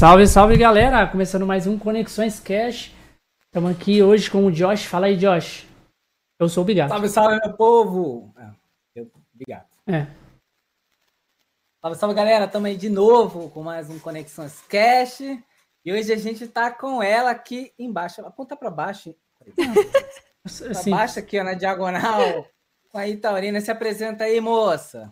Salve, salve galera! Começando mais um Conexões Cash. Estamos aqui hoje com o Josh. Fala aí, Josh. Eu sou o Salve, salve, meu povo! Ah, eu, obrigado. É. Salve, salve, galera! Estamos aí de novo com mais um Conexões Cash. E hoje a gente está com ela aqui embaixo. Aponta para baixo. Para baixo aqui, ó, na diagonal. Com a Itaurina. Se apresenta aí, moça.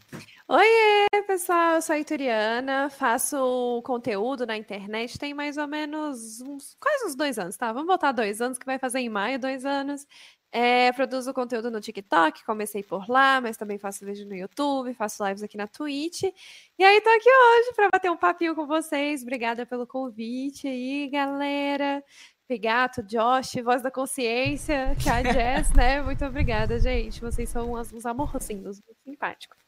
Oiê, pessoal, eu sou a Ituriana, faço conteúdo na internet tem mais ou menos uns, quase uns dois anos, tá? Vamos botar dois anos, que vai fazer em maio dois anos. É, produzo conteúdo no TikTok, comecei por lá, mas também faço vídeo no YouTube, faço lives aqui na Twitch. E aí tô aqui hoje para bater um papinho com vocês. Obrigada pelo convite aí, galera. Pigato, Josh, Voz da Consciência, que é a Jess, né? Muito obrigada, gente. Vocês são uns, uns amorzinhos, muito simpáticos.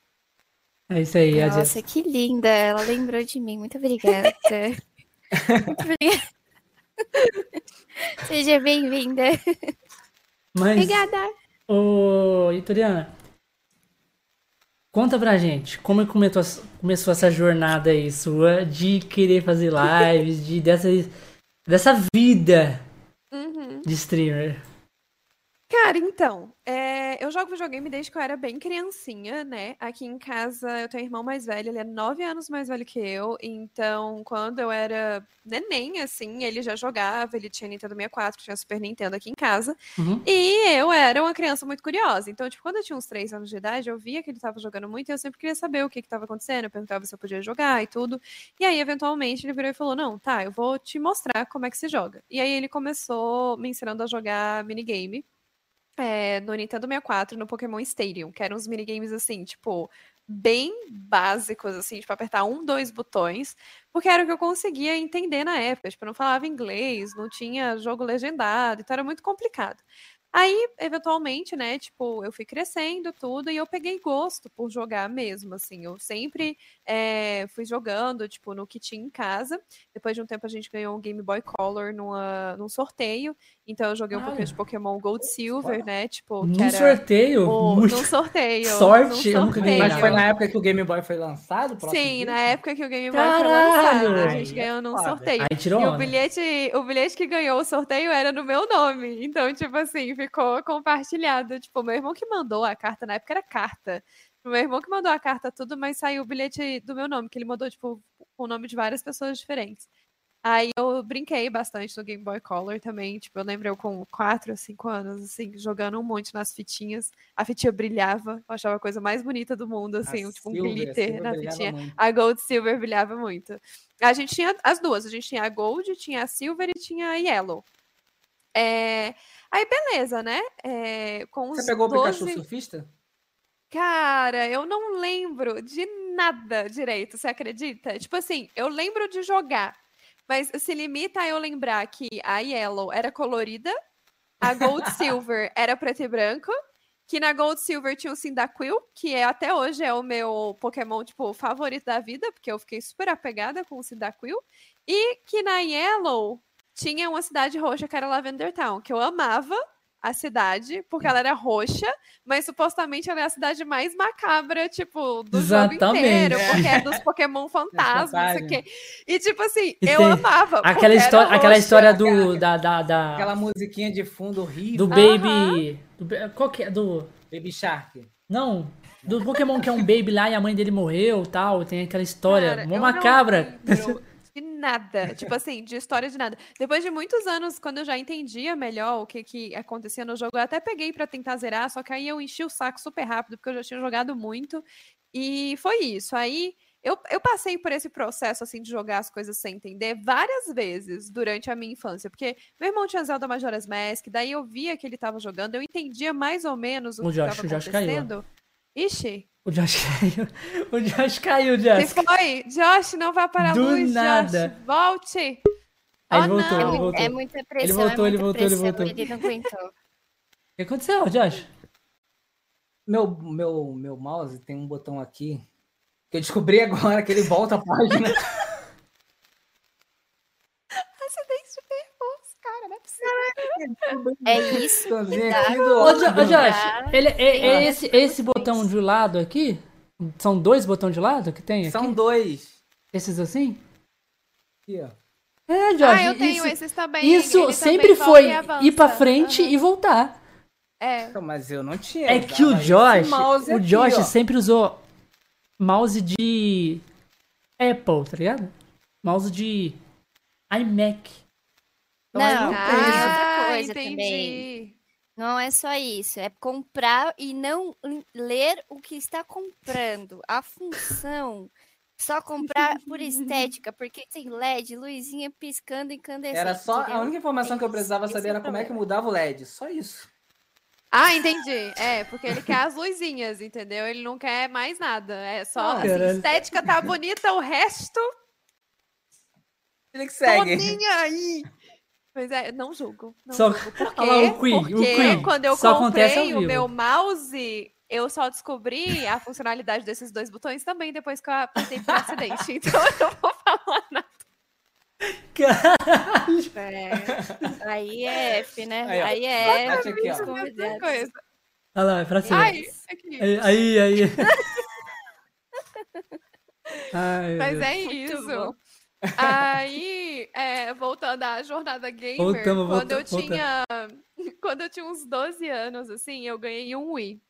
É isso aí, Nossa, Jess. que linda. Ela lembrou de mim. Muito obrigada. Muito obrigada. Seja bem-vinda. Mas, Obrigada. Ô, Ituriana, conta pra gente como começou, começou essa jornada aí sua de querer fazer lives, de dessa, dessa vida Uhum. de streamer. Cara, então, é, eu jogo videogame desde que eu era bem criancinha, né? Aqui em casa eu tenho um irmão mais velho, ele é nove anos mais velho que eu, então quando eu era neném, assim, ele já jogava, ele tinha Nintendo 64, tinha Super Nintendo aqui em casa, Uhum. e eu era uma criança muito curiosa, então, tipo, quando eu tinha uns três anos de idade, eu via que ele tava jogando muito e eu sempre queria saber o que que tava acontecendo, eu perguntava se eu podia jogar e tudo, e aí, eventualmente, ele virou e falou, não, tá, eu vou te mostrar como é que se joga. E aí ele começou me ensinando a jogar minigame, é, no Nintendo 64, no Pokémon Stadium, que eram uns minigames assim, tipo, bem básicos, assim, tipo, apertar um, dois botões, porque era o que eu conseguia entender na época. Tipo, eu não falava inglês, não tinha jogo legendado, então era muito complicado. Aí, eventualmente, né, tipo, eu fui crescendo tudo e eu peguei gosto por jogar mesmo, assim. Eu sempre é, fui jogando, tipo, no que tinha em casa. Depois de um tempo a gente ganhou um Game Boy Color numa, num sorteio. Então eu joguei um pouquinho de Pokémon Gold Silver, né? Tipo, que Num era sorteio? o, Muito- num sorteio. Sorte, eu num nunca ganhei Mas foi na época que o Game Boy foi lançado? Sim, dia? na época que o Game Boy foi Caralho! lançado, a gente Aí ganhou num é foda. sorteio. Aí tirou E o bilhete, o bilhete que ganhou o sorteio era no meu nome. Então, tipo assim, ficou compartilhado. Tipo, meu irmão que mandou a carta, na época era carta. Meu irmão que mandou a carta tudo, mas saiu o bilhete do meu nome, que ele mandou, tipo, com o nome de várias pessoas diferentes. Aí eu brinquei bastante no Game Boy Color também. Tipo, eu lembro eu com 4 ou 5 anos, assim, jogando um monte nas fitinhas. A fitinha brilhava, eu achava a coisa mais bonita do mundo, assim, A tipo um Silver, a glitter na fitinha. muito. A Gold Silver brilhava muito. A gente tinha as duas, a gente tinha a Gold, tinha a Silver e tinha a Yellow. É, Aí, beleza, né? É, Com os Você pegou o 12... Pikachu surfista? Cara, eu não lembro de nada direito, você acredita? Tipo assim, eu lembro de jogar, mas se limita a eu lembrar que a Yellow era colorida, a Gold Silver era preto e branco, que na Gold Silver tinha o Cyndaquil, que é, até hoje é o meu Pokémon, tipo, favorito da vida, porque eu fiquei super apegada com o Cyndaquil, e que na Yellow tinha uma cidade roxa que era Lavender Town, que eu amava a cidade, porque ela era roxa, mas supostamente ela é a cidade mais macabra, tipo, do jogo Exatamente. inteiro, porque é dos Pokémon fantasmas, não sei o quê. E tipo assim, E eu tem amava. Aquela, era história, aquela história do. aquela- Da, da, da- Aquela musiquinha de fundo horrível. do. Baby. Do, ba- qual que é? Do. Baby Shark. Não. Do Pokémon que é um baby lá e a mãe dele morreu tal. Tem aquela história. Cara, mó macabra. nada, tipo assim, de história de nada. Depois de muitos anos, quando eu já entendia melhor o que, que acontecia no jogo, eu até peguei pra tentar zerar, só que aí eu enchi o saco super rápido, porque eu já tinha jogado muito. E foi isso. Aí eu, eu passei por esse processo assim de jogar as coisas sem entender várias vezes durante a minha infância, porque meu irmão tinha Zelda Majora's Mask, daí eu via que ele tava jogando, eu entendia mais ou menos o, O que estava o Josh caiu, acontecendo. Ixi, O Josh caiu. O Josh caiu, que Josh. foi? Josh, não vai para a Do luz, nada. Josh. Volte. Aí Oh, voltou, não. ele voltou. é muita pressão. voltou, é ele voltou, ele pressão, voltou. Ele não aguentou. O que aconteceu, Josh? Meu, meu, meu mouse tem um botão aqui que eu descobri agora que ele volta a página. Acidente de percurso, cara, não é isso Ô, Josh, ele, é, é esse, esse botão de lado aqui? São dois botões de lado que tem aqui? São dois. Esses assim? Aqui, ó. É, Josh, ah, eu tenho isso, esses também. isso ele sempre também foi ir pra frente Aham. e voltar. É. Então, Mas eu não tinha. É que o Josh, mouse o aqui, Josh ó. sempre usou mouse de Apple, tá ligado? Mouse de iMac. Então, aí Não, não ah, tem outra coisa entendi. também. Não é só isso, é comprar e não ler o que está comprando. A função só comprar por estética, porque tem LED, luzinha piscando incandescente. Era só. A entendeu? única informação que eu precisava saber é era como é que mudava o LED. Só isso. Ah, entendi. É, porque ele quer as luzinhas, entendeu? Ele não quer mais nada. É só Ah, assim, estética tá bonita, o resto Ele que segue. nem aí. Pois é, não julgo. Não Só- julgo. Por quê? Olha lá, o Queen, o Porque Queen. quando eu Só comprei o meu mouse, eu só descobri a funcionalidade desses dois botões também depois que eu apertei por acidente. Então eu não vou falar nada. Caralho. É, Aí é F, né? Aí, é F. aqui, ó. convidados. coisa. Olha lá, é pra cima. Aí, aí. aí. Ai, Mas Deus. é Muito isso. Aí, é, voltando à jornada gamer, Voltamos, quando eu volta- tinha quando eu tinha uns 12 anos, assim, eu ganhei um Wii.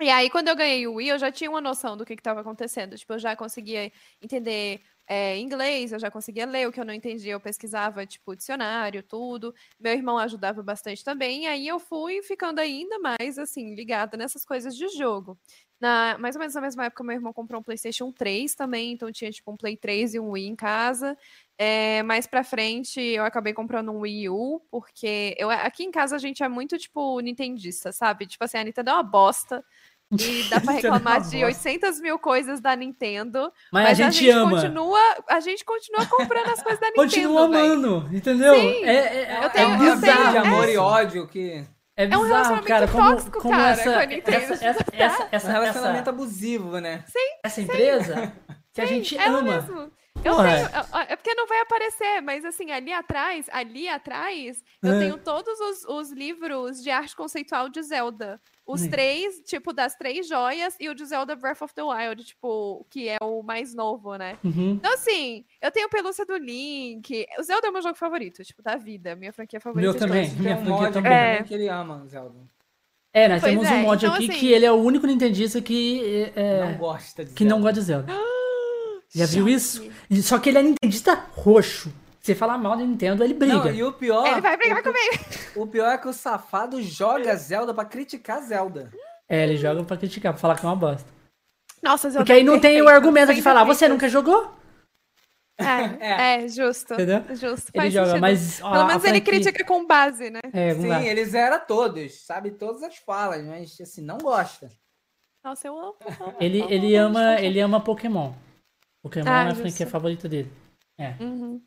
E aí, quando eu ganhei o Wii, eu já tinha uma noção do que estava acontecendo. Tipo, eu já conseguia entender é, inglês, eu já conseguia ler o que eu não entendia, eu pesquisava, tipo, dicionário, tudo. Meu irmão ajudava bastante também. E aí eu fui ficando ainda mais, assim, ligada nessas coisas de jogo. Na, mais ou menos na mesma época, meu irmão comprou um PlayStation 3 também, então tinha tipo um Play 3 e um Wii em casa. É, mais pra frente, eu acabei comprando um Wii U, porque eu, aqui em casa a gente é muito tipo nintendista, sabe? Tipo assim, a Nintendo é uma bosta. E dá pra é reclamar de bosta. 800 mil coisas da Nintendo. Mas, a gente, ama. continua, a gente continua comprando as coisas da Nintendo. Continua amando, entendeu? Sim, é, é, eu é tenho- eu uma bizarro. de tenho- amor é. e ódio que. É um bizarro, relacionamento cara, como, tóxico, como cara, essa, com a Nintendo. essa, essa, essa, Um essa, relacionamento essa, abusivo, né? essa empresa que a gente Ela ama. mesmo. Eu Porra. tenho, é- é porque não vai aparecer, mas assim, ali atrás, ali atrás, eu É. tenho todos os, os livros de arte conceitual de Zelda. Os Hum. três, tipo, das três joias e o de Zelda Breath of the Wild, tipo, que é o mais novo, né? Uhum. Então, assim, eu tenho pelúcia do Link. O Zelda é o meu jogo favorito, tipo, da vida. Minha franquia favorita. Meu também. Minha um franquia também. É. também que ele ama, Zelda. É, nós Pois temos é, um mod então, aqui assim- que ele é o único nintendista que, é, Não gosta de que não Zelda. gosta de Zelda. Já viu isso? Só que ele é nintendista roxo. Se você falar mal da Nintendo, ele briga. Não, e o pior. Ele vai brigar o, comigo. O pior é que o safado joga Zelda pra criticar Zelda. É, ele joga pra criticar, pra falar que é uma bosta. Nossa, Zelda Porque aí é não tem o argumento de falar, você nunca jogou? É, é, justo. Entendeu? Justo. Ele joga, sentido. mas. ó, Pelo menos ele franquia- critica com base, né? É, Sim, lá. ele zera todos, sabe todas as falas, mas assim, não gosta. Nossa, eu amo. amo, Ele, amo, ele, ama, ele ama Pokémon. Pokémon Ah, é a franquia favorita dele. É. Uhum.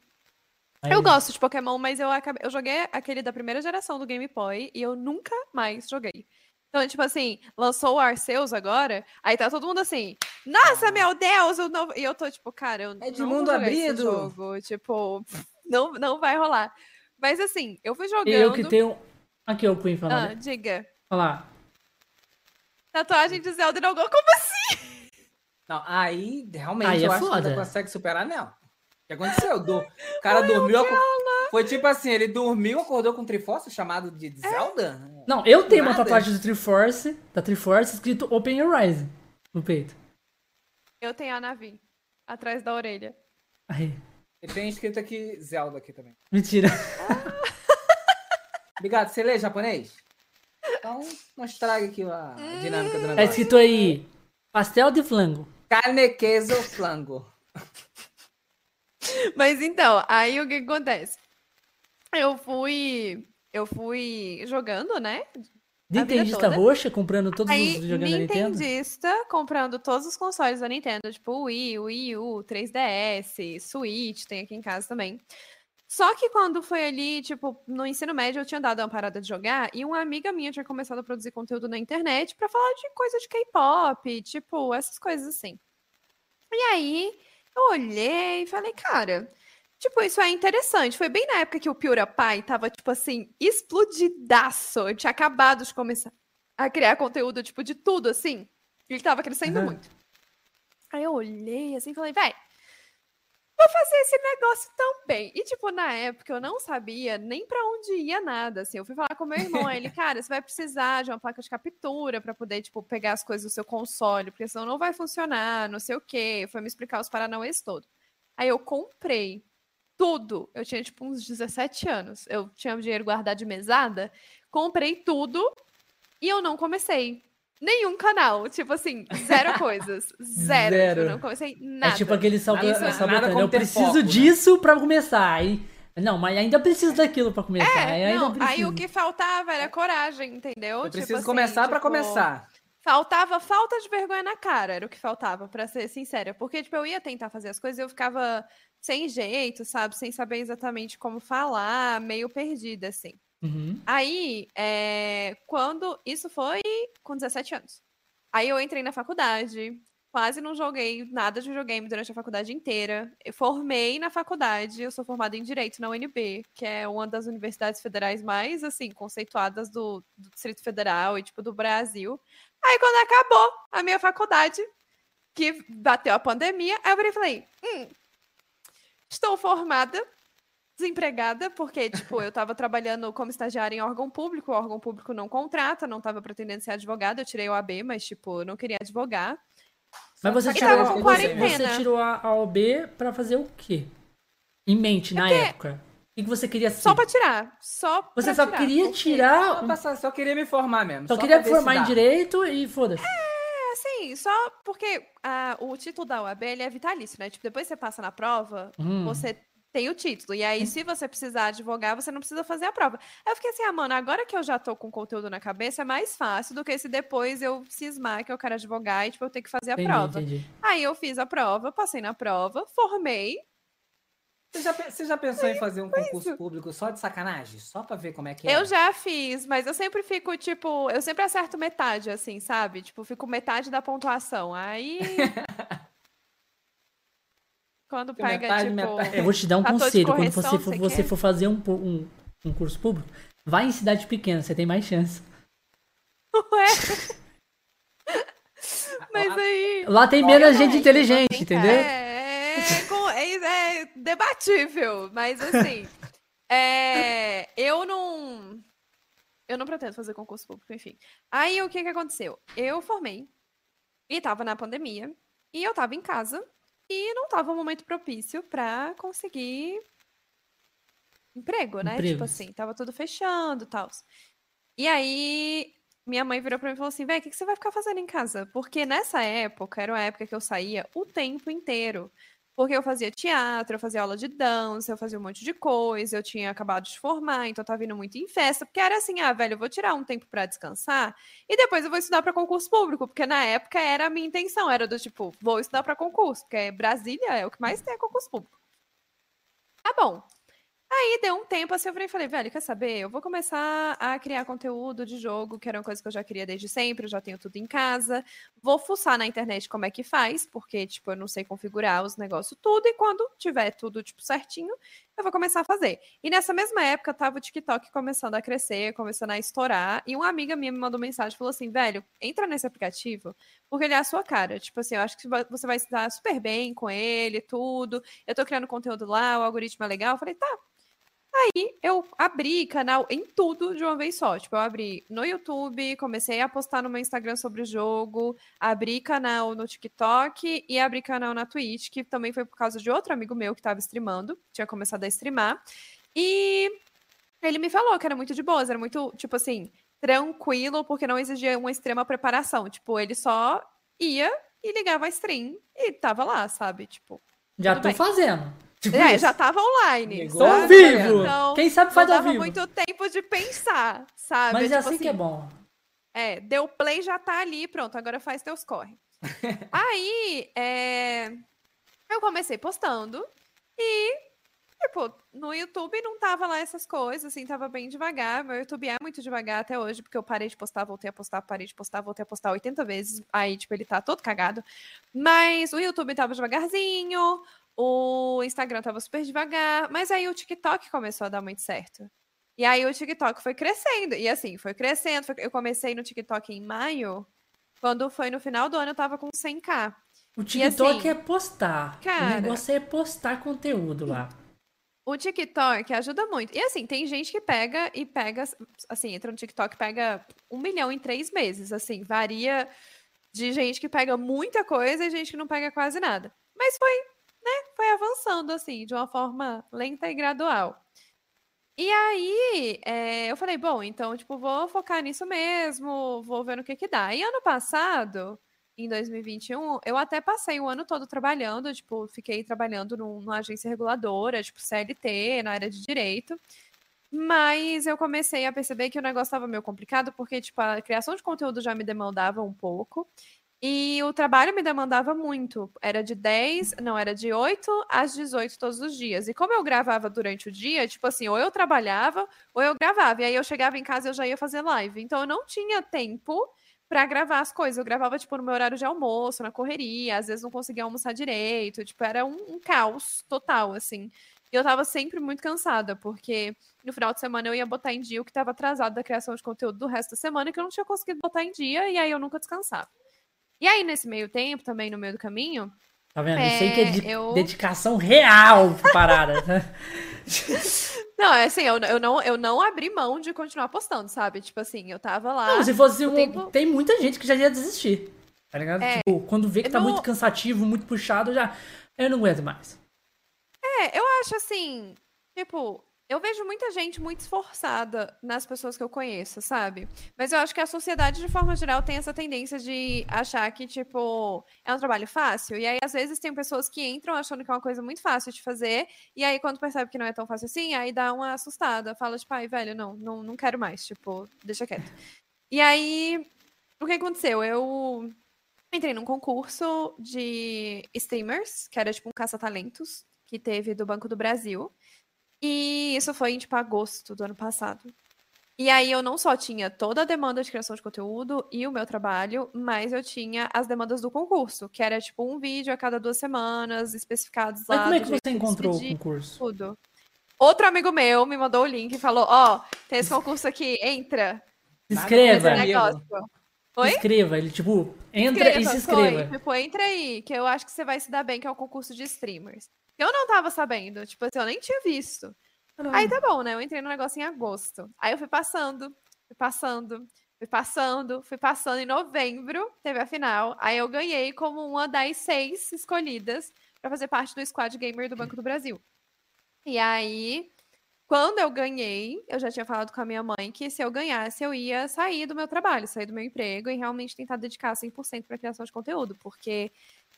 Mas- Eu gosto de Pokémon, mas eu, acabei, eu joguei aquele da primeira geração do Game Boy e eu nunca mais joguei. Então, tipo assim, lançou o Arceus agora, aí tá todo mundo assim, nossa, meu Deus, o novo... E eu tô tipo, cara, eu É de não mundo abrido. jogo, tipo, não, não vai rolar. Mas assim, eu fui jogando... E eu que tenho. Aqui, o Queen Ah, falando. diga. Olha lá. Tatuagem de Zelda e não Como assim? Não, aí realmente Aí é eu acho que foda. não consegue superar, não. O que aconteceu? Do... O cara dormiu. aco- Foi tipo assim, ele dormiu, acordou com um Triforce chamado de Zelda? Não, eu tenho uma Nada. tatuagem do Triforce, da Triforce, escrito Open Horizon no peito. Eu tenho a Navi, atrás da orelha. Aí. Ele tem escrito aqui Zelda aqui também. Mentira. Obrigado. Você lê japonês? Então, não estrague aqui a dinâmica do Tá negócio. escrito aí. Pastel de flango. Carne, queso, flango. Mas então, aí o que que acontece? Eu fui. Eu fui jogando, né? Nintendista roxa, comprando todos Aí, os videogames da Nintendo. Nintendista comprando todos os consoles da Nintendo, tipo o Wii, o Wii U, 3DS, Switch, tem aqui em casa também. Só que quando foi ali, tipo, no ensino médio, eu tinha dado uma parada de jogar e uma amiga minha tinha começado a produzir conteúdo na internet pra falar de coisa de K-pop, tipo, essas coisas assim. E aí, eu olhei e falei, cara, tipo, isso é interessante. Foi bem na época que o PewDiePie tava, tipo assim, explodidaço. Eu tinha acabado de começar a criar conteúdo, tipo, de tudo, assim. Ele tava crescendo Aham. muito. Aí eu olhei assim e falei, véi, vou fazer esse negócio também. E, tipo, na época eu não sabia nem para onde ia nada, assim. Eu fui falar com meu irmão, aí ele, cara, você vai precisar de uma placa de captura para poder, tipo, pegar as coisas do seu console, porque senão não vai funcionar, não sei o quê. Foi me explicar os paranauês todos. Aí eu comprei tudo. Eu tinha, tipo, uns 17 anos. Eu tinha dinheiro guardado de mesada, comprei tudo e eu não comecei nenhum canal. Tipo assim, zero coisas. Zero. Zero. Tipo, não comecei nada. É tipo aquele salva, Nada- nada sabotando. como Eu preciso foco, né? disso pra começar. Aí, não, mas ainda preciso daquilo pra começar. aí É, ainda não, aí o que faltava era coragem, entendeu? Eu Tipo preciso assim, começar pra tipo, começar. Faltava falta de vergonha na cara, era o que faltava, pra ser sincera. Porque, tipo, eu ia tentar fazer as coisas e eu ficava sem jeito, sabe? Sem saber exatamente como falar, meio perdida, assim. Uhum. Aí, é, quando. Isso foi com 17 anos. Aí eu entrei na faculdade, quase não joguei nada de videogame durante a faculdade inteira. Eu formei na faculdade, eu sou formada em Direito na UNB, que é uma das universidades federais mais, assim, conceituadas do, do Distrito Federal e, tipo, do Brasil. Aí, quando acabou a minha faculdade, que bateu a pandemia, aí eu falei, hum, estou formada, desempregada, porque, tipo, eu tava trabalhando como estagiária em órgão público, o órgão público não contrata, não tava pretendendo ser advogada, eu tirei o AB, mas, tipo, não queria advogar. Mas você tirou, tava com você, quarentena. você tirou a, a OB pra fazer o quê? Em mente, na época. O que você queria ser? Só pra tirar, só pra Você só tirar. queria porque- tirar. Só, passar- só queria me formar mesmo. Só pra queria se formar em direito e foda-se. É, assim, só porque ah, o título da UAB ele é vitalício, né? Tipo, depois que você passa na prova, Hum. você tem o título. E aí, se você precisar advogar, você não precisa fazer a prova. Aí eu fiquei assim, ah, mano, agora que eu já tô com conteúdo na cabeça, é mais fácil do que se depois eu cismar que eu quero advogar e, tipo, eu ter que fazer a Entendi, prova. entendi. Aí eu fiz a prova, passei na prova, formei. Você já, você já pensou em fazer um concurso isso. público só de sacanagem? Só pra ver como é que é? Eu já fiz, mas eu sempre fico, tipo, eu sempre acerto metade, assim, sabe? Tipo, fico metade da pontuação. Aí. Quando pega, metade, tipo. metade. Eu vou te dar um conselho. Quando correção, você for, você quer? for fazer um, um, um curso público, vai em cidade pequena, você tem mais chance. Ué. Mas aí. Lá tem Olha, menos gente inteligente, tem entendeu? É, é, é- é debatível, mas assim. é, eu não. Eu não pretendo fazer concurso público, enfim. Aí o que que aconteceu? Eu formei e tava na pandemia e eu tava em casa e não tava um momento propício pra conseguir emprego, né? Tipo assim, tava tudo fechando e tal. E aí minha mãe virou pra mim e falou assim: véi, o que, que você vai ficar fazendo em casa? Porque nessa época era uma época que eu saía o tempo inteiro. Porque eu fazia teatro, eu fazia aula de dança, eu fazia um monte de coisa, eu tinha acabado de formar, então eu tava indo muito em festa, porque era assim, ah, velho, eu vou tirar um tempo pra descansar e depois eu vou estudar pra concurso público, porque na época era a minha intenção, era do tipo, vou estudar pra concurso, porque Brasília é o que mais tem é concurso público. Tá bom. Aí deu um tempo assim, eu e falei, velho, quer saber? Eu vou começar a criar conteúdo de jogo, que era uma coisa que eu já queria desde sempre, eu já tenho tudo em casa. Vou fuçar na internet como é que faz, porque, tipo, eu não sei configurar os negócios tudo, e quando tiver tudo, tipo, certinho, eu vou começar a fazer. E nessa mesma época, tava o TikTok começando a crescer, começando a estourar, e uma amiga minha me mandou mensagem falou assim, velho, entra nesse aplicativo, porque ele é a sua cara. Tipo assim, eu acho que você vai se dar super bem com ele, tudo. Eu tô criando conteúdo lá, o algoritmo é legal. Eu falei, tá, Aí eu abri canal em tudo de uma vez só. Tipo, eu abri no YouTube, comecei a postar no meu Instagram sobre o jogo, abri canal no TikTok e abri canal na Twitch, que também foi por causa de outro amigo meu que tava streamando, tinha começado a streamar. E ele me falou que era muito de boas, era muito, tipo assim, tranquilo, porque não exigia uma extrema preparação. Tipo, ele só ia e ligava a stream e tava lá, sabe? Tipo, Já tô bem. fazendo. Tipo é, isso. já tava online. Ao vivo. Então, Quem sabe faz ao dava vivo. muito tempo de pensar, sabe? Mas é Tipo assim que é bom. É, deu play, já tá ali, pronto, agora faz teus corre. Aí, é, eu comecei postando e, tipo, no YouTube não tava lá essas coisas, assim, tava bem devagar. Meu YouTube é muito devagar até hoje, porque eu parei de postar, voltei a postar, parei de postar, voltei a postar 80 vezes. Aí, tipo, ele tá todo cagado. Mas o YouTube tava devagarzinho, o Instagram tava super devagar, mas aí o TikTok começou a dar muito certo. E aí o TikTok foi crescendo. E assim, foi crescendo. foi- Eu comecei no TikTok em maio. Quando foi no final do ano, eu tava com 100k. O TikTok assim, é postar. cara- O negócio é postar conteúdo lá. O TikTok ajuda muito. E assim, tem gente que pega e pega, assim, entra no TikTok e pega um milhão em três meses. Assim, varia de gente que pega muita coisa e gente que não pega quase nada. Mas foi, né? Foi avançando, assim, de uma forma lenta e gradual. E aí, é, eu falei, bom, então, tipo, vou focar nisso mesmo, vou ver no que que dá. E ano passado, em 2021, eu até passei o ano todo trabalhando, tipo, fiquei trabalhando num- numa agência reguladora, tipo, CLT, na área de direito. Mas eu comecei a perceber que o negócio estava meio complicado, porque, tipo, a criação de conteúdo já me demandava um pouco. E o trabalho me demandava muito. Era de 10, não, era de 8 às 18 todos os dias. E como eu gravava durante o dia, tipo assim, ou eu trabalhava, ou eu gravava. E aí eu chegava em casa e eu já ia fazer live. Então eu não tinha tempo pra gravar as coisas. Eu gravava, tipo, no meu horário de almoço, na correria, às vezes não conseguia almoçar direito. Tipo, era um, um caos total, assim. E eu tava sempre muito cansada, porque no final de semana eu ia botar em dia o que tava atrasado da criação de conteúdo do resto da semana, que eu não tinha conseguido botar em dia, e aí eu nunca descansava. E aí, nesse meio tempo, também no meio do caminho, Tá vendo? Isso aí que é É, de- eu- dedicação real pra parada. né? Não, é assim, eu, eu, não, eu não abri mão de continuar postando, sabe? Tipo assim, eu tava lá. Não, se fosse um, tempo- Tem muita gente que já ia desistir. Tá ligado? É. Tipo, quando vê que tá não- muito cansativo, muito puxado, já. Eu não aguento mais. É, eu acho assim, tipo, eu vejo muita gente muito esforçada nas pessoas que eu conheço, sabe? Mas eu acho que a sociedade, de forma geral, tem essa tendência de achar que, tipo, é um trabalho fácil. E aí, às vezes, tem pessoas que entram achando que é uma coisa muito fácil de fazer. E aí, quando percebe que não é tão fácil assim, aí dá uma assustada. Fala, tipo, ai, velho, não, não, não quero mais. Tipo, deixa quieto. E aí, o que aconteceu? Eu entrei num concurso de streamers, que era tipo um caça-talentos, que teve do Banco do Brasil. E isso foi em tipo agosto do ano passado. E aí eu não só tinha toda a demanda de criação de conteúdo e o meu trabalho, mas eu tinha as demandas do concurso, que era tipo um vídeo a cada duas semanas, especificados lá. Mas como é que você encontrou o concurso? Tudo. Outro amigo meu me mandou o link e falou: Ó, tem esse concurso aqui, entra. Se inscreva. Esse negócio. Se inscreva. Ele, tipo, entra e se Foi, inscreva. tipo, entra aí, que eu acho que você vai se dar bem, que é o concurso de streamers. Eu não tava sabendo, tipo assim, eu nem tinha visto. Aí tá bom, né? Eu entrei no negócio em agosto. Aí eu fui passando, fui passando, fui passando, fui passando. Em novembro teve a final. Aí eu ganhei como uma das seis escolhidas pra fazer parte do squad gamer do Banco do Brasil. E aí, quando eu ganhei, eu já tinha falado com a minha mãe que se eu ganhasse, eu ia sair do meu trabalho, sair do meu emprego e realmente tentar dedicar 100% para criação de conteúdo, porque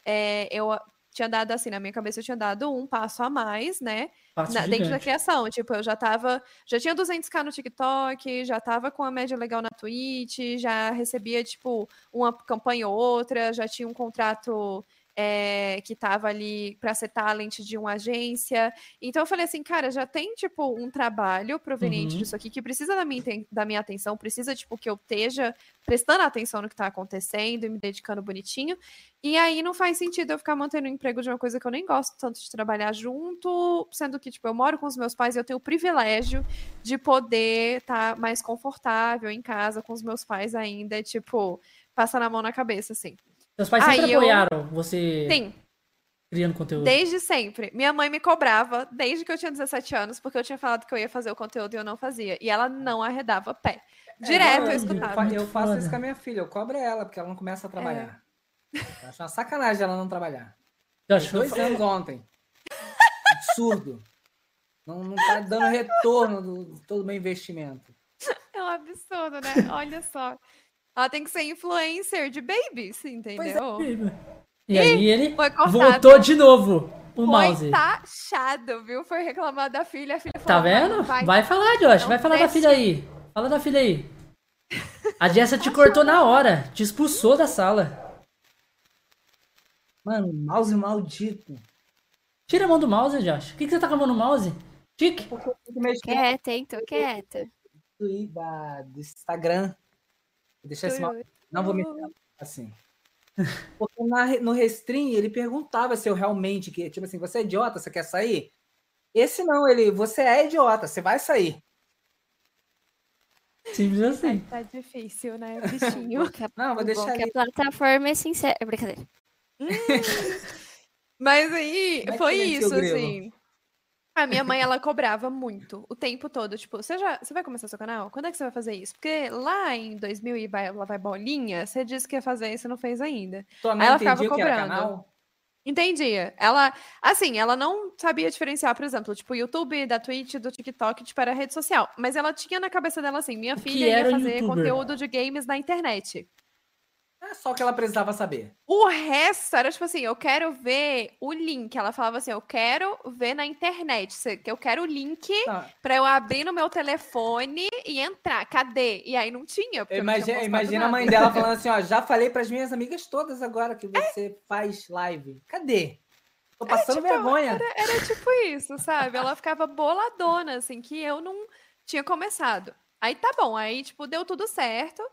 é, eu tinha dado assim, na minha cabeça eu tinha dado um passo a mais, né? Na- dentro da criação. Tipo, eu já tava. Já tinha 200k no TikTok, já tava com a média legal na Twitch, já recebia, tipo, uma campanha ou outra, já tinha um contrato. É, que tava ali para ser talent de uma agência. Então eu falei assim, cara, já tem, tipo, um trabalho proveniente Uhum. disso aqui que precisa da minha, da minha atenção, precisa, tipo, que eu esteja prestando atenção no que tá acontecendo e me dedicando bonitinho. E aí não faz sentido eu ficar mantendo o emprego de uma coisa que eu nem gosto tanto de trabalhar junto, sendo que, tipo, eu moro com os meus pais e eu tenho o privilégio de poder estar mais confortável em casa com os meus pais ainda, tipo, passar a mão na cabeça, assim. Seus pais sempre Aí eu- apoiaram você Sim, criando conteúdo. desde sempre. Minha mãe me cobrava desde que eu tinha 17 anos, porque eu tinha falado que eu ia fazer o conteúdo e eu não fazia. E ela não arredava pé. Direto eu É, eu, escutava. fa- eu faço Foda. isso com a minha filha, eu cobro ela, porque ela não começa a trabalhar. Eu acho uma sacanagem ela não trabalhar. Eu acho dois anos ontem. Absurdo. Não, não tá dando retorno do de todo o meu investimento. É um absurdo, né? Olha só. Ela tem que ser influencer de babies, entendeu? E aí ele voltou de novo o Foi mouse. taxado, viu? Foi reclamar da filha. A filha Tá falou, vendo? Vai, Vai falar, Josh. Vai falar da desce. filha aí. Fala da filha aí. A Jessa te cortou na hora. Te expulsou da sala. Mano, mouse maldito. Tira a mão do mouse, Josh. O que, que você tá com a mão no mouse? Tique. Quieta, hein? Tô da, do Instagram. Vou deixar esse mouse. Não vou mexer assim. Porque na no Restream ele perguntava se eu realmente que tipo assim, você é idiota, você quer sair? Esse não, ele, você é idiota, você vai sair. Simples assim. Tá difícil, né, bichinho? Não, vou o deixar bom que a plataforma é sincera. Brincadeira. Mas aí, que foi isso, grilo? assim. A minha mãe, ela cobrava muito, o tempo todo. Tipo, você já você vai começar seu canal? Quando é que você vai fazer isso? Porque lá em 2000 e vai, lá vai bolinha, você disse que ia fazer isso e não fez ainda. Tua mãe ela ficava cobrando. canal? Entendia. Ela, assim, ela não sabia diferenciar, por exemplo, tipo, o YouTube, da Twitch, do TikTok, tipo, era rede social. Mas ela tinha na cabeça dela assim, minha filha ia fazer youtuber? conteúdo de games na internet. É só o que ela precisava saber. O resto era tipo assim, eu quero ver o link. Ela falava assim, eu quero ver na internet. que Eu quero o link Não, pra eu abrir no meu telefone e entrar. Cadê? E aí não tinha. eu não imagina, imagina a mãe dela falando assim, ó, já falei pras minhas amigas todas agora que você faz live. Cadê? Tô passando tipo, vergonha. Era tipo isso, sabe? Ela ficava boladona, assim, que eu não tinha começado. Aí tá bom, aí, tipo, deu tudo certo.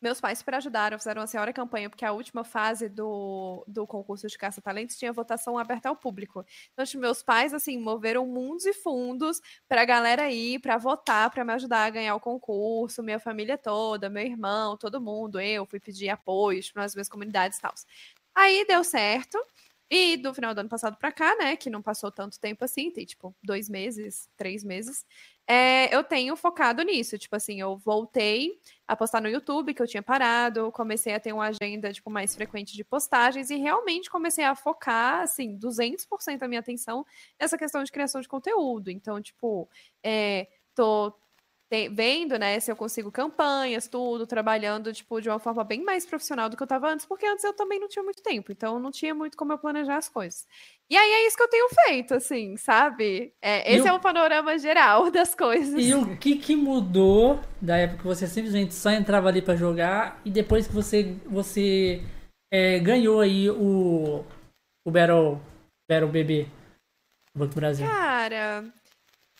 Meus pais super ajudaram, fizeram uma senhora campanha, porque a última fase do, do concurso de caça-talentos tinha votação aberta ao público. Então, tipo, meus pais, assim, moveram mundos e fundos pra galera ir, pra votar, pra me ajudar a ganhar o concurso, minha família toda, meu irmão, todo mundo, eu fui pedir apoio para as minhas comunidades e tal. Aí deu certo. E do final do ano passado pra cá, né, que não passou tanto tempo assim, tem tipo dois meses, três meses, é, eu tenho focado nisso. Tipo assim, eu voltei a postar no YouTube, que eu tinha parado, comecei a ter uma agenda tipo mais frequente de postagens e realmente comecei a focar, assim, 200% da minha atenção nessa questão de criação de conteúdo. Então, tipo, é, tô te- vendo, né, se eu consigo campanhas, tudo, trabalhando, tipo, de uma forma bem mais profissional do que eu tava antes, porque antes eu também não tinha muito tempo, então não tinha muito como eu planejar as coisas. E aí é isso que eu tenho feito, assim, sabe? É, esse o- é o panorama geral das coisas. E o que que mudou da época que você simplesmente só entrava ali pra jogar e depois que você você é, ganhou aí o o Battle Battle BB Banco Brasil? Cara,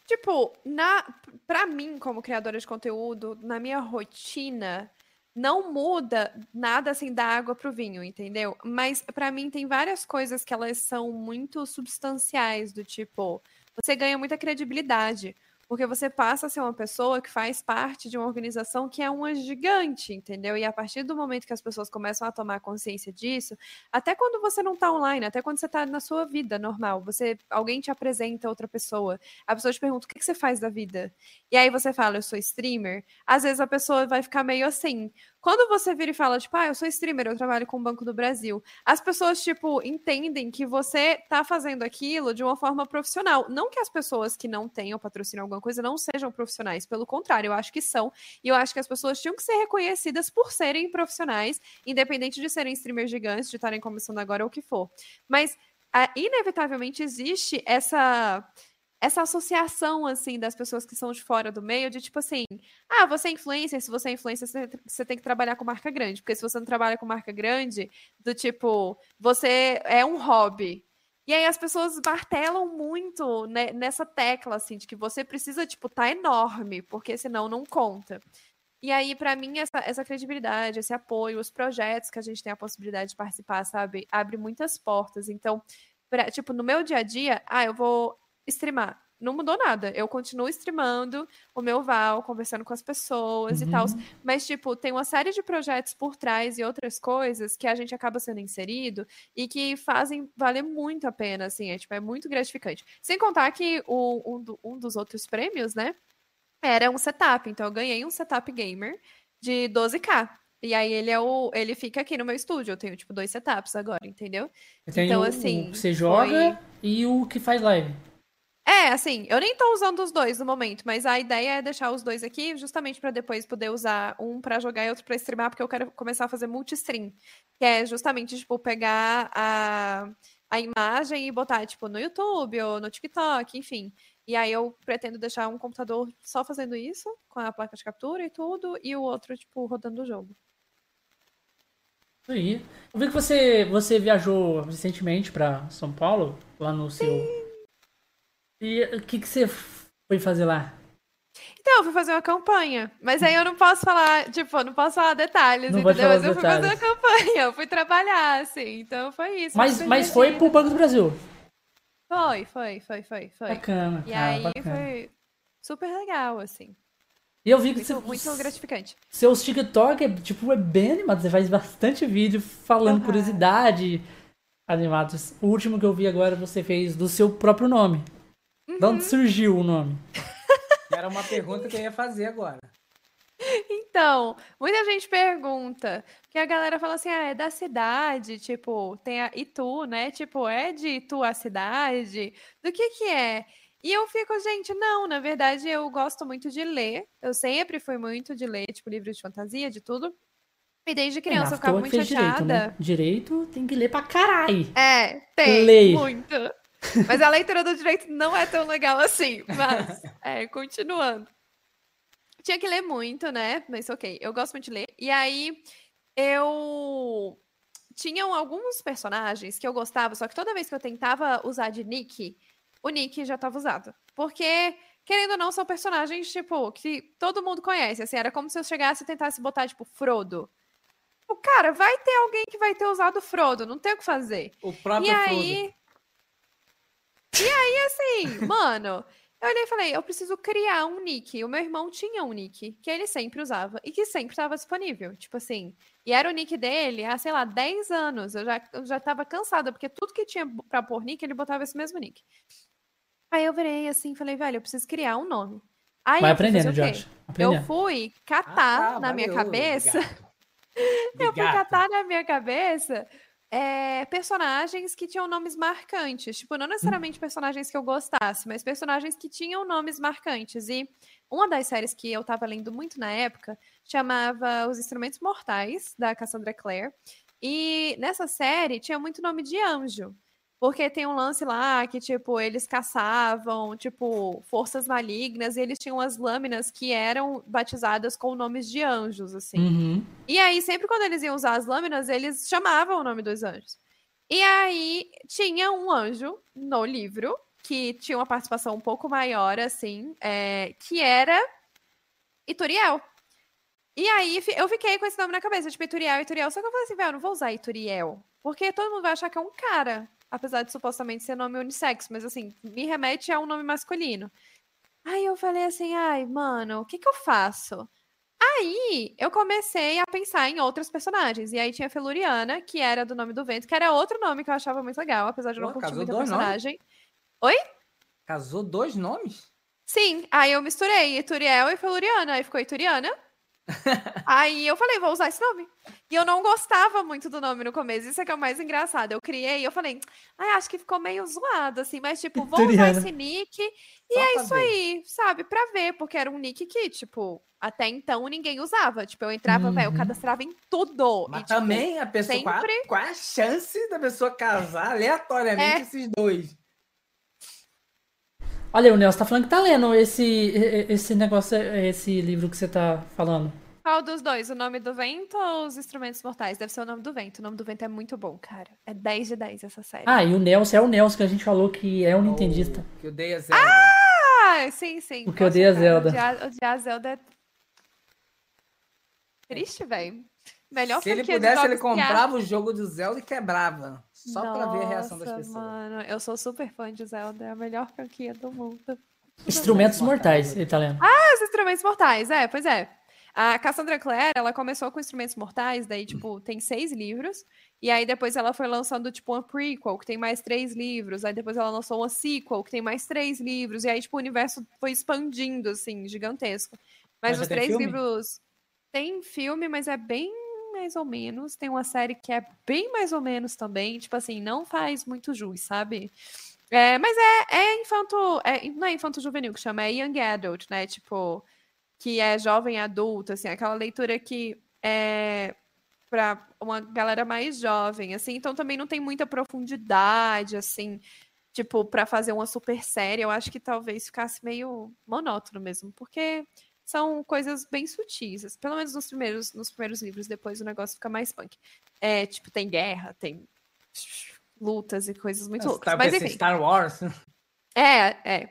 tipo, na, pra mim, como criadora de conteúdo, na minha rotina, não muda nada assim da água pro vinho, entendeu? Mas pra mim tem várias coisas que elas são muito substanciais, do tipo, você ganha muita credibilidade. Porque você passa a ser uma pessoa que faz parte de uma organização que é uma gigante, entendeu? E a partir do momento que as pessoas começam a tomar consciência disso, até quando você não tá online, até quando você tá na sua vida normal, você alguém te apresenta outra pessoa, a pessoa te pergunta o que, que você faz da vida. E aí você fala, eu sou streamer. Às vezes a pessoa vai ficar meio assim. Quando você vira e fala, tipo, ah, eu sou streamer, eu trabalho com o Banco do Brasil, as pessoas, tipo, entendem que você tá fazendo aquilo de uma forma profissional. Não que as pessoas que não tenham patrocínio alguma coisa não sejam profissionais, pelo contrário, eu acho que são. E eu acho que as pessoas tinham que ser reconhecidas por serem profissionais, independente de serem streamers gigantes, de estarem começando agora ou o que for. Mas ah, inevitavelmente existe essa essa associação assim das pessoas que são de fora do meio de tipo assim, ah, você é influencer, se você é influencer, você, tem que trabalhar com marca grande, porque se você não trabalha com marca grande, do tipo, você é um hobby. E aí as pessoas martelam muito né, nessa tecla assim de que você precisa tipo tá enorme, porque senão não conta. E aí, pra mim, essa, essa credibilidade, esse apoio, os projetos que a gente tem a possibilidade de participar, sabe, abre muitas portas. Então, pra- tipo, no meu dia a dia, ah, eu vou streamar. Não mudou nada. Eu continuo streamando o meu Val, conversando com as pessoas e Uhum. tal. Mas, tipo, tem uma série de projetos por trás e outras coisas que a gente acaba sendo inserido e que fazem valer muito a pena, assim. É, tipo, é muito gratificante. Sem contar que o, um, do- um dos outros prêmios, né, era um setup. Então, eu ganhei um setup gamer de 12k. E aí, ele é o. Ele fica aqui no meu estúdio. Eu tenho, tipo, dois setups agora, entendeu? Então, o, assim, o que você joga e o que faz live. É, assim, eu nem tô usando os dois no momento, mas a ideia é deixar os dois aqui justamente pra depois poder usar um pra jogar e outro pra streamar, porque eu quero começar a fazer multi-stream, que é justamente, tipo, pegar a, a imagem e botar, tipo, no YouTube ou no TikTok, enfim. E aí eu pretendo deixar um computador só fazendo isso, com a placa de captura e tudo, e o outro, tipo, rodando o jogo. Aí. Eu vi que você, você viajou recentemente pra São Paulo, lá no seu. E o que, que você foi fazer lá? Então, eu fui fazer uma campanha, mas aí eu não posso falar, tipo, eu não posso falar detalhes, Não entendeu? Mas eu fui fazer uma campanha, eu fui trabalhar, assim, então foi isso. Mas, mas foi pro Banco do Brasil. Foi, foi, foi, foi, foi. Bacana, E cara, aí bacana. foi super legal, assim. E eu vi que Muito, você, muito gratificante. seus TikTok é, tipo, é bem animado. Você faz bastante vídeo falando Aham. curiosidade. animados. O último que eu vi agora você fez do seu próprio nome. Uhum. De onde surgiu o nome? Era uma pergunta que eu ia fazer agora. Então, muita gente pergunta, que a galera fala assim, ah, é da cidade, tipo, tem a Itu, né? Tipo, é de Itu a cidade? Do que que é? E eu fico, gente, não, na verdade eu gosto muito de ler. Eu sempre fui muito de ler, tipo, livros de fantasia, de tudo. E desde criança É, eu ficava muito fez chateada. Direito, né? direito tem que ler pra caralho. É, tem, muito. Mas a leitura do direito não é tão legal assim. Mas, é, continuando. Tinha que ler muito, né? Mas ok, eu gosto muito de ler. E aí, eu. Tinham alguns personagens que eu gostava, só que toda vez que eu tentava usar de nick, o nick já estava usado. Porque, querendo ou não, são personagens, tipo, que todo mundo conhece. Assim, era como se eu chegasse e tentasse botar, tipo, Frodo. O cara, vai ter alguém que vai ter usado Frodo, não tem o que fazer. O próprio E Frodo. E aí, assim, mano, eu olhei e falei, eu preciso criar um nick. O meu irmão tinha um nick que ele sempre usava e que sempre estava disponível. Tipo assim, e era o nick dele há, sei lá, 10 anos. Eu já, eu já tava cansada, porque tudo que tinha pra pôr nick, ele botava esse mesmo nick. Aí eu virei assim, falei, velho, eu preciso criar um nome. Aí Vai eu aprendendo? Josh. Eu Aprendendo. fui Ah, catar tá, na minha valeu, cabeça. obrigado. Eu fui Obrigado. catar na minha cabeça é, personagens que tinham nomes marcantes. Tipo, não necessariamente personagens que eu gostasse, mas personagens que tinham nomes marcantes. E uma das séries que eu tava lendo muito na época chamava Os Instrumentos Mortais, da Cassandra Clare. E nessa série tinha muito nome de anjo. Porque tem um lance lá que, tipo, eles caçavam, tipo, forças malignas e eles tinham as lâminas que eram batizadas com nomes de anjos, assim. Uhum. E aí, sempre quando eles iam usar as lâminas, eles chamavam o nome dos anjos. E aí, tinha um anjo no livro, que tinha uma participação um pouco maior, assim, é, que era Ituriel. E aí, eu fiquei com esse nome na cabeça, tipo, Ituriel, Ituriel. Só que eu falei assim, velho, eu não vou usar Ituriel, porque todo mundo vai achar que é um cara, apesar de supostamente ser nome unissex, mas assim, me remete a um nome masculino. Aí eu falei assim, ai, mano, o que que eu faço? Aí eu comecei a pensar em outros personagens. E aí tinha a Feluriana, que era do nome do vento, que era outro nome que eu achava muito legal, apesar de eu não curtir muito a dois nomes? personagem. Casou dois nomes? Sim, aí eu misturei Ituriel e Feluriana, aí ficou Ituriana. aí eu falei, vou usar esse nome. E eu não gostava muito do nome no começo, isso é que é o mais engraçado. Eu criei, eu falei, ai, acho que ficou meio zoado, assim, mas tipo, vou usar esse nick e Só é isso ver. aí, sabe? Pra ver, porque era um nick que, tipo, até então ninguém usava. Tipo, eu entrava, velho, eu Uhum. cadastrava em tudo. Mas e, tipo, também a pessoa. Qual, a- sempre- qual a chance da pessoa casar aleatoriamente É. esses dois? Olha, o Nelson tá falando que tá lendo esse, esse negócio, esse livro que você tá falando. Qual dos dois? O nome do vento ou os instrumentos mortais? Deve ser o nome do vento. O nome do vento é muito bom, cara. É 10 de 10 essa série. Ah, e o Nelson é o Nelson que a gente falou que é um nintendista. Que eu dei a Zelda. Ah, sim, sim. Porque eu Nossa, odeio a cara, Zelda. Odiar, odiar a Zelda é triste, velho. Melhor Se ele pudesse, ele comprava o jogo do Zelda e quebrava. Só pra ver a reação das Nossa, pessoas. Mano, eu sou super fã de Zelda. É a melhor franquia do mundo. Instrumentos Mortais, ele tá lendo. Os instrumentos mortais, é, pois é. A Cassandra Clare, ela começou com instrumentos mortais, daí, tipo, tem seis livros. E aí depois ela foi lançando, tipo, uma prequel, que tem mais três livros. Aí depois ela lançou uma sequel, que tem mais três livros. E aí, tipo, o universo foi expandindo, assim, gigantesco. Mas Mas os três filme? livros. Tem filme, mas é bem mais ou menos. Tem uma série que é bem mais ou menos também. Tipo assim, não faz muito jus, sabe? É, mas é, é infanto. É, não é infanto juvenil que chama, é young adult, né? Tipo, que é jovem adulto, assim, aquela leitura que é para uma galera mais jovem, assim, então também não tem muita profundidade, assim, tipo, para fazer uma super série, eu acho que talvez ficasse meio monótono mesmo, porque são coisas bem sutis, assim, pelo menos nos primeiros, nos primeiros livros, depois o negócio fica mais punk. É, tipo, tem guerra, tem lutas e coisas muito loucas. Mas pensei, enfim. Star Wars. É, é.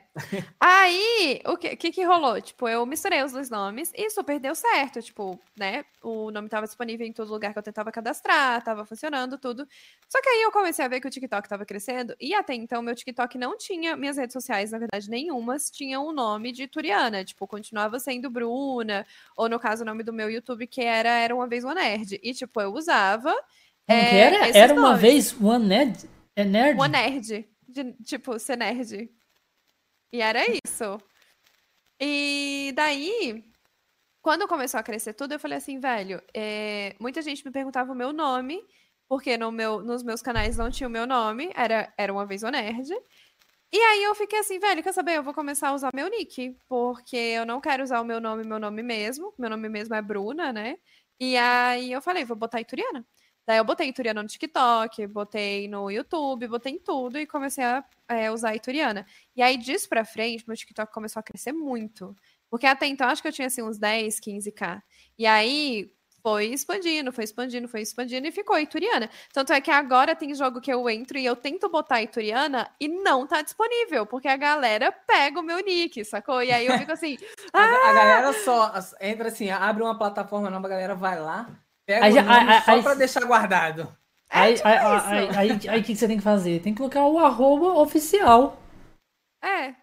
Aí, o que, que que rolou? Tipo, eu misturei os dois nomes e super deu certo. Tipo, né? O nome tava disponível em todo lugar que eu tentava cadastrar, tava funcionando tudo. Só que aí eu comecei a ver que o TikTok tava crescendo e até então meu TikTok não tinha, minhas redes sociais, na verdade, nenhumas tinham o nome de Turiana. Tipo, continuava sendo Bruna, ou no caso, o nome do meu YouTube, que era Era Uma Vez Uma Nerd. E, tipo, eu usava É, era? Era uma nomes. vez One Nerd? É nerd? Uma nerd. De, tipo, ser nerd. E era isso. E daí, quando começou a crescer tudo, eu falei assim, velho, é, muita gente me perguntava o meu nome, porque no meu, nos meus canais não tinha o meu nome, era, era uma vez o nerd. E aí eu fiquei assim, velho, quer saber? Eu vou começar a usar meu nick, porque eu não quero usar o meu nome, meu nome mesmo. Meu nome mesmo é Bruna, né? E aí eu falei, vou botar Ituriana. Daí eu botei Ituriana no TikTok, botei no YouTube, botei em tudo e comecei a é, usar Ituriana. E aí disso pra frente, meu TikTok começou a crescer muito. Porque até então acho que eu tinha assim uns 10, 15k. E aí foi expandindo, foi expandindo, foi expandindo e ficou Ituriana. Tanto é que agora tem jogo que eu entro e eu tento botar Ituriana e não tá disponível, porque a galera pega o meu nick, sacou? E aí eu fico assim, A, a galera só entra assim, abre uma plataforma nova, a galera vai lá, pega Aí o já- nome aí- só aí- pra deixar guardado. Aí, tipo aí, aí, aí, aí o que que você tem que fazer? Tem que colocar o arroba oficial. é.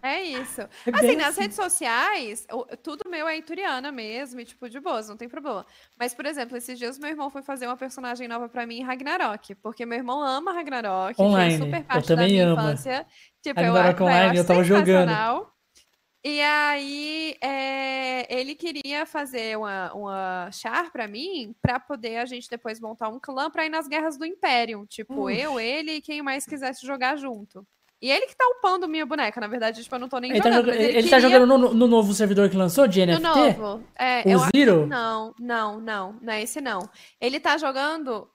É isso. É Assim, nas redes sociais, tudo meu é ituriana mesmo, e tipo, de boas, não tem problema. Mas, por exemplo, esses dias meu irmão foi fazer uma personagem nova pra mim em Ragnarok, porque meu irmão ama Ragnarok, Online, super eu parte da também minha amo. infância. Tipo, eu, Ragnarok acho- Online, eu eu tava jogando. E aí, é, ele queria fazer uma, uma char pra mim, pra poder a gente depois montar um clã pra ir nas guerras do Império. Tipo, Ux. eu, ele e quem mais quisesse jogar junto. E ele que tá upando minha boneca, na verdade, tipo, eu não tô nem Ele tá, jogando. joga- mas ele ele tá queria jogando no, no novo servidor que lançou de no NFT? novo. É, O Zero? Não, não, não. Não é esse, não. Ele tá jogando.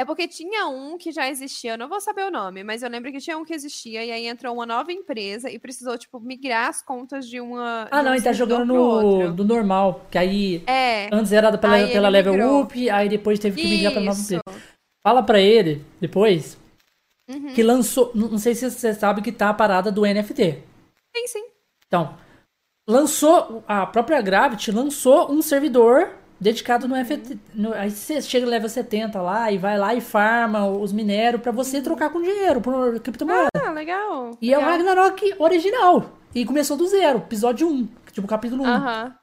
É porque tinha um que já existia, eu não vou saber o nome, mas eu lembro que tinha um que existia, e aí entrou uma nova empresa e precisou, tipo, migrar as contas de uma. Ah, de não, um ele tá jogando no, do normal. Que aí É. antes era pela, pela level migrou. up, aí depois teve que migrar pra nova empresa. Fala pra ele, depois, Uhum. que lançou. Não não sei se você sabe que tá a parada do NFT. Sim, sim. Então, lançou. A própria Gravity lançou um servidor dedicado no NFT. no- aí você chega level 70 lá e vai lá e farma os minérios pra você trocar com dinheiro, por criptomoeda. Ah, legal. e é o legal. Ragnarok original. E começou do zero, episódio 1. Tipo, capítulo 1. Aham.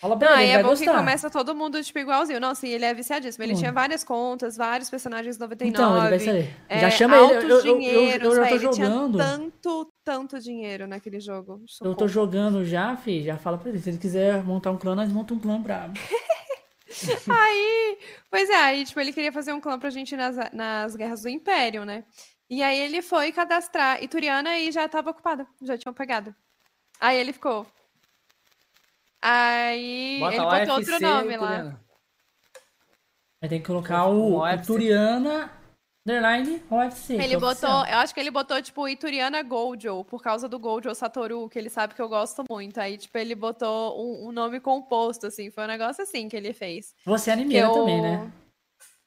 Fala pra Não, ele, é vai bom que gostar. começa todo mundo, tipo, igualzinho. Não, sim, ele é viciadíssimo. Ele Hum. tinha várias contas, vários personagens 99. Então, ele vai saber. é, Já chama ele. Eu, eu, eu, eu, já tô tinha jogando. tanto, tanto dinheiro naquele jogo. Eu tô Socorro. jogando já, fi. Já fala pra ele. Se ele quiser montar um clã, nós montamos um clã brabo. Aí, pois é, aí, tipo, ele queria fazer um clã pra gente ir nas, nas guerras do Império, né? E aí ele foi cadastrar Ituriana e já tava ocupada, já tinham pegado. Aí ele ficou. Aí Bota ele lá botou FC, outro nome lá. Ituriana. Aí tem que colocar o, o UFC. Underline OFC. Ele é botou, oficial. eu acho que ele botou, tipo, Ituriana Gojo, por causa do Gojo Satoru, que ele sabe que eu gosto muito. Aí, tipo, ele botou um, um nome composto, assim. Foi um negócio assim que ele fez. Você é animeira eu... também, né?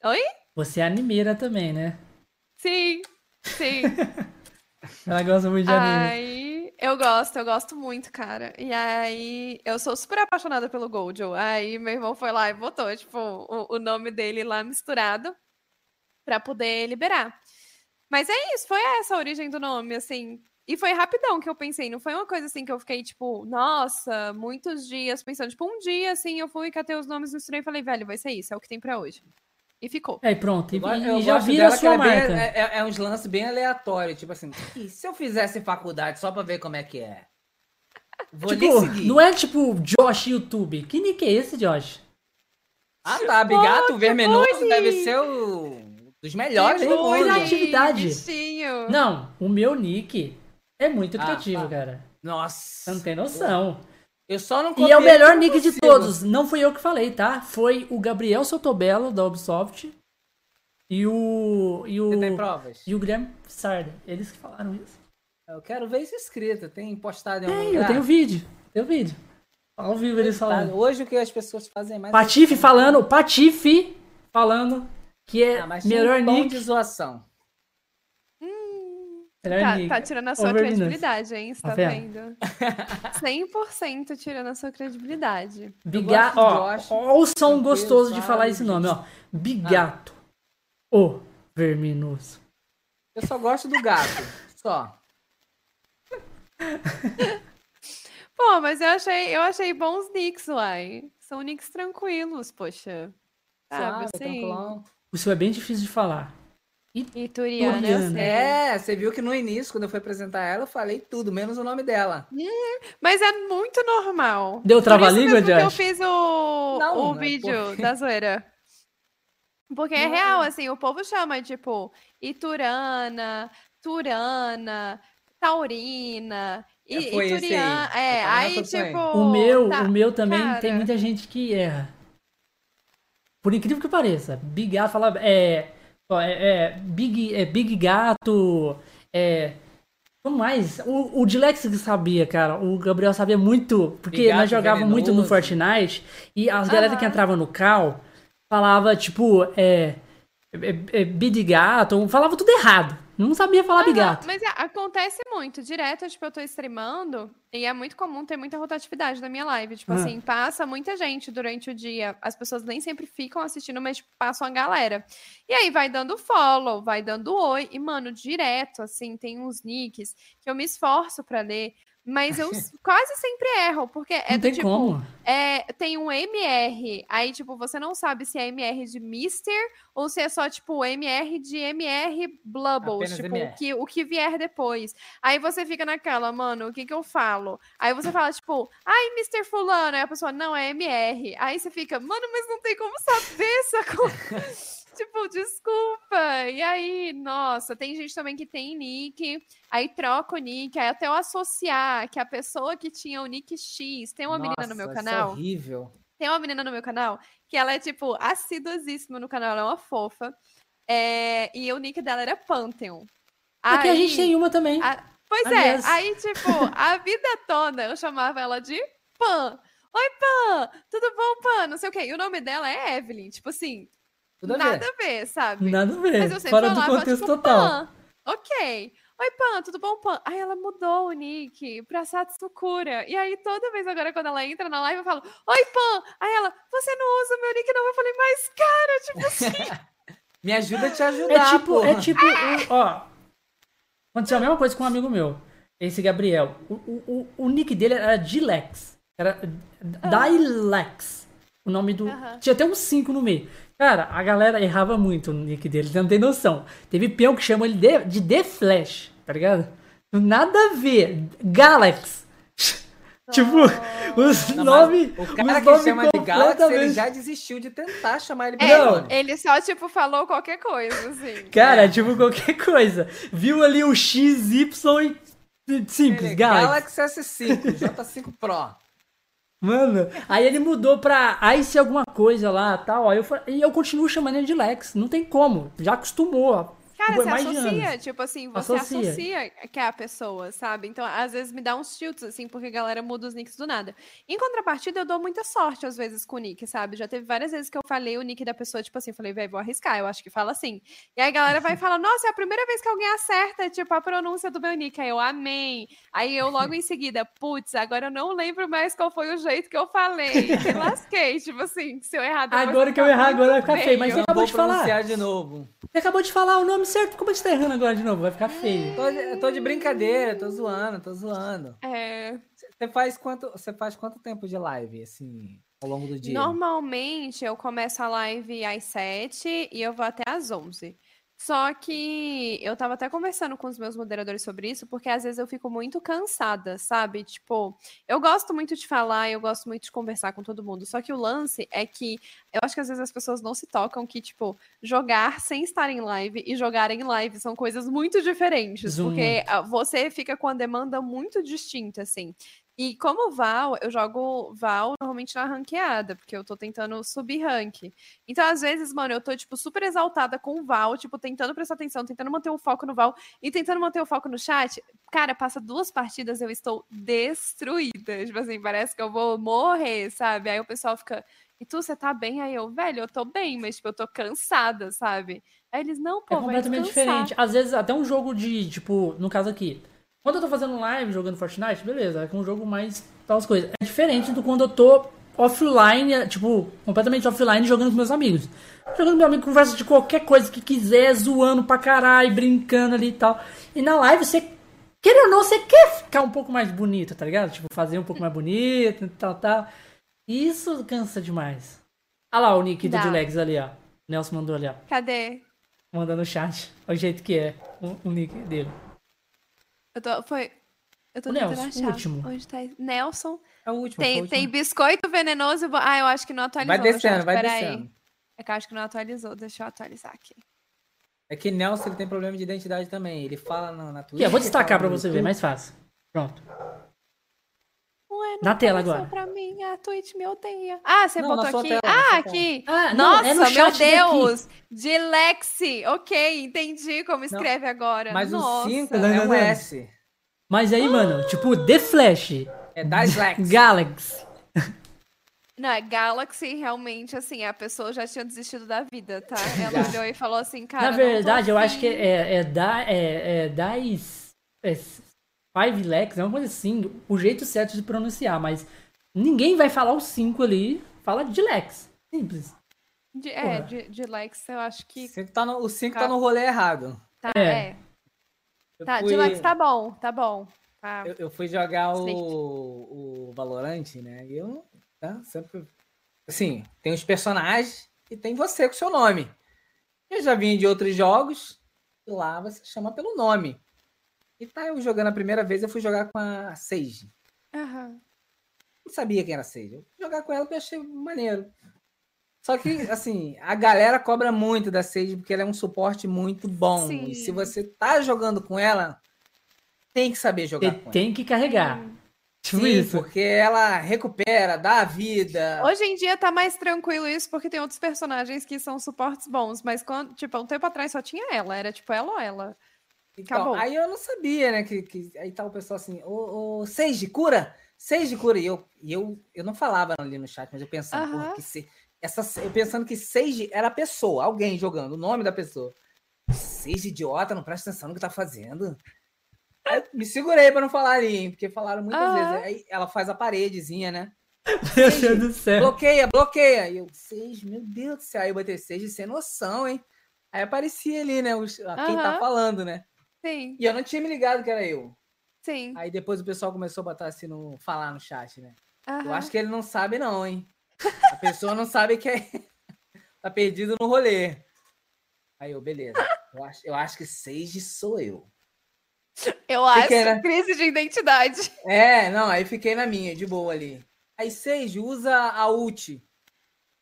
Oi? Você é animeira também, né? Sim, sim. Ela gosta muito de anime. Aí, eu gosto, eu gosto muito, cara. E aí, eu sou super apaixonada pelo Gojo. Aí, meu irmão foi lá e botou, tipo, o, o nome dele lá misturado pra poder liberar. Mas é isso, foi essa a origem do nome, assim. E foi rapidão que eu pensei, não foi uma coisa assim que eu fiquei, tipo, nossa, muitos dias pensando. Tipo, um dia, assim, eu fui, catei os nomes, misturei e falei, velho, vai ser isso, é o que tem pra hoje. E ficou. Aí pronto. E, Eu e eu já vira a sua ela é bem- marca. É, é- é uns lances bem aleatórios, tipo assim, "Ih, se eu fizesse faculdade só pra ver como é que é? Vou Tipo, não é tipo Josh YouTube. Que nick é esse, Josh? Ah tá, Bigato Verminoso foi! deve ser o dos melhores do mundo. né? atividade. Bichinho. Não, o meu nick é muito Ah, criativo, tá. cara. Você Nossa. não tem noção. Eu só não E é o melhor nick de todos. Não fui eu que falei, tá? Foi o Gabriel Sotobello, da Ubisoft. E o. E Você tem o. provas? E o Guilherme Sarda. Eles que falaram isso. Eu quero ver isso escrito. Tem postado em algum Tem, lugar? eu tenho vídeo. Tenho vídeo. Ao vivo eles Tá, falando. Hoje o que as pessoas fazem mais... Patife falando, Patife falando que é Ah, melhor um nick. de zoação. Melhor Tá, nick. tá tirando a sua Over credibilidade, hein? Você Tá tá vendo? vendo? 100% tirando a sua credibilidade. Bigato. Ó, o som gostoso de suave, falar esse nome, ó. Bigato. O verminoso. Eu só gosto do gato. Só. Pô, mas eu achei, eu achei bons nicks, uai. São nicks tranquilos, poxa. Sabe, Suave, assim? tranquilão. O seu é bem difícil de falar. Ituriana, eu Ituriana. sei. É, você viu que no início, quando eu fui apresentar ela, eu falei tudo, menos o nome dela. Mas é muito normal. Deu trava-língua, que eu Josh? fiz o, Não, o é vídeo porque- da zoeira. Porque é Não. real, assim, o povo chama, tipo, Iturana, Turana, Taurina, É, aí. Ituriana. É, aí, tipo. O meu, tá, o meu também cara. tem muita gente que erra. Por incrível que pareça, Big Gato fala é, é, é, Big é Big Gato, é como mais? O, o Dilex que sabia, cara. O Gabriel sabia muito, porque Big nós jogávamos muito no. Fortnite e as galera que entrava no cal falava tipo é, é, é Big Gato, falava tudo errado. Não sabia falar Big Aham, Gato. Mas é, acontece muito, direto, tipo, eu tô streamando e é muito comum ter muita rotatividade na minha live. Tipo Ah. assim, passa muita gente durante o dia. As pessoas nem sempre ficam assistindo, mas tipo, passa uma galera. E aí vai dando follow, vai dando oi. E, mano, direto, assim, tem uns nicks que eu me esforço pra ler. Mas eu quase sempre erro, porque é Não do tem tipo, como. é, tem um MR, aí, tipo, você não sabe se é MR de Mister ou se é só, tipo, MR de MR Blubbles, Apenas tipo, MR. O, que, o que vier depois. Aí você fica naquela, mano, o que que eu falo? Aí você fala, tipo, ai, Mr. Fulano, aí a pessoa, não, é MR. Aí você fica, mano, mas não tem como saber, sacou? tipo, desculpa. E aí, nossa, tem gente também que tem nick, aí troca o nick, aí até eu associar que a pessoa que tinha o nick X, tem uma menina no meu Nossa, é canal, horrível. tem uma menina no meu canal que ela é, tipo, assiduosíssima no canal, ela é uma fofa. É, e o nick dela era Pantheon. Aqui a Aí- gente tem uma também. a- Pois Aliás. é, aí, tipo, a vida toda eu chamava ela de Pan. Oi, Pan! Tudo bom, Pan? Não sei o quê. E o nome dela é Evelyn. Tipo assim, Tudo a ver. nada a ver, sabe? Nada a ver. Mas eu sempre Fora do falava, contexto tipo, total. Pan. Ok. Oi, Pan, tudo bom, Pan? Aí ela mudou o nick pra Satsukura. E aí, toda vez agora, quando ela entra na live, eu falo, Oi, Pan! Aí ela, você não usa o meu nick, não? Eu falei, mas, cara, tipo assim. Me ajuda a te É ajudar, tipo, porra. é tipo, o- ó. Aconteceu a mesma coisa com um amigo meu, esse Gabriel. O, o, o, o nick dele era Dilex. Era Dilex. O nome do. Aham. Tinha até um 5 no meio. Cara, a galera errava muito no nick dele, você não tem noção. Teve peão que chamou ele de, de The Flash, tá ligado? Nada a ver. Galax. tipo, os Não, mas nomes. o cara os que chama de Galaxy, ele já desistiu de tentar chamar ele É, Não. ele só, tipo, falou qualquer coisa, assim. Cara, tipo qualquer coisa. Viu ali o XY e simples, Ele, Galaxy. Galaxy S5, J5 Pro. Mano, aí ele mudou pra Ice alguma coisa lá tal. Aí eu, e eu continuo chamando ele de Lex. Não tem como. Já acostumou. Cara, Foi você mais associa, tipo assim, você Associa. associa. que é a pessoa, sabe? Então, às vezes me dá uns tilts, assim, porque a galera muda os nicks do nada. Em contrapartida, eu dou muita sorte, às vezes, com o nick, sabe? Já teve várias vezes que eu falei o nick da pessoa, tipo assim, falei, velho, vou arriscar, eu acho que fala assim. E aí a galera vai falar, nossa, é a primeira vez que alguém acerta, tipo, a pronúncia do meu nick. Aí eu, amém. Aí eu logo em seguida, putz, agora eu não lembro mais qual foi o jeito que eu falei. Me lasquei, tipo assim, se eu errar Agora que eu errar, agora vai ficar feio. Mas você acabou Vou de falar. de novo. Você acabou de falar o nome certo. Como é que você tá errando agora de novo? Vai ficar feio. Tô eu tô de brincadeira, tô zoando, tô zoando. É, Você faz quanto, você faz quanto tempo de live, assim, ao longo do dia? Normalmente eu começo a live às 7 e eu vou até às 11. Só que eu tava até conversando com os meus moderadores sobre isso, porque às vezes eu fico muito cansada, sabe? Tipo, eu gosto muito de falar, eu gosto muito de conversar com todo mundo. Só que o lance é que eu acho que às vezes as pessoas não se tocam que, tipo, jogar sem estar em live e jogar em live são coisas muito diferentes. Zoom porque você fica com a demanda muito distinta, assim. E como Val, eu jogo Val normalmente na ranqueada, porque eu tô tentando subir rank. Então, às vezes, mano, eu tô, tipo, super exaltada com o Val, tipo, tentando prestar atenção, tentando manter o foco no Val e tentando manter o foco no chat. Cara, passa duas partidas, eu estou destruída. Tipo assim, parece que eu vou morrer, sabe? Aí o pessoal fica, e tu, você tá bem? Aí eu, velho, eu tô bem, mas, tipo, eu tô cansada, sabe? Aí eles, não, pô, É completamente diferente. Às vezes, até um jogo de, tipo, no caso aqui. Quando eu tô fazendo live jogando Fortnite, beleza, é um jogo mais tal as coisas. É diferente do quando eu tô offline, tipo, completamente offline jogando com meus amigos. Jogando com meu amigo, conversa de qualquer coisa que quiser, zoando pra caralho, brincando ali e tal. E na live você, querendo ou não, você quer ficar um pouco mais bonito, tá ligado? Tipo, fazer um pouco mais bonito e tal, tal. Isso cansa demais. Olha lá o nick do. Dilex ali, ó. Nelson mandou ali, ó. Cadê? Manda no chat. Olha o jeito que é o, o nick dele. Eu tô, foi... Eu tô O tentando Nelson, o achar. último. Onde tá? Nelson. É o último. Tem, o tem biscoito venenoso e... Ah, eu acho que não atualizou. Vai descendo, gente, vai peraí. descendo. É que eu acho que não atualizou. Deixa eu atualizar aqui. É que Nelson ele tem problema de identidade também. Ele fala na, na Twitch. Eu vou destacar pra você ver, mais fácil. Pronto. Ué, não Na tela agora. Pra mim, a Twitch me odeia. Ah, você Não, botou sua aqui? tela, ah, aqui. Ah, não, Nossa, é no meu chat daqui. Deus! Dilexi. Ok, entendi como escreve agora. Mas Nossa. o 5 Não, é não, um não. S. Mas aí, mano, tipo, The Flash, É da Slack. Galaxy. Não, é Galaxy, realmente, assim, a pessoa já tinha desistido da vida, tá? Ela olhou e falou assim, cara. Na não tô verdade, eu acho que é, é, da, é, é das. É, Five Lex, é uma coisa assim, o jeito certo de pronunciar, mas ninguém vai falar o 5 ali, fala de Lex. Simples. De, é, de, de Lex, eu acho que. Cinco tá no- o 5 tá no rolê errado. Tá, É. é. Eu Tá, fui- de Lex tá bom, tá bom. Tá. Eu, eu fui jogar o, o Valorant, né? E eu, tá, sempre. Assim, tem os personagens e tem você com seu nome. Eu já vim de outros jogos e lá você chama pelo nome. E tá eu jogando a primeira vez, eu fui jogar com a Sage. Aham. Não sabia quem era a Sage. Eu fui jogar com ela porque eu achei maneiro. Só que, assim, a galera cobra muito da Sage porque ela é um suporte muito bom. E se Sim. você tá jogando com ela, tem que saber jogar ela. tem que carregar. Tipo Sim, isso. porque ela recupera, dá a vida. Hoje em dia tá mais tranquilo isso, porque tem outros personagens que são suportes bons, mas quando, tipo, um tempo atrás só tinha ela, era tipo ela ou ela. Então, aí eu não sabia, né? Que, que aí tá o pessoal assim, ô, ô Seiji, cura! Seiji, cura! E eu, e eu, eu não falava ali no chat, mas eu pensando, que se, essa, eu pensando que Seiji era a pessoa, alguém jogando, o nome da pessoa. Seiji, idiota, não presta atenção no que tá fazendo. Aí me segurei pra não falar ali, hein, porque falaram muitas vezes. Aí ela faz a paredezinha, né? Meu Deus do céu. Bloqueia, bloqueia. E eu, seis, meu Deus do céu. Aí eu botei seis sem noção, hein? Aí aparecia ali, né? Os, quem tá falando, né? Sim, E eu não tinha me ligado que era eu. sim. Aí depois o pessoal começou a botar assim no. falar no chat, né? Eu acho que ele não sabe, não, hein? A pessoa não sabe que é. tá perdido no rolê. Aí eu, beleza. Eu acho, eu acho que Sage sou eu. Eu acho que era? crise de identidade. É, não, aí fiquei na minha, de boa ali. Aí Sage usa a ult.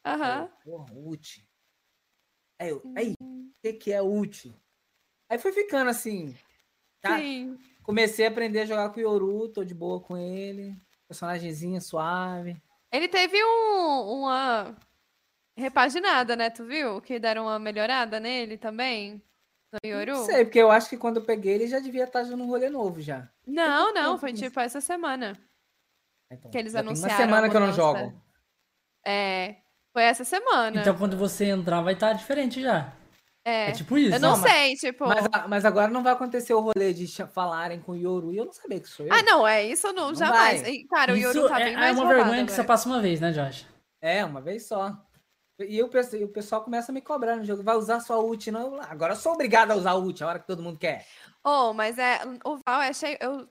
Aham. Porra, ult. Aí eu, aí, o que, que é ult? Aí foi ficando assim. Tá? Sim. Comecei a aprender a jogar com o Yoru, tô de boa com ele. Personagemzinho suave. Ele teve um, uma repaginada, né? Tu viu? Que deram uma melhorada nele também? No Yoru? Não sei, porque eu acho que quando eu peguei ele já devia estar num rolê novo já. Não, não, foi tipo essa semana. Então, Que eles anunciaram Uma semana que eu não jogo. É. Foi essa semana. Então quando você entrar vai estar diferente já. É. É tipo isso. Eu não, Não, mas- sei, tipo. Mas, mas agora não vai acontecer o rolê de falarem com o Yoru e eu não sabia que sou eu. Ah, não, é isso eu não, Não jamais. vai. E, Cara, o Isso Yoru tá é, bem é mais uma roubado vergonha que você passa uma vez, né, Josh? É, uma vez só. E o, pessoal, e o pessoal começa a me cobrar no jogo. Vai usar sua ult, não? Eu, Agora eu sou obrigado a usar a ult, a hora que todo mundo quer. Oh, mas é. O Val é cheio. Eu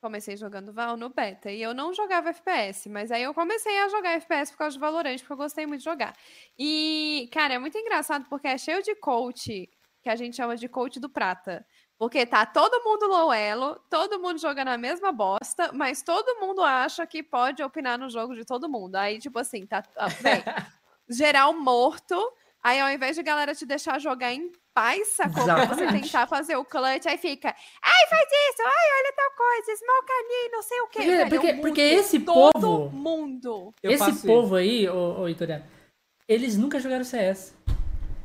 comecei jogando Val no beta e eu não jogava FPS, mas aí eu comecei a jogar FPS por causa de Valorant, porque eu gostei muito de jogar. E, cara, é muito engraçado porque é cheio de coach, que a gente chama de coach do prata. Porque tá todo mundo low elo, todo mundo jogando a mesma bosta, mas todo mundo acha que pode opinar no jogo de todo mundo. Aí, tipo assim, tá. ah, véi, geral morto. Aí, ao invés de galera te deixar jogar em paz, sacou? Pra você tentar fazer o clutch, aí fica. Ai, faz isso! Ai, olha tal coisa! Smoke ali, não sei o quê. Porque- Velho, porque- muto porque esse todo povo- mundo. Eu faço Esse isso. povo aí, ô, ô Itoriano, eles nunca jogaram CS.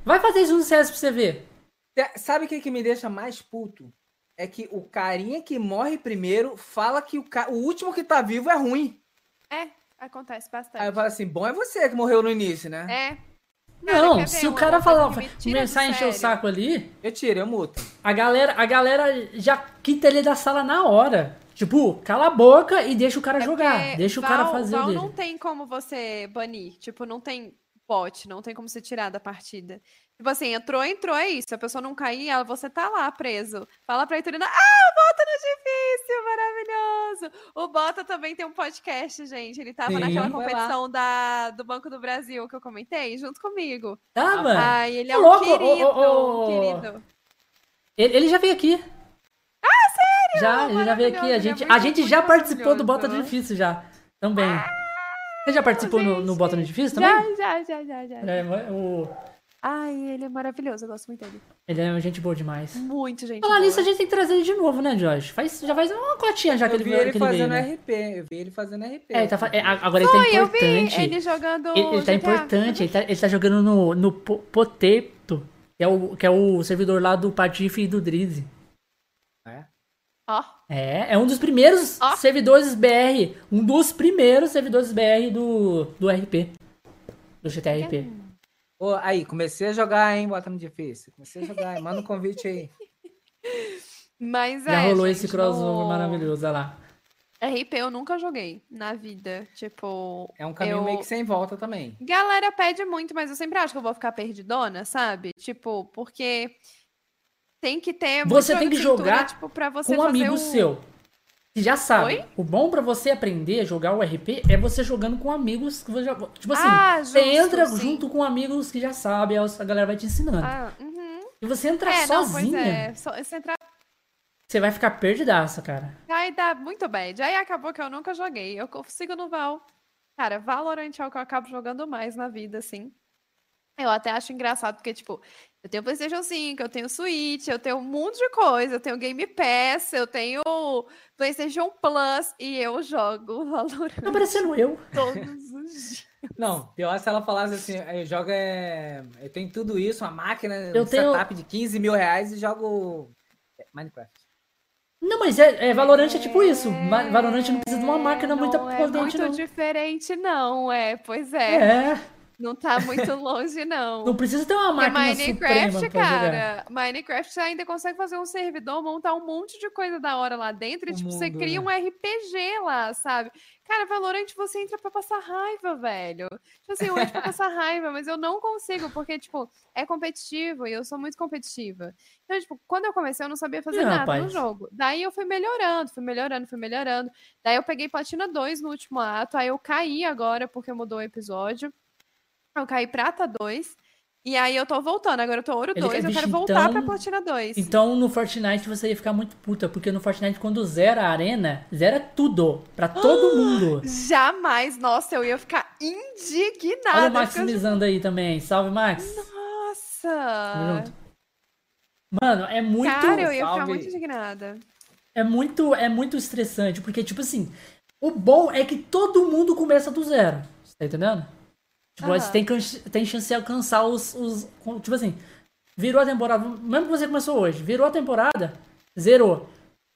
Vai fazer isso no CS pra você ver. Sabe o que, que me deixa mais puto? É que o carinha que morre primeiro fala que o, ca- o último que tá vivo é ruim. É, acontece bastante. Aí eu falo assim, bom é você que morreu no início, né? É. Não, se o cara falar, começar a encher o saco ali, Eu tiro, eu muto. a galera, a galera já quita ele da sala na hora. Tipo, cala a boca e deixa o cara É jogar. Deixa o Val- cara fazer o Val dele. não tem como você banir. Tipo, não tem bot, não tem como você tirar da partida. Tipo assim, entrou, entrou, é isso. Se a pessoa não cair, ela, você tá lá preso. Fala pra Iturina, ah, o Bota no difícil, maravilhoso. O Bota também tem um podcast, gente. Ele tava Sim. naquela competição da, do Banco do Brasil que eu comentei, junto comigo. Tava. Ai, ele é um louco, querido, ô, ô. querido. Ele, ele já veio aqui. Ah, sério? Já, ele já veio aqui. A é gente, muito, a gente já participou do Bota no. Difícil já. Também. Você já participou no, no gente. Bota no Difícil também? Já, já, já, já, já. É, o, Ai, ele é maravilhoso, eu gosto muito dele. ele é gente boa demais. Muito, gente. Falar boa. nisso, a gente tem que trazer ele de novo, né, Josh? Faz, já faz uma cotinha já que Eu ele, vi veio- ele que ele veio, fazendo né? RP. Eu vi ele fazendo RP. É, ele tá, é, agora ele tá Foi, eu vi importante. ele jogando. Ele, ele tá importante, ele tá, ele tá jogando no, no Po- Potato, que é, o, que é o servidor lá do Patife e do Drizzy. É. Ó, É, é um dos primeiros Ó. servidores BR. Um dos primeiros servidores BR do, do RP. Do GTRP. Ô, aí, comecei a jogar, hein? Bota no difícil. Comecei a jogar, hein? Manda um convite aí. mas Já é. rolou gente, esse crossover no maravilhoso, olha lá. RP eu nunca joguei na vida. Tipo. É um caminho eu... meio que sem volta também. Galera pede muito, mas eu sempre acho que eu vou ficar perdidona, sabe? Tipo, porque tem que ter. Você tem que jogar tipo, pra você Com um fazer amigo o... seu. Que já sabe. Oi? O bom pra você aprender a jogar o RP é você jogando com amigos que você já. Tipo assim, Ah, você justo, entra sim. junto com amigos que já sabem, a galera vai te ensinando. Ah, uhum. E você entra É, não, sozinha, é. Só, você entrar você vai ficar perdidaça, cara. Aí dá muito bad. Aí acabou que eu nunca joguei. Eu consigo no Val. Cara, Valorant é o que eu acabo jogando mais na vida, assim. Eu até acho engraçado, porque, tipo, eu tenho PlayStation 5, eu tenho Switch, eu tenho um monte de coisa, eu tenho Game Pass, eu tenho PlayStation Plus e eu jogo Valorant Tá parecendo eu. todos os dias. Não, pior se ela falasse assim, eu jogo é. Eu tenho tudo isso, uma máquina, Eu um tenho- setup de 15 mil reais e jogo Minecraft. Não, mas é, é Valorant é tipo isso. Ma- Valorant não precisa de uma máquina muito não é potente, muito não. diferente, não, é. Pois é. É, Não tá muito longe, não. não precisa ter uma Porque máquina Minecraft, suprema cara, Minecraft você ainda consegue fazer um servidor, montar um monte de coisa da hora lá dentro e, O tipo, você mundo, cria né? um RPG lá, sabe? Cara, Valorant você entra pra passar raiva, velho. Tipo assim, eu entro pra passar raiva, mas eu não consigo, porque, tipo, é competitivo e eu sou muito competitiva. Então, tipo, quando eu comecei, eu não sabia fazer Ih, nada rapaz. no jogo. Daí eu fui melhorando, fui melhorando, fui melhorando. Daí eu peguei Platina 2 no último ato, aí eu caí agora porque mudou o episódio. Eu caí Prata 2. E aí eu tô voltando, agora eu tô Ouro Ele- 2, eu bicho, quero voltar pra então- Platina 2. Então no Fortnite você ia ficar muito puta, porque no Fortnite quando zera a arena, zera tudo. Pra todo mundo. Jamais, nossa, eu ia ficar indignada. Olha o Max porque eu- aí também. Salve, Max. Nossa! Mano, é muito. Cara, eu ia ficar salve. muito indignada. É muito, é muito estressante, porque, tipo assim, o bom é que todo mundo começa do zero. Você tá entendendo? Tipo, você tem, tem chance de alcançar os, os. Tipo assim, virou a temporada. Mesmo que você começou hoje, virou a temporada, zerou.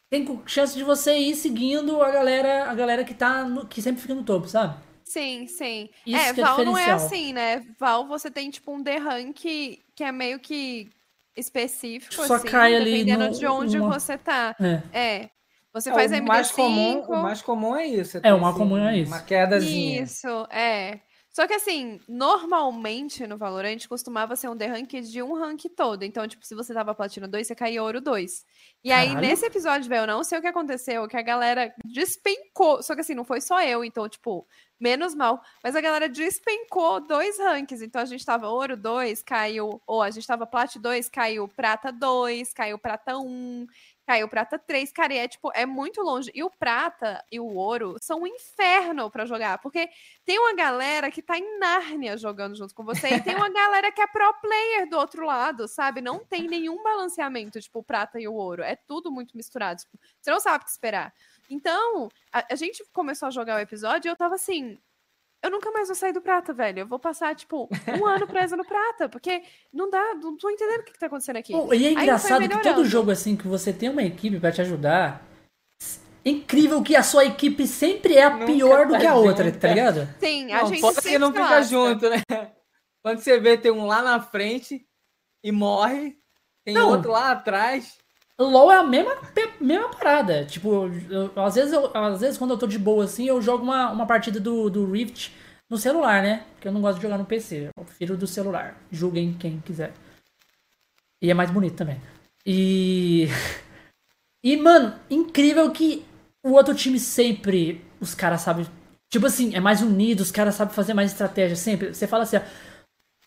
Tem chance de você ir seguindo a galera, a galera que tá no, que sempre fica no topo, sabe? Sim, sim. Isso é, que é Val não é assim, né? Val você tem tipo um The Rank que é meio que específico, Só assim, cai ali dependendo no- de onde uma- você tá. É. É. Você É, faz o MD5. mais comum, o mais comum é isso. É, tem, o mais comum é isso. Uma quedazinha. Isso, é. Só que assim, normalmente no Valorant costumava ser um The Rank de um rank todo. Então, tipo, se você tava platina 2, você caía ouro 2. E aí, Caralho. nesse episódio, velho, eu não sei o que aconteceu, que a galera despencou. Só que assim, não foi só eu, então, tipo, menos mal. Mas a galera despencou dois ranks. Então, a gente tava ouro 2, caiu. Ou a gente tava plat 2, caiu prata 2, caiu prata 1. Caiu prata 3, cara, e é tipo, é muito longe. E o prata e o ouro são um inferno pra jogar, porque tem uma galera que tá em Nárnia jogando junto com você, e tem uma galera que é pro player do outro lado, sabe? Não tem nenhum balanceamento, tipo, o prata e o ouro. É tudo muito misturado. tipo, você não sabe o que esperar. Então, a, a gente começou a jogar o episódio e eu tava assim. Eu nunca mais vou sair do prata, velho. Eu vou passar, tipo, um ano presa no prata, porque não dá, não tô entendendo o que, que tá acontecendo aqui. Pô, e é engraçado que todo jogo assim que você tem uma equipe pra te ajudar. É incrível que a sua equipe sempre é a Nunca pior do tá que a outra, tá ligado? Sim, a Não, gente sempre que não se fica lasca. junto, né? Quando você vê, tem um lá na frente e morre, tem Não. outro lá atrás. LOL é a mesma, mesma parada. Tipo, eu- às, vezes eu- às vezes quando eu tô de boa assim, eu jogo uma, uma partida do, do Rift no celular, né? Porque eu não gosto de jogar no PC. Eu prefiro do celular. Julguem quem quiser. E é mais bonito também. E. E, mano, incrível que o outro time sempre. Os caras sabem. Tipo assim, é mais unido, os caras sabem fazer mais estratégia sempre. Você fala assim, ó.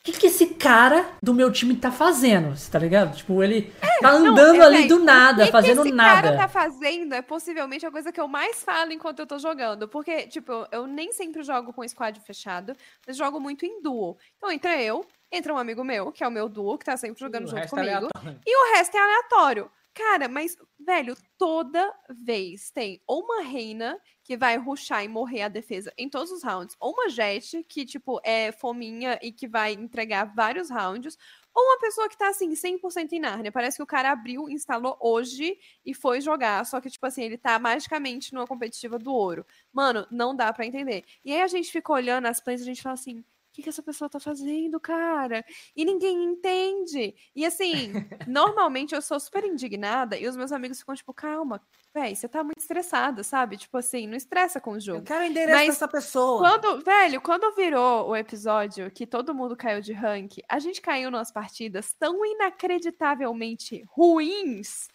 O que, que esse cara do meu time tá fazendo? Você tá ligado? Tipo, ele tá Não, andando é, ali do nada, o que fazendo que esse nada. cara tá fazendo é possivelmente a coisa que eu mais falo enquanto eu tô jogando. Porque, tipo, eu nem sempre jogo com squad fechado, mas jogo muito em duo. Então entra eu, entra um amigo meu, que é o meu duo, que tá sempre jogando O junto é comigo. aleatório. E o resto é aleatório. Cara, mas, velho, toda vez tem ou uma reina que vai ruxar e morrer a defesa em todos os rounds, ou uma jet que, tipo, é fominha e que vai entregar vários rounds, ou uma pessoa que tá, assim, 100% em Narnia. Parece que o cara abriu, instalou hoje e foi jogar, só que, tipo assim, ele tá magicamente numa competitiva do ouro. Mano, não dá pra entender. E aí a gente fica olhando as plays e a gente fala assim, o que, que essa pessoa tá fazendo, cara? E ninguém entende. E assim, normalmente eu sou super indignada e os meus amigos ficam tipo, calma, véi, você tá muito estressada, sabe? Tipo assim, não estressa com o Eu jogo. quero o endereço Mas dessa pessoa. Quando, velho, quando virou o episódio que todo mundo caiu de rank, a gente caiu nas partidas tão inacreditavelmente ruins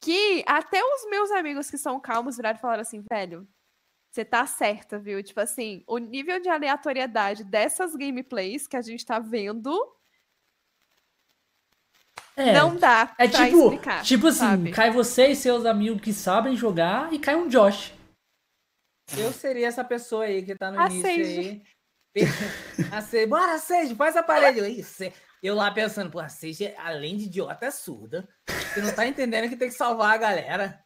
que até os meus amigos que são calmos viraram e falaram assim, velho, você tá certa, viu? Tipo assim, o nível de aleatoriedade dessas gameplays que a gente tá vendo É, não dá é pra tipo, explicar. tipo assim, sabe? cai você e seus amigos que sabem jogar e cai um Josh. Eu seria essa pessoa aí que tá no A início Sage. aí. A Sage, bora, Sage, faz a parede. Eu, Isso, eu lá pensando, pô, a Sage, além de idiota, é surda. Você não tá entendendo que tem que salvar a galera.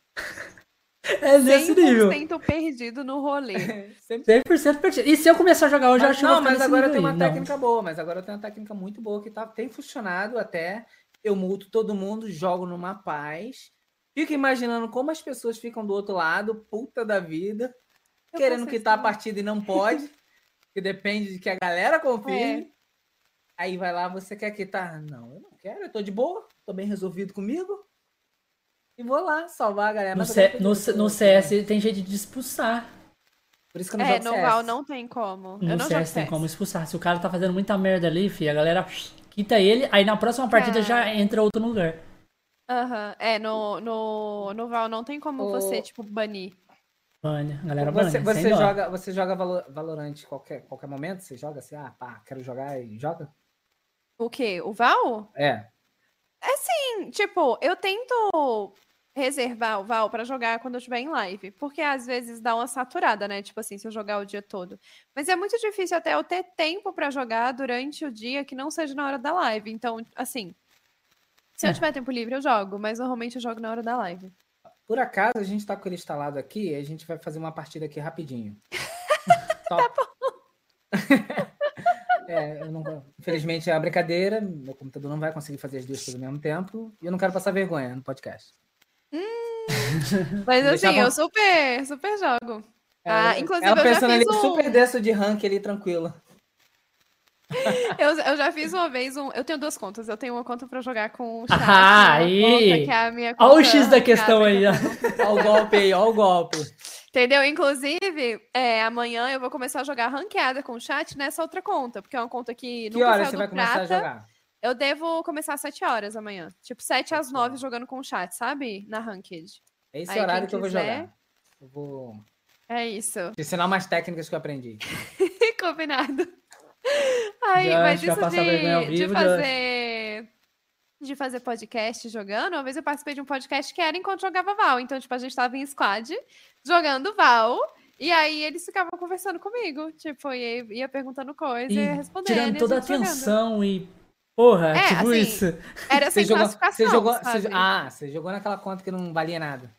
É nesse nível. 100% perdido no rolê. Sempre 100% perdido. E se eu começar a jogar hoje, eu Mas, acho que eu não, mas agora eu tenho uma aí. Não. técnica boa, mas agora eu tenho uma técnica muito boa que tá, tem funcionado até. Eu multo todo mundo, jogo numa paz. Fico imaginando como as pessoas ficam do outro lado, puta da vida, Eu querendo quitar a isso partida e não pode, que depende de que a galera confirme. É. Aí vai lá, você quer quitar? Não, eu não quero, eu tô de boa, tô bem resolvido comigo. E vou lá salvar a galera. No, C- eu no, no CS tem jeito de expulsar. Por isso que eu não É, jogo no CS. Val não tem como. eu No não jogo CS tem CS. como expulsar. Se o cara tá fazendo muita merda ali, fi, a galera quita ele, aí na próxima partida já Cara. entra outro no lugar. Aham, É, no, no, no Val não tem como O- você, tipo, banir. Bane, a galera Você, bane, você dó. joga, você joga Valo- Valorant qualquer, qualquer momento? Você joga assim, ah, pá, quero jogar e joga? O quê? O Val? É. Sim, tipo, eu tento reservar o Val pra jogar quando eu estiver em live, porque às vezes dá uma saturada, né? Tipo assim, se eu jogar o dia todo. Mas é muito difícil até eu ter tempo pra jogar durante o dia que não seja na hora da live. Então, assim, se É. eu tiver tempo livre eu jogo, mas normalmente eu jogo na hora da live. Por acaso, a gente tá com ele instalado aqui, a gente vai fazer uma partida aqui rapidinho. Tá É, eu não, infelizmente é uma brincadeira, meu computador não vai conseguir fazer as duas coisas ao mesmo tempo, e eu não quero passar vergonha no podcast. Mas assim, eu super, super jogo. Ah, É, inclusive ela eu já pensando ali, um... super desço de rank ali, tranquilo. Eu, eu já fiz uma vez um. Eu tenho duas contas. Eu tenho uma conta pra jogar com o chat. Ah, aí. conta que é a minha Olha o conta X da questão aí, ó. Olha o golpe aí, olha o golpe. Entendeu? Inclusive, é, amanhã eu vou começar a jogar ranqueada com o chat nessa outra conta, porque é uma conta que Que nunca hora saiu você do vai começar prata. a jogar? Eu devo começar às 7 horas amanhã. Tipo, 7 às Sete 9 horas. jogando com o chat, sabe? Na Ranked. É esse Aí, horário que eu vou quiser- jogar. Eu vou É isso. te ensinar umas técnicas que eu aprendi. Combinado. Aí, Já mas isso de, de vivo, já- fazer. De fazer podcast jogando, uma vez eu participei de um podcast que era enquanto jogava Val. Então, tipo, a gente tava em squad jogando Val. E aí eles ficavam conversando comigo. Tipo, ia, ia perguntando coisa e, ia E respondendo. tirando toda a jogando. atenção e. Porra, É, tipo assim, isso. Era sem Você jogou, classificação. você jogou, sabe? você- ah, você jogou naquela conta que não valia nada.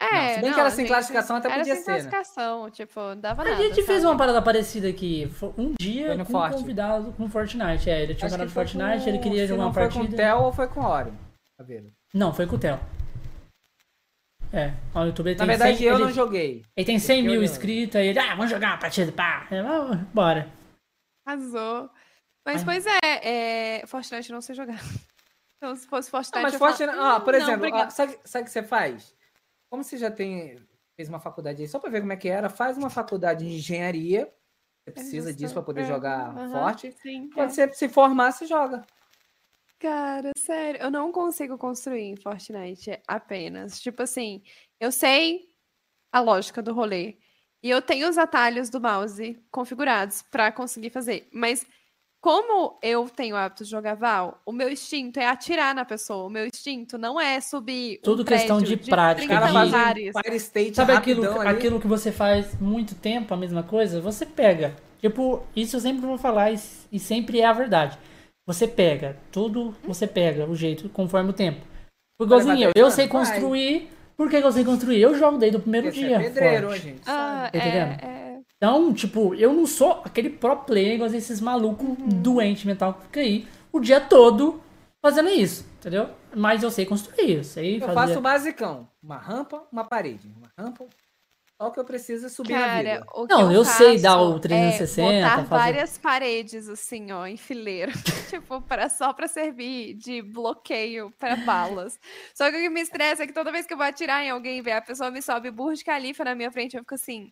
É, não, se bem que era sem classificação, até era podia sem ser, né? classificação, tipo, não dava A nada. gente fez sabe? uma parada parecida aqui. Um Foi dia no com um Forte. convidado com Fortnite. É, ele tinha Acho parado que de Fortnite, com- ele queria se jogar não uma foi com o partida. Theo ou foi com o Oreo? Tá vendo? Não, foi com o Theo. É, o YouTube ele Na tem verdade, 100, eu ele, não joguei. ele tem 100 eu mil não- inscritos, aí ele, ah, vamos jogar uma partida, pá. É, bora. Arrasou. Mas, Ai. pois é, é, Fortnite não sei jogar. Então, se fosse Fortnite. Não, mas falo, Fortnite, "Hum, ó, por não, exemplo, obrigada." sabe, sabe o que você faz? Como você já tem fez uma faculdade aí, só para ver como é que era, faz uma faculdade de engenharia Você precisa justo. disso para poder É, jogar aham, forte. Sim. é. Quando você se formar, você joga. Cara, sério, eu não consigo construir em Fortnite apenas. Tipo assim, eu sei a lógica do rolê. E eu tenho os atalhos do mouse configurados pra conseguir fazer. Mas como eu tenho o hábito de jogar Val, o meu instinto é atirar na pessoa. O meu instinto não é subir. um Tudo questão prédio de prática, Os 30 de- faz um State Sabe aquilo, ali. aquilo que você faz muito tempo, a mesma coisa? Você pega. Tipo, isso eu sempre vou falar e, e sempre é a verdade. Você pega, tudo você pega, o jeito, conforme o tempo. Igualzinho eu, eu sei construir. Por que eu sei construir? Eu jogo desde o primeiro Porque você dia. é pedreiro, forte. a gente. Ah? Tá entendendo? é, é. Então, tipo, eu não sou aquele pro player igual esses malucos Uhum. doente mental que fica aí o dia todo fazendo isso, entendeu? Mas eu sei construir, eu sei Eu fazer. faço o basicão. Uma rampa, uma parede. Uma rampa. Só o que eu preciso é subir na Cara, vida. o que Não, eu, eu sei dar o 360, É botar fazer- várias paredes, assim, ó, em fileira. tipo, para, só pra servir de bloqueio para balas. Só que o que me estressa é que toda vez que eu vou atirar em alguém, velho, a pessoa me sobe Burj Khalifa na minha frente, eu fico assim.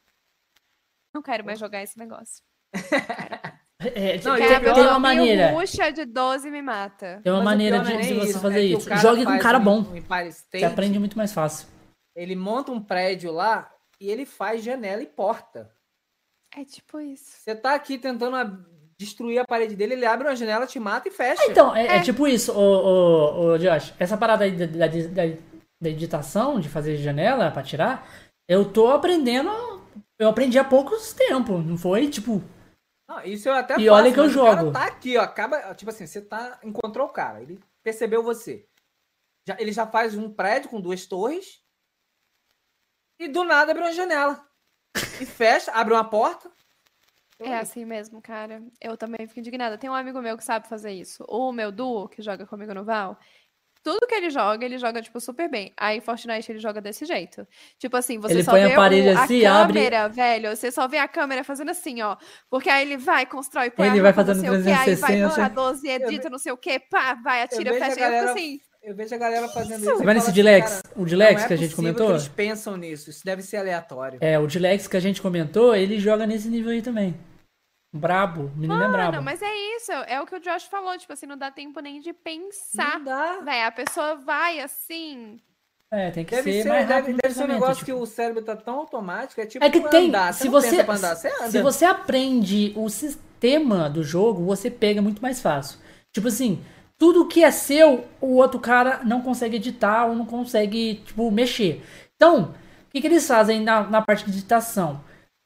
Não quero mais jogar esse negócio. É, Não, tem, o Quero pior- tem uma maneira. ruxa de 12 me mata. Tem uma Mas o maneira de, é de você isso, fazer é o isso. cara Jogue com um cara bom. um Você aprende muito mais fácil. Ele monta um prédio lá e ele faz janela e porta. É tipo isso. Você tá aqui tentando destruir a parede dele, ele abre uma janela, te mata e fecha. Então, é, é É. tipo isso, ô, ô, ô, Josh. Essa parada aí da, da, da, da editação, de fazer janela pra tirar, eu tô aprendendo. Eu aprendi há poucos tempos, não foi? Tipo, Não, isso eu até E olha que eu mas o cara jogo. tá aqui, ó. Acaba, tipo assim, você tá. Encontrou o cara, ele percebeu você. Já, ele já faz um prédio com duas torres. E do nada abre uma janela. E fecha, abre uma porta. É assim mesmo, cara. Eu também fico indignada. Tem um amigo meu que sabe fazer isso. O meu duo, que joga comigo no Val, tudo que ele joga, ele joga, tipo, super bem. Aí Fortnite ele joga desse jeito. Tipo assim, você Ele só põe a vê parede o- a assim, abre- câmera, velho. Você só vê a câmera fazendo assim, ó. Porque aí ele vai, constrói, põe Ele a vai fazendo não sei o quê, aí vai 360. puxar 12, edita, não sei o quê, pá, vai, atira, a fecha. Aí eu galera- assim, Eu vejo a galera fazendo isso. Você e vai nesse assim, Dilex? cara, O Dilex é que a gente comentou? Que eles pensam nisso. Isso deve ser aleatório. É, o Dilex que a gente comentou, ele joga nesse nível aí também. Brabo, o menino é brabo. Mano, mas é isso, é o que o Josh falou, tipo assim, não dá tempo nem de pensar. Não dá. Véi, a pessoa vai assim. É, tem que Deve ser, ser, mais deve, rápido deve ser um negócio tipo. que o cérebro tá tão automático. É tipo É que tem. andar. se não você, pensa pra andar, você anda. se você aprende o sistema do jogo, você pega muito mais fácil. Tipo assim, tudo que é seu, o outro cara não consegue editar ou não consegue, tipo, mexer. Então, o que, que eles fazem na, na parte de editação?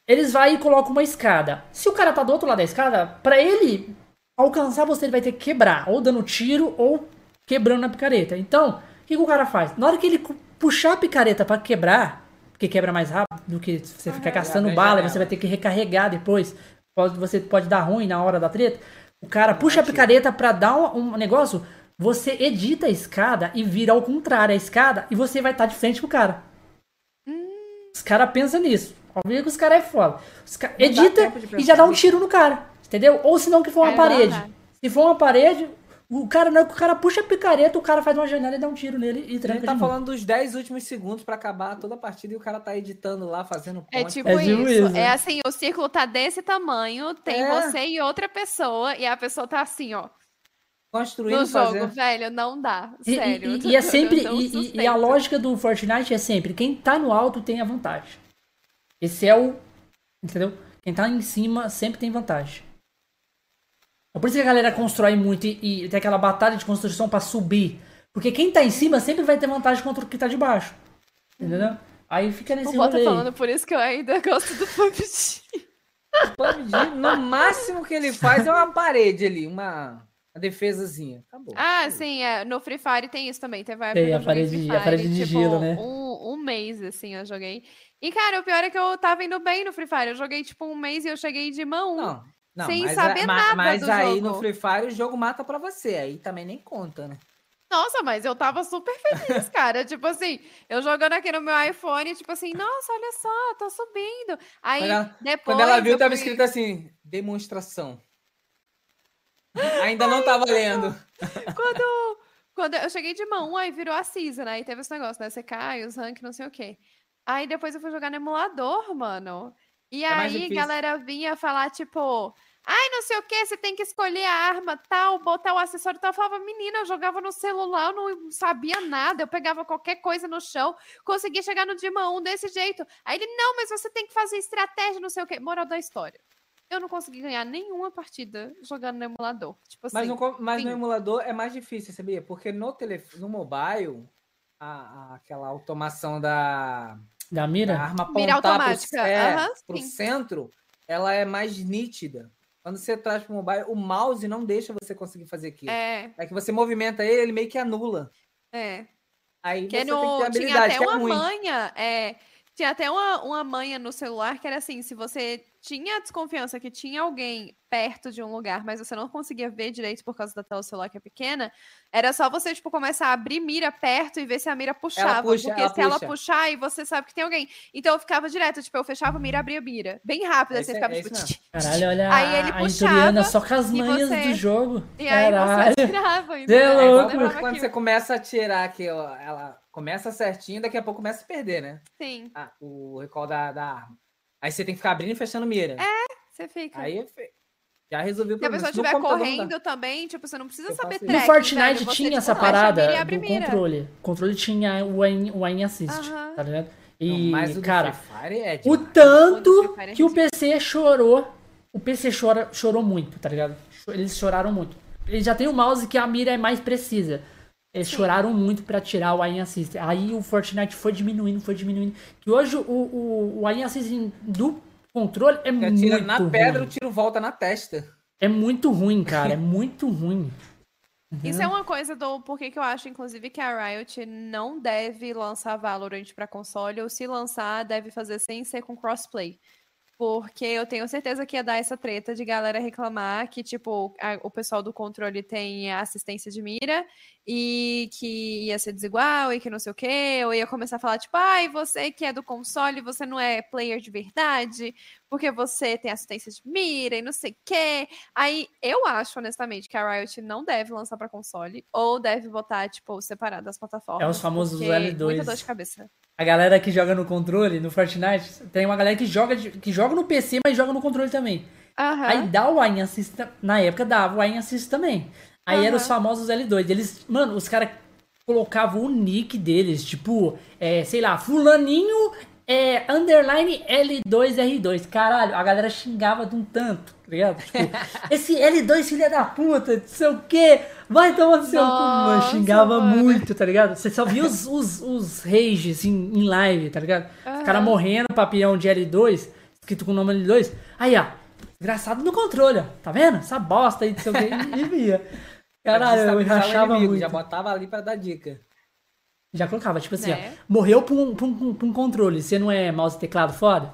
Eles vai e colocam uma escada. Se o cara tá do outro lado da escada, pra ele alcançar você, ele vai ter que quebrar, ou dando tiro, ou quebrando na picareta. Então, o que, que o cara faz? Na hora que ele puxar a picareta pra quebrar, porque quebra mais rápido do que você ficar gastando abre a bala, e você vai ter que recarregar depois. Pode, você pode dar ruim na hora da treta. O cara puxa a picareta pra dar um, um negócio, você edita a escada e vira ao contrário a escada e você vai estar de frente pro cara. Os caras pensam nisso. Óbvio que os caras é foda. Os cara, Não edita e já dá um tiro no cara. Entendeu? Ou se não que for uma É, não parede. Se for uma parede, o cara, hora que o cara puxa a picareta, o cara faz uma janela e dá um tiro nele e A tranca gente tá falando dos 10 últimos segundos pra acabar toda a partida e o cara tá editando lá, fazendo ponte. É tipo, É tipo isso. isso. É assim, o círculo tá desse tamanho, tem É. você e outra pessoa, e a pessoa tá assim, ó. construindo, No jogo, fazendo. velho, não dá. E, e- Sério. e- e é sempre. não e- e, a lógica do Fortnite é sempre: quem tá no alto tem a vantagem. Esse é o. Entendeu? Quem tá em cima sempre tem vantagem. É por isso que a galera constrói muito e, e tem aquela batalha de construção pra subir. Porque quem tá em cima sempre vai ter vantagem contra o que tá de baixo. Entendeu? Aí fica O nesse Bota rolê. aí. falando, por isso que eu ainda gosto do PUBG. PUBG, no máximo que ele faz é uma parede ali, uma, uma defesazinha. Acabou. Ah, sim, é. No Free Fire tem isso também. Teve Tem, a parede- Free a parede de tipo, gelo, né? Um, um mês, assim, eu joguei. E, cara, o pior é que eu tava indo bem no Free Fire. Eu joguei, tipo, um mês e eu cheguei de mão. Não, não, Sem mas, saber a- nada mas do aí jogo. no Free Fire o jogo mata pra você. Aí também nem conta, né? Nossa, mas eu tava super feliz, cara. tipo assim, eu jogando aqui no meu iPhone, tipo assim, nossa, olha só, tô subindo. Aí, Quando ela- depois. Quando ela viu, tava fui- escrito assim: demonstração. Ainda não tá valendo. Quando, quando eu cheguei de mão, aí virou a season, aí teve esse negócio, né? Você cai, os rank, não sei o quê. Aí depois eu fui jogar no emulador, mano. E É aí, galera vinha falar, tipo, ai, não sei o que, você tem que escolher a arma, tal, botar o acessório tal. Eu falava, menina, eu jogava no celular, eu não sabia nada, eu pegava qualquer coisa no chão, conseguia chegar no Dima 1 desse jeito. Aí ele, não, mas você tem que fazer estratégia, não sei o que. Moral da história. Eu não consegui ganhar nenhuma partida jogando no emulador. Tipo assim, Mas, no, mas no emulador é mais difícil, sabia? Porque no, telefone, no mobile, a, a- aquela automação da, Da mira? arma Mira apontar pro, automática, é, pro sim. centro, ela é mais nítida. Quando você traz pro mobile, o mouse não deixa você conseguir fazer aquilo. É, é, que você movimenta ele, ele meio que anula. é. Aí Que você no, tem que ter tinha habilidade, até que é uma ruim. manha, é, tinha até uma, uma manha no celular que era assim, se você tinha desconfiança que tinha alguém perto de um lugar, mas você não conseguia ver direito por causa da tela do celular que é pequena, era só você, tipo, começar a abrir mira perto e ver se a mira puxava. puxa, porque ela se ela puxa. puxar, aí você sabe que tem alguém. Então eu ficava direto, tipo, eu fechava a mira, abria a mira. Bem rápido, É aí você isso- ficava, é tipo, isso tch, tch, Caralho, olha Aí ele a, a puxava só com as e manhas você- do jogo. e aí Caralho. você atirava. Cê é louco. você Quando, kill. você começa a tirar que ó, ela começa certinho, daqui a pouco começa a perder, né? Sim, Ah, o recall da, da arma. Aí você tem que ficar abrindo e fechando mira. você fica. Aí é já resolveu o Se a problema. pessoa estiver não correndo também, tipo, você não precisa Eu saber isso. No track, Fortnite velho. Tinha tipo, essa parada e do mira. controle. O controle tinha o aim, o aim assist, Aham. tá ligado? Não, E, mas o do cara, é o tanto O é que o PC chorou, o PC chora, chorou muito, tá ligado? Eles choraram muito. Eles já tem um mouse que a mira é mais precisa. Eles Sim. choraram muito pra tirar o aim assist. Aí o Fortnite foi diminuindo, foi diminuindo. Que hoje o, o, o aim assist do controle é muito atira na pedra, o ruim. tiro volta na testa. É muito ruim, cara. É muito ruim. Isso é uma coisa do porquê que eu acho, inclusive, que a Riot não deve lançar Valorant pra console, ou se lançar, deve fazer sem ser com crossplay. Porque eu tenho certeza que ia dar essa treta de galera reclamar que, tipo, a- o pessoal do controle tem assistência de mira e que ia ser desigual e que não sei o quê. Ou ia começar a falar, tipo, ai, você que é do console, você não é player de verdade, porque você tem assistência de mira e não sei o quê. Aí eu acho, honestamente, que a Riot não deve lançar pra console, ou deve botar, tipo, separado as plataformas. É os famosos porque L2. Muita dor de cabeça. A galera que joga no controle, no Fortnite, tem uma galera que joga, que joga no PC, mas joga no controle também. Aham. Aí dá o aim assist, na época dava o aim assist também. Aí eram os famosos L2. Eles, mano, os caras colocavam o nick deles, tipo, é, sei lá, fulaninho é underline L2R2. Caralho, a galera xingava de um tanto, tá ligado? Tipo, esse L2 filha da puta, não sei o quê, vai tomar no seu cu. Mano, xingava mano. muito, tá ligado? Você só via os, os, os rages em, em live, tá ligado? Os caras morrendo, papião de L2, escrito com o nome L2. Aí, ó, desgraçado no controle, ó. Tá vendo? Essa bosta aí, não sei o quê, e via. Caralho, eu rachava muito. Já, botava ali pra dar dica. Colocava, tipo assim, Né? ó. Morreu pra um, pra, um, pra um controle. Você não é mouse e teclado foda?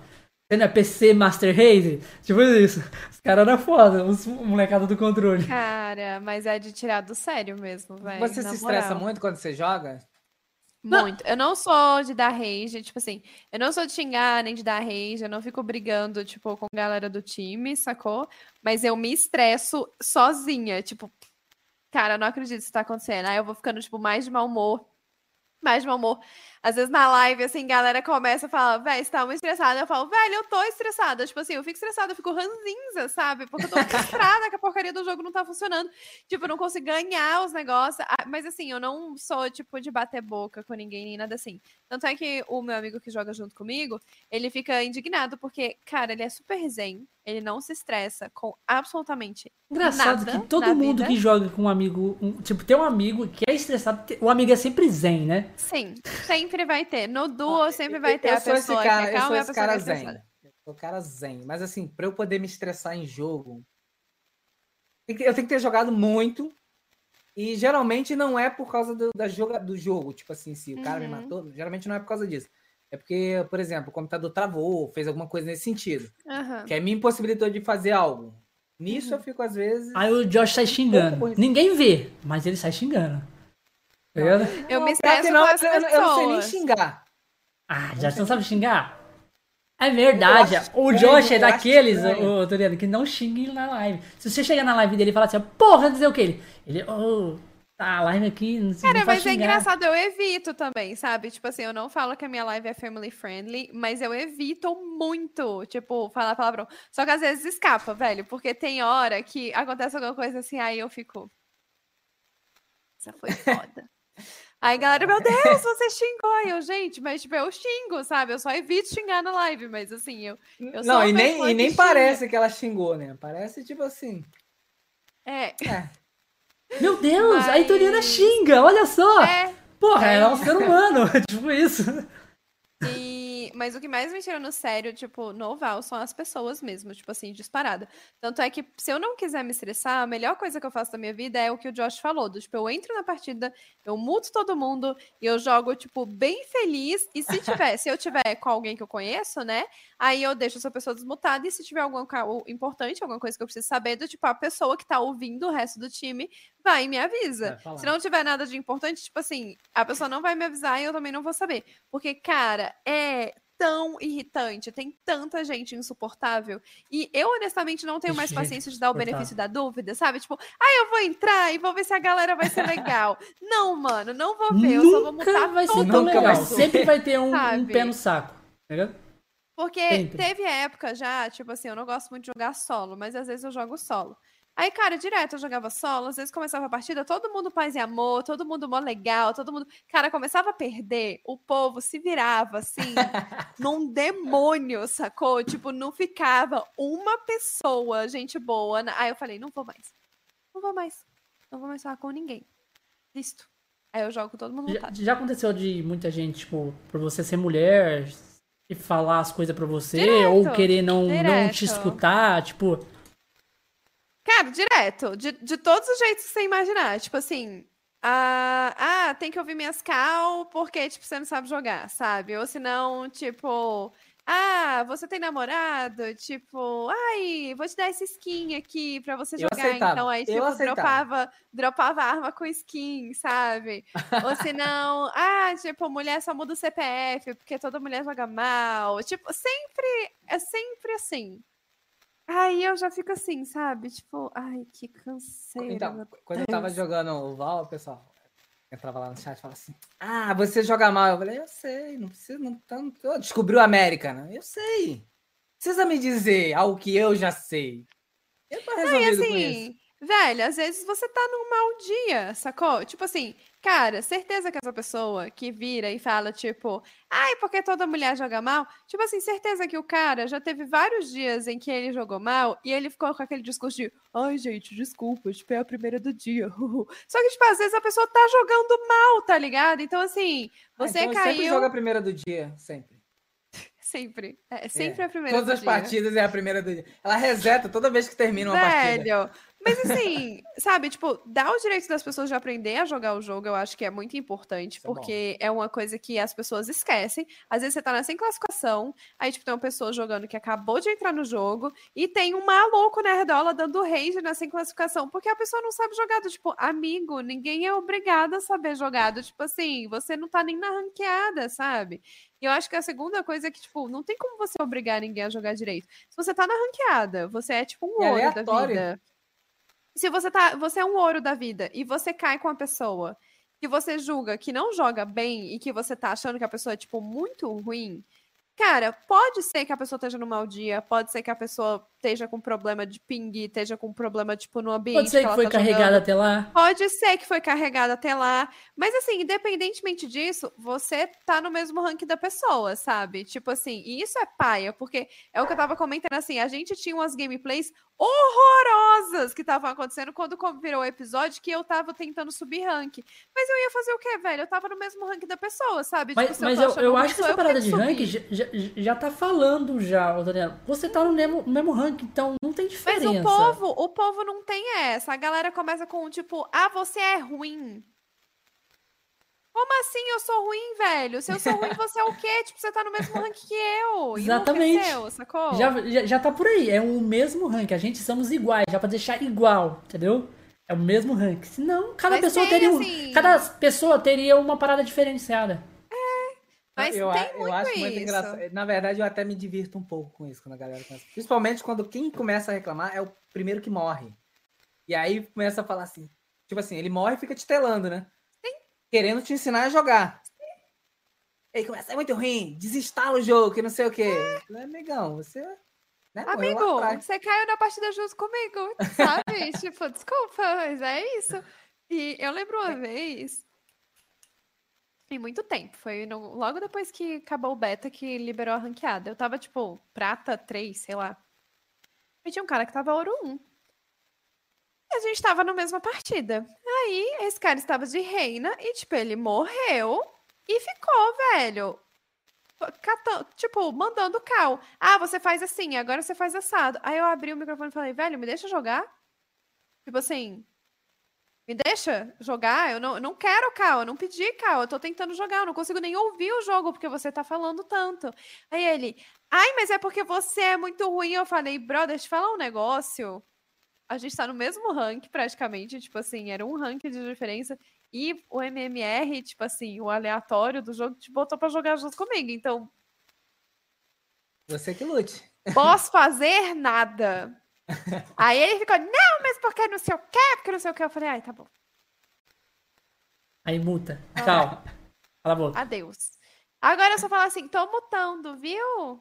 Você não é PC Master Race? Tipo isso. Os caras eram foda, os molecados do controle. Cara, mas é de tirar do sério mesmo, velho. Você se estressa moral. muito quando você joga? Muito. Eu não sou de dar rage, tipo assim, eu não sou de xingar nem de dar rage, eu não fico brigando, tipo, com a galera do time, sacou? Mas eu me estresso sozinha, tipo, cara, eu não acredito que isso tá acontecendo. Aí eu vou ficando, tipo, mais de mau humor. Mais de mau humor. Às vezes na live, assim, galera começa a falar, velho, você tá muito estressada. Eu falo, velho, eu tô estressada. Tipo assim, eu fico estressada, eu fico ranzinza, sabe? Porque eu tô frustrada que a porcaria do jogo não tá funcionando. Tipo, eu não consigo ganhar os negócios. Ah, Mas assim, eu não sou, tipo, de bater boca com ninguém, nem nada assim. Tanto é que o meu amigo que joga junto comigo, ele fica indignado porque, cara, ele é super zen. Ele não se estressa com absolutamente Engraçado nada que todo mundo vida. que joga com um amigo, um- tipo, tem um amigo que é estressado, o amigo é sempre zen, né? Sim, sempre vai ter. No duo sempre vai ter eu a sou esse pessoa cara, que é eu sou a esse que cara é zen. Eu sou cara zen. Mas assim, pra eu poder me estressar em jogo, eu tenho que ter jogado muito. E geralmente não é por causa do, da joga, do jogo. Tipo assim, se o cara me Uhum. matou, geralmente não é por causa disso. É porque, por exemplo, o computador travou, fez alguma coisa nesse sentido. Aham. Que aí me impossibilitou de fazer algo. Nisso Uhum. eu fico, às vezes. Aí o Josh sai xingando. Ninguém vê, mas ele sai xingando. Eu me estresso não, com as eu, eu não sei nem pessoas. xingar. Ah, já você não sabe xingar? É verdade. Acho O Josh é daqueles, ô, Toriano, que não xinga na live. Se você chegar na live dele e falar assim, porra, sei o que, ele. Ele, ô, tá, a live aqui. Não sei, Cara, não mas é xingar. engraçado, eu evito também, sabe? Tipo assim, eu não falo que a minha live é family friendly, mas eu evito muito, tipo, falar palavrão. Só que às vezes escapa, velho, porque tem hora que acontece alguma coisa assim, aí eu fico. Essa foi foda. Aí, galera, meu Deus, você xingou. Aí eu, gente, mas tipo, eu xingo, sabe? Eu só evito xingar na live, mas assim, eu. Eu não, e nem, e nem xinga. parece que ela xingou, né? Parece tipo assim. É, É, Meu Deus, a Itoriana Mas- xinga, olha só. é. Porra, é. ela é um ser humano. tipo isso. Mas o que mais me tira no sério, tipo, no Val, são as pessoas mesmo, tipo assim, disparada. Tanto é que, se eu não quiser me estressar, a melhor coisa que eu faço da minha vida é o que o Josh falou, do tipo, eu entro na partida, eu muto todo mundo, e eu jogo, tipo, bem feliz, e se tiver, se eu tiver com alguém que eu conheço, né, aí eu deixo essa pessoa desmutada, e se tiver algum ca- importante, alguma coisa que eu preciso saber, do tipo, a pessoa que tá ouvindo o resto do time vai e me avisa. Vai. Se não tiver nada de importante, tipo assim, a pessoa não vai me avisar e eu também não vou saber. Porque, cara, é tão irritante, tem tanta gente insuportável. E eu, honestamente, não tenho mais Gente paciência de dar o benefício da dúvida, sabe? Tipo, ah, eu vou entrar e vou ver se a galera vai ser legal. não, mano, não vou ver. eu só vou Nunca mutar vai ser tão Nunca legal. Sempre vai ter um, um pé no saco. Entendeu? Porque Sempre. teve época já, tipo assim, eu não gosto muito de jogar solo, mas às vezes eu jogo solo. Aí, cara, direto eu jogava solo, às vezes começava a partida, todo mundo paz e amor, todo mundo mó legal, todo mundo. Cara, começava a perder, o povo se virava assim, num demônio, sacou? Tipo, não ficava uma pessoa, gente boa. Aí eu falei, não vou mais. Não vou mais. Não vou mais falar com ninguém. Listo. Aí eu jogo com todo mundo Já, já aconteceu de muita gente, tipo, por você ser mulher e falar as coisas pra você, Direto, ou querer não, não te escutar, tipo, Cara, direto. De, de todos os jeitos que você imaginar. Tipo assim. Ah, ah, tem que ouvir minhas cal porque, tipo, você não sabe jogar, sabe? Ou senão, tipo. Ah, você tem namorado? Tipo, ai, vou te dar essa skin aqui pra você jogar. Então, aí, tipo, dropava, dropava arma com skin, sabe? Ou senão, ah, tipo, mulher só muda o CPF porque toda mulher joga mal. Tipo, sempre, é sempre assim. Aí eu já fico assim, sabe? Tipo, ai, que canseira. Então, quando eu tava jogando o Val, o pessoal entrava lá no chat e falava assim: Ah, você joga mal. Eu falei, eu sei, não precisa, não tanto. Descobriu a América, né? Eu sei. Precisa me dizer algo que eu já sei. Eu tô Não, e resolvido com isso. assim, velho, às vezes você tá num mau dia, sacou? Tipo assim, cara, certeza que essa pessoa que vira e fala, tipo, ai, porque toda mulher joga mal? Tipo assim, certeza que o cara já teve vários dias em que ele jogou mal e ele ficou com aquele discurso de, ai, gente, desculpa, tipo, é a primeira do dia. Só que, tipo, às vezes a pessoa tá jogando mal, tá ligado? Então, assim, Ah, você então Sempre caiu. joga a primeira do dia, sempre. Sempre. É sempre É. a primeira Todas as dia. partidas é a primeira do dia. Ela reseta toda vez que termina uma partida. Mas assim, sabe, tipo, dar o direito das pessoas de aprender a jogar o jogo, eu acho que é muito importante, Isso é porque é uma coisa que as pessoas esquecem. Às vezes você tá na sem classificação, aí, tipo, tem uma pessoa jogando que acabou de entrar no jogo, e tem um maluco nerdola dando rage na sem classificação, porque a pessoa não sabe jogar. Do, tipo, amigo, ninguém é obrigado a saber jogar. Do, tipo assim, você não tá nem na ranqueada, sabe? E eu acho que a segunda coisa é que, tipo, não tem como você obrigar ninguém a jogar direito. Se você tá na ranqueada, você é tipo um É ouro da vida. Se você tá, você é um ouro da vida e você cai com a pessoa que você julga que não joga bem e que você tá achando que a pessoa é tipo muito ruim, cara, pode ser que a pessoa esteja no mau dia, pode ser que a pessoa esteja com problema de ping, esteja com problema tipo no ambiente pode ser que ela foi tá jogando. carregada até lá. Pode ser que foi carregado até lá. Mas assim, independentemente disso, você tá no mesmo ranking da pessoa, sabe? Tipo assim, e isso é paia, porque é o que eu tava comentando assim, a gente tinha umas gameplays horrorosas que estavam acontecendo quando virou o episódio que eu tava tentando subir rank. Mas eu ia fazer o quê, velho? Eu tava no mesmo rank da pessoa, sabe? Mas, Tipo, mas eu, eu acho que essa eu parada de que subir. já, já, já tá falando já, Daniela. Você tá no mesmo, no mesmo ranking, então não tem Mas diferença. o povo, o povo não tem essa. A galera começa com tipo, ah, você é ruim. Como assim eu sou ruim, velho? Se eu sou ruim, você é o quê? Tipo, você tá no mesmo rank que eu. Exatamente. Sacou? Já, já, já tá por aí, é o mesmo ranking. A gente somos iguais, já pra deixar igual, entendeu? É o mesmo ranking. Senão, cada Mas pessoa teria assim- cada pessoa teria uma parada diferenciada. Mas eu, tem eu muito acho muito isso. engraçado. Na verdade, eu até me divirto um pouco com isso quando a galera começa. Principalmente quando quem começa a reclamar é o primeiro que morre. E aí começa a falar assim: tipo assim, ele morre e fica te telando, né? Sim. Querendo te ensinar a jogar. Sim. Aí começa, é muito ruim, desinstala o jogo, que não sei o quê. É. Amigão, você. Né, Amigo, você caiu na partida junto comigo, sabe? tipo, desculpa, mas é isso. E eu lembro uma é. vez em muito tempo. Foi no, logo depois que acabou o beta que liberou a ranqueada. Eu tava, tipo, prata 3, sei lá. E tinha um cara que tava ouro 1. E a gente tava na mesma partida. Aí, esse cara estava de reina e, tipo, ele morreu e ficou, velho. Tipo, mandando cal. Ah, você faz assim, agora você faz assado. Aí eu abri o microfone e falei, velho, me deixa jogar? Tipo assim, me deixa jogar? Eu não, eu não quero cal, eu não pedi cal, eu tô tentando jogar, eu não consigo nem ouvir o jogo porque você tá falando tanto. Aí ele, ai, mas é porque você é muito ruim. Eu falei, brother, deixa eu falar um negócio. A gente tá no mesmo rank praticamente, tipo assim, era um rank de diferença. E o MMR, tipo assim, o aleatório do jogo te botou pra jogar junto comigo. Então. Você que lute. Posso fazer nada. Aí ele ficou, não, mas porque não sei o quê, porque não sei o quê. Eu falei, ai, tá bom. Aí muta. Tchau. Cala a boca. Adeus. Agora eu só falo assim, tô mutando, viu?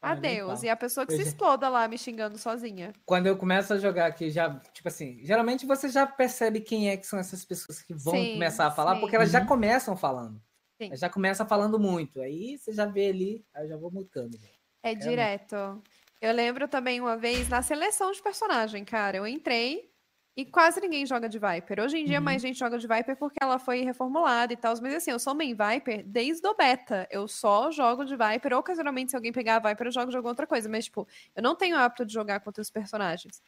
Ah, Adeus. E a pessoa que eu se já... exploda lá me xingando sozinha. Quando eu começo a jogar aqui, já, tipo assim, geralmente você já percebe quem é que são essas pessoas que vão sim, começar a falar, sim. porque elas já começam falando. Sim. Elas já começam falando muito. Aí você já vê ali, aí eu já vou mutando. É, é direto. Muito. Eu lembro também uma vez na seleção de personagem, cara. Eu entrei e quase ninguém joga de Viper. Hoje em dia, uhum. mais gente joga de Viper porque ela foi reformulada e tal. Mas assim, eu sou main Viper desde o beta. Eu só jogo de Viper. Ocasionalmente, se alguém pegar a Viper, eu jogo de alguma outra coisa. Mas, tipo, eu não tenho hábito de jogar contra os personagens.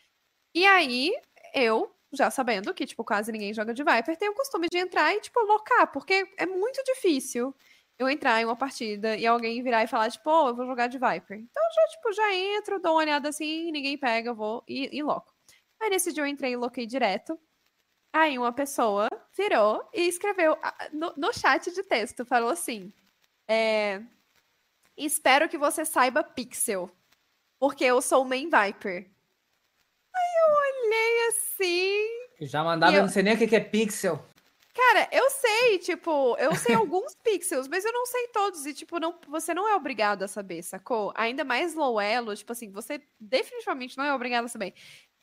E aí, eu, já sabendo que, tipo, quase ninguém joga de Viper, tenho o costume de entrar e, tipo, locar. Porque é muito difícil eu entrar em uma partida e alguém virar e falar, tipo, oh, eu vou jogar de Viper. Então já, tipo, já entro, dou uma olhada assim, ninguém pega, eu vou e, e loco. Aí nesse dia eu entrei e loquei direto. Aí uma pessoa virou e escreveu no, no chat de texto, falou assim: é, Espero que você saiba Pixel, porque eu sou main Viper. Aí eu olhei assim. Já mandava, eu... não sei nem o que é Pixel. Cara, eu sei, tipo, eu sei alguns pixels, mas eu não sei todos. E, tipo, não, você não é obrigado a saber, sacou? Ainda mais low elo, tipo assim, você definitivamente não é obrigado a saber.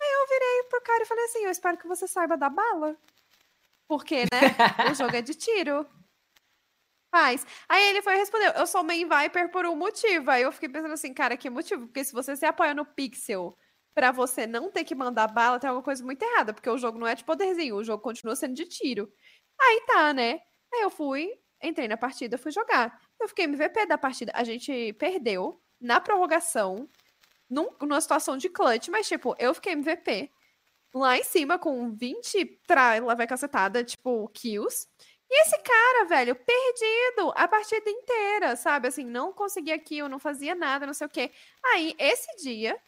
Aí eu virei pro cara e falei assim: eu espero que você saiba dar bala. Porque, né? o jogo é de tiro. Faz. Aí ele foi e respondeu: Eu sou main Viper por um motivo. Aí eu fiquei pensando assim, cara, que motivo? Porque se você se apoia no pixel para você não ter que mandar bala, tem alguma coisa muito errada, porque o jogo não é de poderzinho, o jogo continua sendo de tiro. Aí tá, né? Aí eu fui, entrei na partida, fui jogar. Eu fiquei MVP da partida. A gente perdeu na prorrogação, num, numa situação de clutch, mas, tipo, eu fiquei MVP. Lá em cima, com 20 tra... lá vai cacetada, tipo, kills. E esse cara, velho, perdido a partida inteira, sabe? Assim, não conseguia kill, não fazia nada, não sei o quê. Aí, esse dia,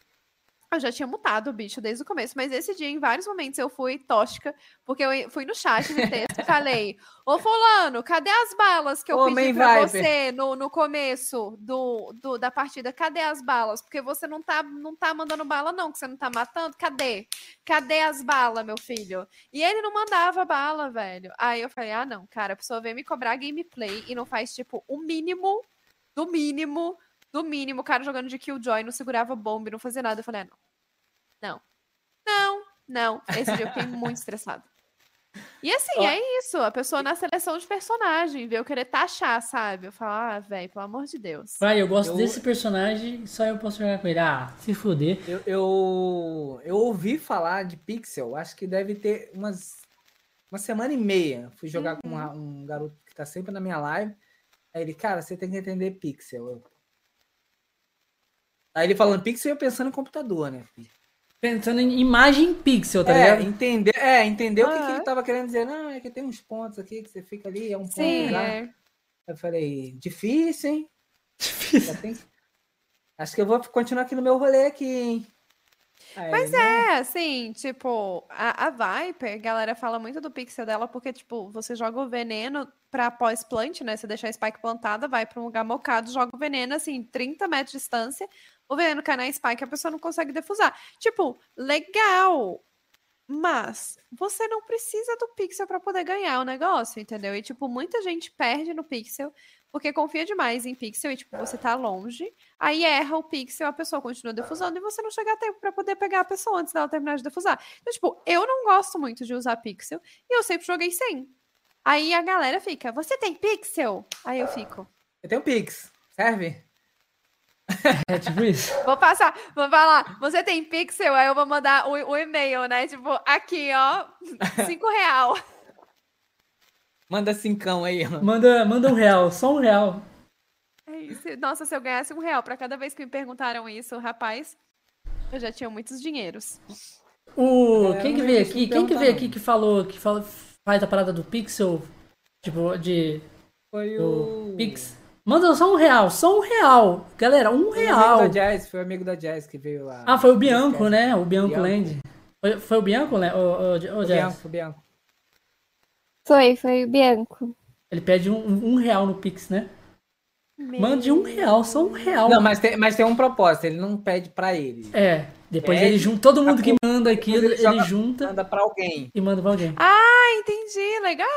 eu já tinha mutado o bicho desde o começo, mas esse dia, em vários momentos, eu fui tóxica, porque eu fui no chat no texto e falei: Ô Fulano, cadê as balas que eu Homem pedi pra você no, no começo do, do, da partida? Cadê as balas? Porque você não tá, não tá mandando bala, não, que você não tá matando. Cadê? Cadê as balas, meu filho? E ele não mandava bala, velho. Aí eu falei: ah, não, cara, a pessoa vem me cobrar gameplay e não faz, tipo, o mínimo do mínimo do mínimo, o cara jogando de Killjoy, não segurava bomba, não fazia nada. Eu falei, ah, não. Não. Não, não. Esse dia eu fiquei muito estressado. E assim, é isso. A pessoa na seleção de personagem, vê eu querer taxar, sabe? Eu falo, ah, velho, pelo amor de Deus. Vai, eu gosto eu... desse personagem, só eu posso jogar com ele. Ah, se fuder. Eu, eu, eu ouvi falar de Pixel, acho que deve ter umas uma semana e meia. Fui jogar uhum. com uma, um garoto que tá sempre na minha live. Aí ele, cara, você tem que entender Pixel. Eu, Aí ele falando pixel eu pensando em computador, né? Pensando em imagem pixel, tá é, ligado? Entender, é, entender ah, o que, que, ele tava querendo dizer. Não, é que tem uns pontos aqui que você fica ali, é um Sim, ponto lá. É. Eu falei, difícil, hein? Difícil. Tem... Acho que eu vou continuar aqui no meu rolê aqui, hein? Aí, Mas né? é, assim, tipo, a, a Viper, a galera fala muito do pixel dela porque, tipo, você joga o veneno pra pós-plant, né? Você deixa a spike plantada, vai pra um lugar mocado, joga o veneno, assim, 30 metros de distância, o veneno cai na spike, a pessoa não consegue defusar. Tipo, legal. Mas você não precisa do pixel para poder ganhar o negócio, entendeu? E, tipo, muita gente perde no pixel porque confia demais em pixel e, tipo, você tá longe, aí erra o pixel, a pessoa continua defusando e você não chega a tempo para poder pegar a pessoa antes dela terminar de defusar. Então, tipo, eu não gosto muito de usar pixel e eu sempre joguei sem. Aí a galera fica, você tem pixel? Aí eu fico. Eu tenho pix, serve? É tipo isso. Vou passar, vou falar, você tem pixel? Aí eu vou mandar o, o e-mail, né? Tipo, aqui, ó, cinco real. Manda cincão aí. Manda, manda um real, só um real. É isso. Nossa, se eu ganhasse um real pra cada vez que me perguntaram isso, rapaz, eu já tinha muitos dinheiros. O, É, quem que veio aqui? Quem que veio aqui que falou, que fala, faz a parada do pixel? Tipo, de. Foi o. Pix. Manda só um real, só um real. Galera, um Foi o real. amigo da Jazz, foi o amigo da Jazz que veio lá. Ah, foi o Bianco, né? O Bianco Bianco. Land. Foi, foi o Bianco, né? O, o, o, o Jazz? Bianco, foi o Bianco. Foi, foi o Bianco. Ele pede um, um, real no Pix, né? Mande um real, só um real. Não, mas tem, mas tem um propósito, ele não pede pra ele. É, depois Pede, ele junta, todo mundo que manda aquilo, depois ele ele, joga- junta Manda pra alguém. e manda pra alguém. Ah, entendi. Legal,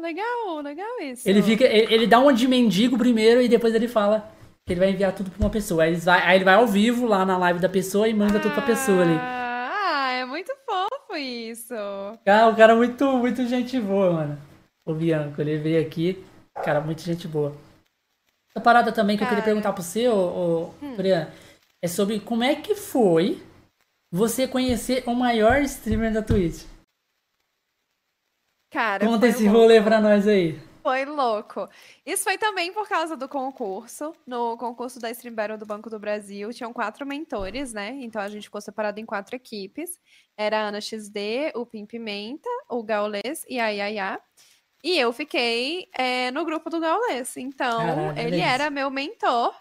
legal, legal isso. Ele fica, ele, ele dá uma de mendigo primeiro e depois ele fala que ele vai enviar tudo pra uma pessoa. Aí ele vai, aí ele vai ao vivo lá na live da pessoa e manda tudo pra pessoa ali. Ah, é muito fofo isso. Cara, o cara muito, muito gente boa, mano. O Bianco, ele veio aqui, cara, muito gente boa. Essa parada também que eu queria Cara. perguntar pra você, ô, ô, Briana, é sobre como é que foi você conhecer o maior streamer da Twitch. Cara, Conta esse rolê pra nós aí. Foi louco. Isso foi também por causa do concurso. No concurso da Stream Battle do Banco do Brasil, tinham quatro mentores, né? Então a gente ficou separado em quatro equipes. Era a Ana XD, o Pim Pimenta, o Gaules e a Yaya. E eu fiquei é, no grupo do Gaules. Então, Caralho, ele era meu mentor.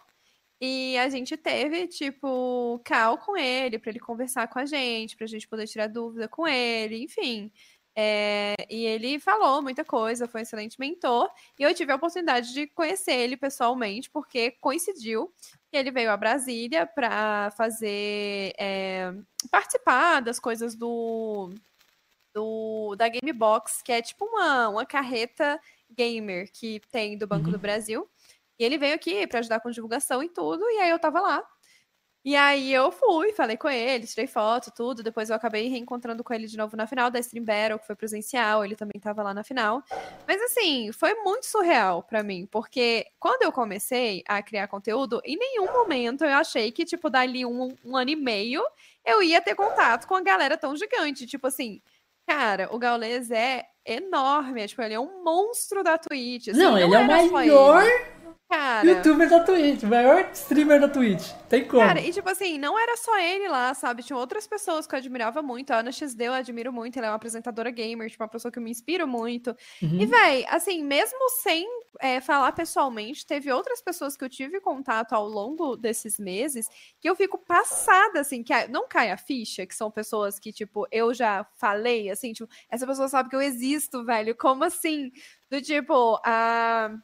E a gente teve, tipo, cal com ele, pra ele conversar com a gente, pra gente poder tirar dúvida com ele, enfim. É, e ele falou muita coisa, foi um excelente mentor. E eu tive a oportunidade de conhecer ele pessoalmente, porque coincidiu que ele veio a Brasília para fazer é, participar das coisas do, do da Gamebox, que é tipo uma, uma carreta gamer que tem do Banco Uhum. do Brasil. E ele veio aqui para ajudar com divulgação e tudo, e aí eu tava lá. E aí eu fui, falei com ele, tirei foto, tudo. Depois eu acabei reencontrando com ele de novo na final da Stream Battle, que foi presencial, ele também tava lá na final. Mas assim, foi muito surreal pra mim, porque quando eu comecei a criar conteúdo, em nenhum momento eu achei que, tipo, dali um, um ano e meio, eu ia ter contato com a galera tão gigante. Tipo assim, cara, o Gaules é enorme, é, tipo, ele é um monstro da Twitch. assim, não, ele é o maior ele. Cara, youtuber da Twitch, o maior streamer da Twitch. Tem como. Cara, e tipo assim, não era só ele lá, sabe? Tinha outras pessoas que eu admirava muito. A Ana XD eu admiro muito, ela é uma apresentadora gamer, tipo, uma pessoa que eu me inspiro muito. Uhum. E, véi, assim, mesmo sem é, falar pessoalmente, teve outras pessoas que eu tive contato ao longo desses meses que eu fico passada, assim, que não cai a ficha, que são pessoas que, tipo, eu já falei, assim, tipo, essa pessoa sabe que eu existo, velho. Como assim? Do tipo, a.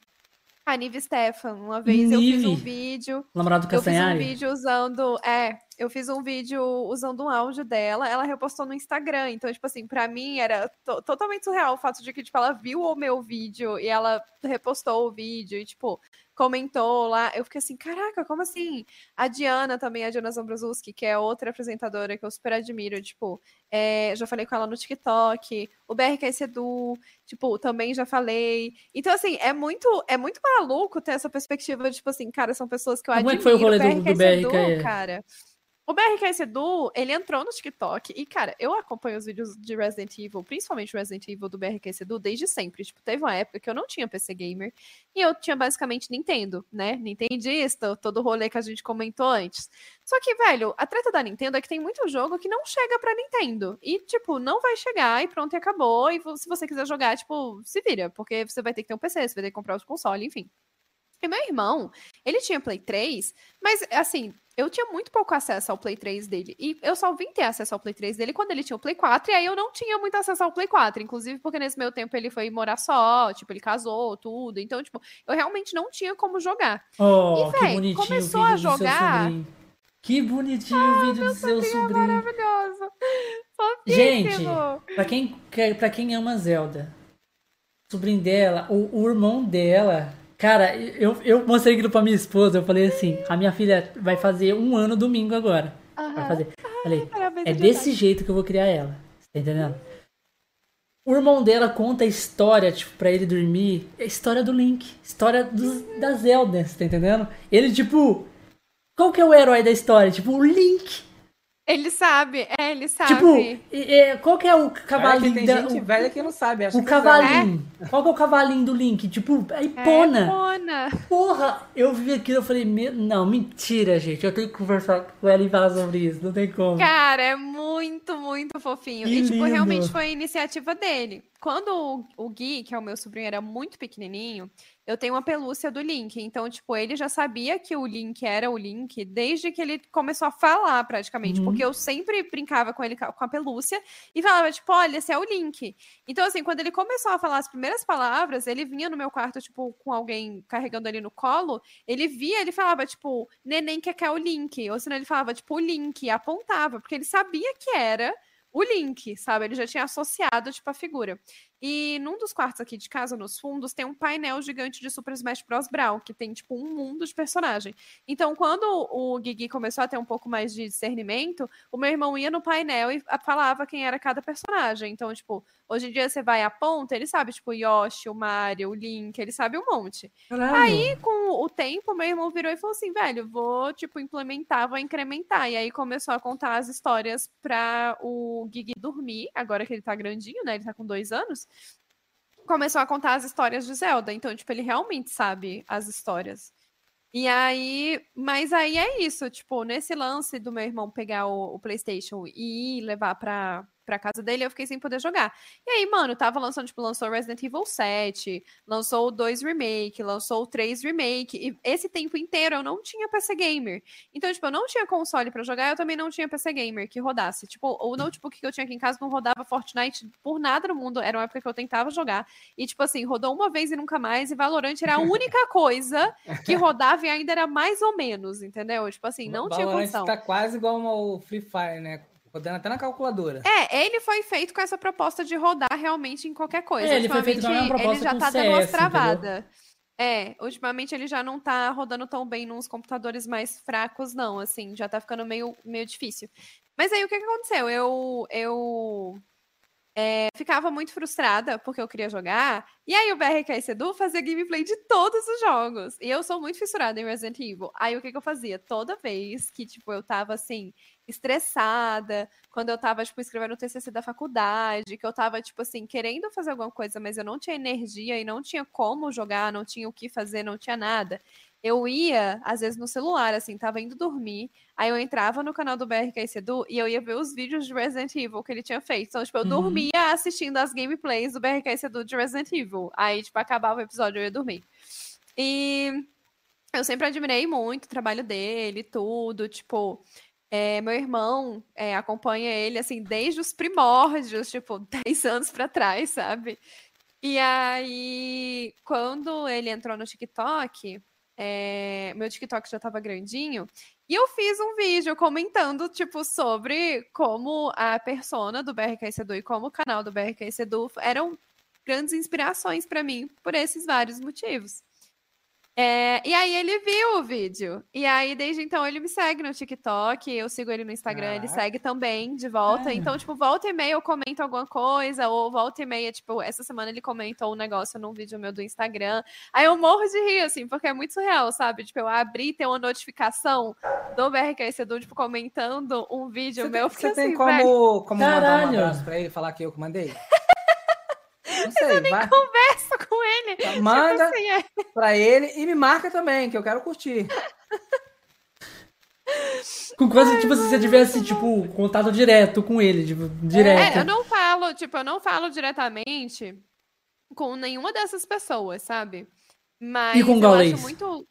A Nive Stefan, uma vez eu fiz um Nive? vídeo. Namorado do Eu fiz um Castanhari? vídeo usando. É, eu fiz um vídeo usando um áudio dela, ela repostou no Instagram. Então, tipo assim, pra mim era to- totalmente surreal o fato de que, tipo, ela viu o meu vídeo e ela repostou o vídeo e, tipo, comentou lá. Eu fiquei assim, caraca, como assim? A Diana também, a Diana Zambrosuski, que é outra apresentadora que eu super admiro, tipo, é, já falei com ela no TikTok, o BRK Sedu, tipo, também já falei. Então, assim, é muito, é muito maluco ter essa perspectiva de, tipo assim, cara, são pessoas que eu Como é admiro. que foi o rolê do- do Sedu, BRK? cara. O BRK Edu, ele entrou no TikTok e, cara, eu acompanho os vídeos de Resident Evil, principalmente Resident Evil do BRK Edu, desde sempre. Tipo, teve uma época que eu não tinha PC Gamer e eu tinha basicamente Nintendo, né? Nintendista, todo o rolê que a gente comentou antes. Só que, velho, a treta da Nintendo é que tem muito jogo que não chega pra Nintendo. E, tipo, não vai chegar e pronto, e acabou. E se você quiser jogar, tipo, se vira. Porque você vai ter que ter um PC, você vai ter que comprar os consoles, enfim. E meu irmão, ele tinha Play 3, mas, assim, eu tinha muito pouco acesso ao Play 3 dele. E eu só vim ter acesso ao Play 3 dele quando ele tinha o Play 4, e aí eu não tinha muito acesso ao Play 4. Inclusive, porque nesse meu tempo ele foi morar só, tipo, ele casou, tudo. Então, tipo, eu realmente não tinha como jogar. Oh, E, bonitinho começou o vídeo a jogar-. Que bonitinho o vídeo do seu sobrinho. Maravilhoso. Gente, pra quem, pra quem ama Zelda, o sobrinho dela, o, o irmão dela, cara, eu, eu mostrei aquilo pra minha esposa, eu falei assim, a minha filha vai fazer um ano domingo agora. Vai fazer. Falei, é desse jeito que eu vou criar ela. Tá entendendo? O irmão dela conta a história, tipo, pra ele dormir. É a história do Link. História dos, da Zelda, tá entendendo? Ele, tipo. Qual que é o herói da história? Tipo, o Link. Ele sabe, é, ele sabe. Tipo, é, qual que é o cavalinho Tem da, gente o, velha que não sabe. acha o cavalinho? Qual que é o cavalinho do Link? Tipo, a Ipona. É, Epona. Porra, eu vi aquilo, eu falei, "Me- não, mentira, gente. Eu tenho que conversar com ela e falar sobre isso. Não tem como. Cara, é muito, muito fofinho. Que e, tipo, lindo. realmente foi a iniciativa dele. Quando o, o Gui, que é o meu sobrinho, era muito pequenininho, eu tenho uma pelúcia do Link. Então, tipo, ele já sabia que o Link era o Link desde que ele começou a falar, praticamente. Uhum. Porque eu sempre brincava com ele com a pelúcia e falava, tipo, olha, esse é o Link. Então, assim, quando ele começou a falar as primeiras palavras, ele vinha no meu quarto, tipo, com alguém carregando ali no colo, ele via, ele falava, tipo, neném que quer o Link. Ou senão ele falava, tipo, o Link, e apontava, porque ele sabia que era o Link, sabe? Ele já tinha associado, tipo, a figura. E num dos quartos aqui de casa, nos fundos, tem um painel gigante de Super Smash Bros. Brawl, que tem, tipo, um mundo de personagem. Então, quando o Gigi começou a ter um pouco mais de discernimento, o meu irmão ia no painel e falava quem era cada personagem. Então, tipo, hoje em dia você vai à ponta, ele sabe, tipo, o Yoshi, o Mario, o Link, ele sabe um monte. Caralho. Aí, com o tempo, meu irmão virou e falou assim, velho, vou, tipo, implementar, vou incrementar. E aí começou a contar as histórias pra o Gigi dormir, agora que ele tá grandinho, né? Ele tá com dois anos. Começou a contar as histórias de Zelda. Então, tipo, ele realmente sabe as histórias. E aí, mas aí é isso, tipo, nesse lance do meu irmão pegar o, o PlayStation e ir levar pra, pra casa dele, eu fiquei sem poder jogar. E aí, mano, tava lançando, tipo, lançou Resident Evil 7, lançou o 2 Remake, lançou o 3 Remake, e esse tempo inteiro eu não tinha PC Gamer. Então, tipo, eu não tinha console pra jogar, eu também não tinha PC Gamer que rodasse. Tipo, o notebook que eu tinha aqui em casa não rodava Fortnite por nada no mundo, era uma época que eu tentava jogar. E, tipo assim, rodou uma vez e nunca mais, e Valorant era a única coisa que rodava e ainda era mais ou menos, entendeu? Tipo assim, não tinha Valorant condição. tá quase igual ao Free Fire, né? Rodando até na calculadora. É, ele foi feito com essa proposta de rodar realmente em qualquer coisa. É, ele foi feito com proposta ele já tá dando umas CS, travadas. É, ultimamente ele já não tá rodando tão bem nos computadores mais fracos, não, assim, já tá ficando meio, meio difícil. Mas aí o que, que aconteceu? Eu, eu é, ficava muito frustrada porque eu queria jogar, e aí o BRK Sedu fazia gameplay de todos os jogos. E eu sou muito fissurada em Resident Evil. Aí o que, que eu fazia? Toda vez que, tipo, eu tava assim, estressada, quando eu tava, tipo, escrevendo o TCC da faculdade, que eu tava, tipo assim, querendo fazer alguma coisa, mas eu não tinha energia e não tinha como jogar, não tinha o que fazer, não tinha nada. Eu ia, às vezes, no celular, assim, tava indo dormir, aí eu entrava no canal do BRK Sedu e eu ia ver os vídeos de Resident Evil que ele tinha feito. Então, tipo, eu Uhum. dormia assistindo as gameplays do BRK Sedu de Resident Evil. Aí, tipo, acabava o episódio e eu ia dormir. E eu sempre admirei muito o trabalho dele, tudo, tipo, é, meu irmão é, acompanha ele, assim, desde os primórdios, tipo, 10 anos pra trás, sabe? E aí, quando ele entrou no TikTok, é, meu TikTok já tava grandinho, e eu fiz um vídeo comentando, tipo, sobre como a persona do BRK Sedu e como o canal do BRK Sedu eram grandes inspirações pra mim por esses vários motivos. É, e aí ele viu o vídeo. E aí, desde então, ele me segue no TikTok, eu sigo ele no Instagram, ele Caraca. segue também de volta. Ah. Então, tipo, volta e meia eu comento alguma coisa, ou volta e meia, tipo, essa semana ele comentou um negócio num vídeo meu do Instagram. Aí eu morro de rir, assim, porque é muito surreal, sabe? Tipo, eu abri e ter uma notificação do BRK Sedu, tipo, comentando um vídeo Você meu. tem, você tem assim, como, velho, como mandar um abraço pra ele falar que eu que mandei? Não sei, vai, conversa com ele. manda Tipo assim, é. pra ele e me marca também, que eu quero curtir. Com quase, tipo, se você tivesse, tipo, contato direto com ele, tipo, direto. É, eu não falo, tipo, eu não falo diretamente com nenhuma dessas pessoas, sabe? Mas E com o eu acho muito.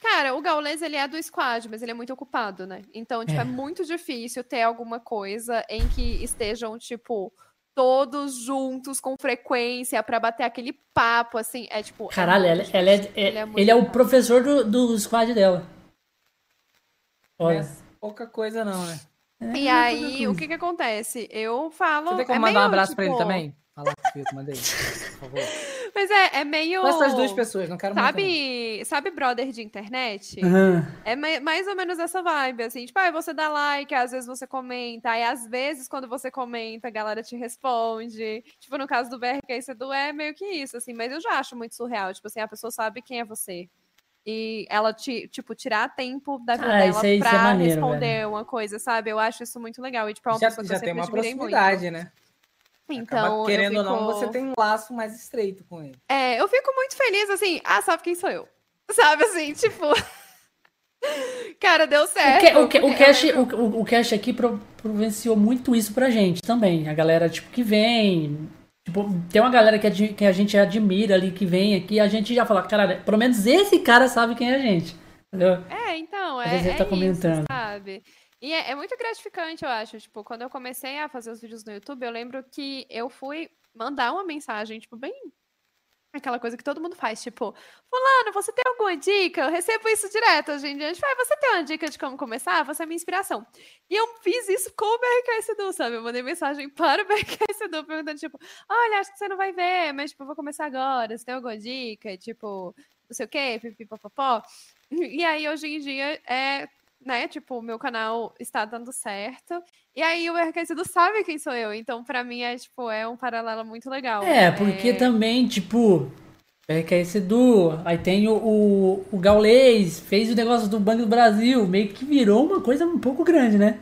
Cara, o Gaules, ele é do squad, mas ele é muito ocupado, né? Então, tipo, é, É. muito difícil ter alguma coisa em que estejam, tipo, todos juntos com frequência pra bater aquele papo, assim. É tipo. é Caralho, ela, ela é, é- Ele é ele é o professor do, do squad dela. Olha. é pouca coisa não, né? É, E aí, o que que acontece? Eu falo. Você tem como é mandar um meio, abraço pra ele tipo, também? Fala pro Fio, mandei. Por favor. Mas é, é meio. Só essas duas pessoas, não quero muito. não. Sabe, sabe brother de internet? Aham. É mai- mais ou menos essa vibe, assim, tipo, aí você dá like, às vezes você comenta, aí às vezes quando você comenta, a galera te responde. Tipo, no caso do BRK e Sedu é meio que isso, assim, mas eu já acho muito surreal, tipo assim, a pessoa sabe quem é você. E ela, te, tipo, tirar tempo da vida Ah, dela isso aí- é pra maneiro, responder uma coisa, sabe? Eu acho isso muito legal. E, tipo, é uma Já, pessoa que já eu tem uma muito. proximidade, né? Então, Acaba, querendo ou não, fico- você tem um laço mais estreito com ele. É, eu fico muito feliz, assim, ah, sabe quem sou eu? Sabe, assim, tipo... Cara, deu O, certo. que, o, que, o, porque eu cash, lembro- o, o, o cash aqui pro- providenciou muito isso pra gente também. A galera, tipo, que vem. Tipo, tem uma galera que, admi- que a gente admira ali, que vem aqui, a gente já fala, cara, pelo menos esse cara sabe quem é a gente. Entendeu? É, então, Às é, vezes ele é tá isso, comentando. sabe? E é, é muito gratificante, eu acho. Tipo, quando eu comecei a fazer os vídeos no YouTube, eu lembro que eu fui mandar uma mensagem, tipo, bem. Aquela coisa que todo mundo faz, tipo, Fulano, você tem alguma dica? Eu recebo isso direto hoje em dia. Tipo, "Ah, você tem uma dica de como começar? Você é minha inspiração. E eu fiz isso com o BRK Sedu, sabe? Eu mandei mensagem para o BRK Sedu perguntando, tipo, olha, acho que você não vai ver, mas, tipo, eu vou começar agora. Você tem alguma dica? Tipo, não sei o quê, pipipopopó. E aí, hoje em dia, é, né, tipo, o meu canal está dando certo. E aí, o Sedu sabe quem sou eu. Então, pra mim, é, tipo, é um paralelo muito legal. É, porque também, tipo, é que é aí tem o, o, o Gaulês, fez o negócio do Banco do Brasil, meio que virou uma coisa um pouco grande, né?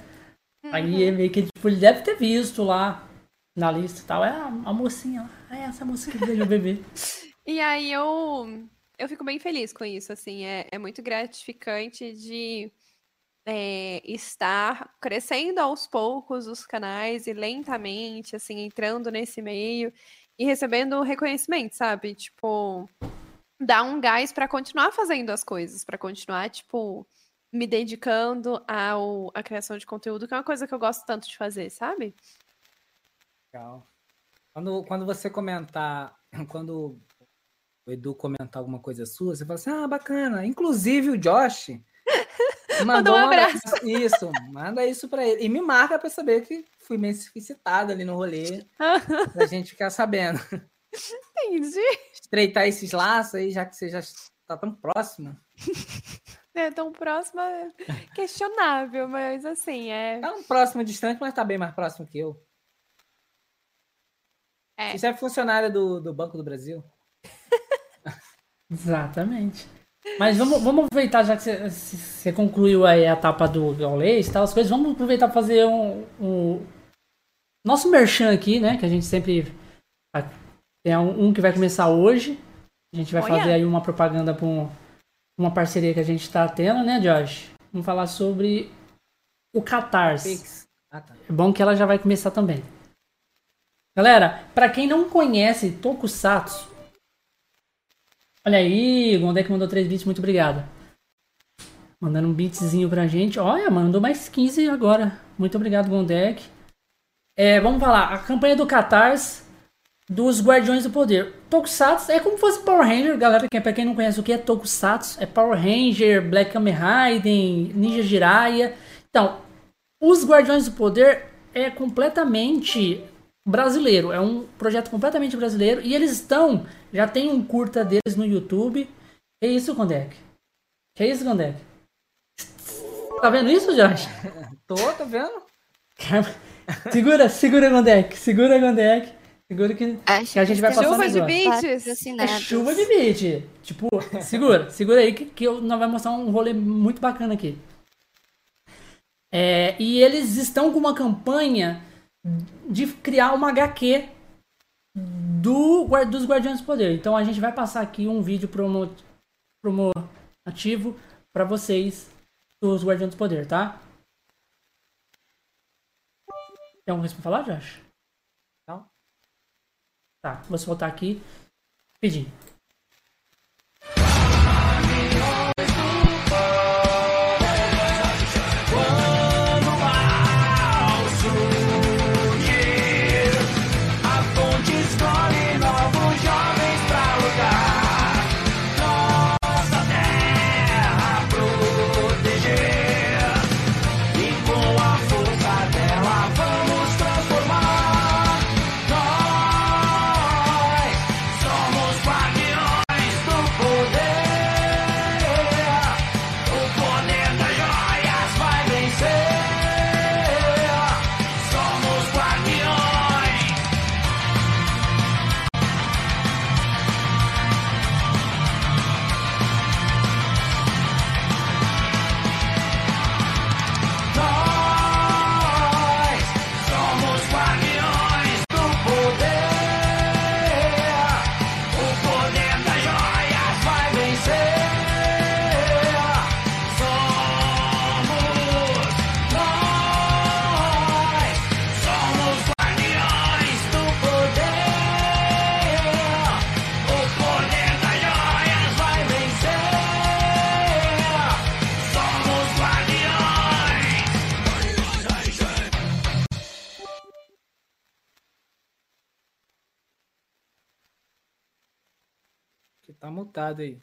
Aí é meio que, tipo, ele deve ter visto lá na lista e tal. É a, a mocinha lá. É essa moça que veio o bebê. E aí eu, eu fico bem feliz com isso, assim, é, é muito gratificante de é, estar crescendo aos poucos os canais e lentamente, assim, entrando nesse meio e recebendo reconhecimento, sabe? Tipo, dar um gás para continuar fazendo as coisas, para continuar, tipo, me dedicando ao, à criação de conteúdo, que é uma coisa que eu gosto tanto de fazer, sabe? Legal. Quando, quando você comentar, quando o Edu comentar alguma coisa sua, você fala assim, ah, bacana. Inclusive o Josh mandou um uma- abraço. Isso, manda isso pra ele. E me marca pra saber que fui citado ali no rolê, pra gente ficar sabendo. Entendi. Estreitar esses laços aí, já que você já tá tão próximo. É tão próxima, questionável, mas assim, é. É um próximo distante, mas tá bem mais próximo que eu. É. Você é funcionária do, do Banco do Brasil? Exatamente. Mas vamos, vamos aproveitar, já que você, concluiu aí a etapa do Gaulês e tal, as coisas, vamos aproveitar para fazer um, um- Nosso merchan aqui, né? Que a gente sempre. Tem um, que vai começar hoje. A gente vai Olha. fazer aí uma propaganda para uma parceria que a gente está tendo, né, Josh? Vamos falar sobre o Catarse. Ah, tá. É bom que ela já vai começar também. Galera, pra quem não conhece Tokusatsu, olha aí, Gondek mandou 3 bits, muito obrigado. Mandando um beatzinho pra gente. Olha, mandou mais 15 agora. Muito obrigado, Gondek. É, vamos falar, a campanha do Catarse dos Guardiões do Poder. Tokusatsu é como se fosse Power Ranger, galera, que pra quem não conhece o que é Tokusatsu, é Power Ranger, Black Kamen Raiden, Ninja Jiraiya. Então, os Guardiões do Poder é completamente brasileiro, é um projeto completamente brasileiro e eles estão, já tem um curta deles no YouTube. Que isso, Gondek? Que isso, Gondek? Tá vendo isso, Josh? Tô, tá vendo? segura, segura, Gondek, segura, Gondek. Segura que Acho Que a gente vai passar Chuva de beats. é chuva de beat. Tipo, segura, segura aí que, que eu, nós vamos mostrar um rolê muito bacana aqui. É, e eles estão com uma campanha de criar uma HQ do, dos Guardiões do Poder. Então a gente vai passar aqui um vídeo promo, promotivo para vocês dos Guardiões do Poder, tá? Tem alguma coisa pra falar, Josh? Não. Tá, vou soltar aqui. Pedindo. Tá mutado aí.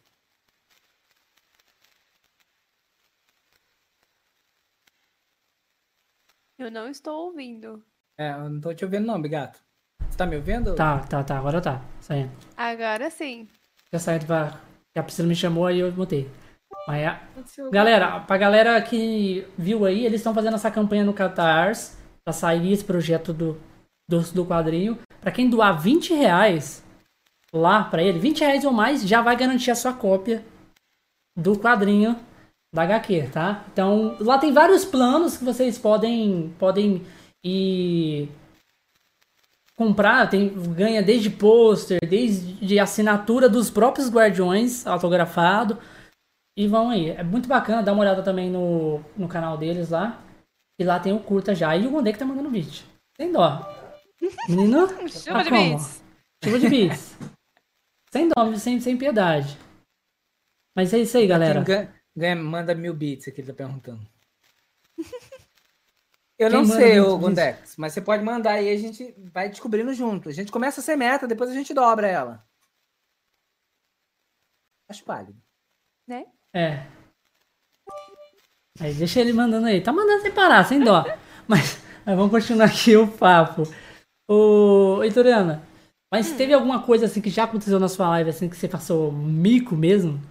Eu não estou ouvindo. É, eu não tô te ouvindo não, Bigato. Você tá me ouvindo? Tá, tá, tá. Agora tá. Saindo. Agora sim. Já saindo pra. A Priscila me chamou aí eu mutei. Mas a-. Galera, pra galera que viu aí, eles estão fazendo essa campanha no Catarse pra sair esse projeto do, do, do quadrinho. Pra quem doar 20 reais lá pra ele, 20 reais ou mais, já vai garantir a sua cópia do quadrinho da HQ, tá? Então, lá tem vários planos que vocês podem, podem ir comprar, tem, ganha desde pôster, desde assinatura dos próprios Guardiões autografado. E vão aí. É muito bacana, dá uma olhada também no, no canal deles lá. E lá tem o curta já. E o Gondê que tá mandando vídeo. Sem dó. Menino, Chuva tá de como? beats. Chuva de bits. sem dó, sem, sem piedade. Mas é isso aí, galera. Ganha, ganha- manda mil bits aqui, ele tá perguntando. Eu Quem não sei, bits? Gondex, mas você pode mandar aí, a gente vai descobrindo junto. A gente começa a ser meta, depois a gente dobra ela. Acho pálido. Né? É. Aí deixa ele mandando aí. Tá mandando sem parar, sem dó. Mas, mas vamos continuar aqui o papo. Ô, Heitoriana, mas teve alguma coisa assim que já aconteceu na sua live, assim, que você passou mico mesmo?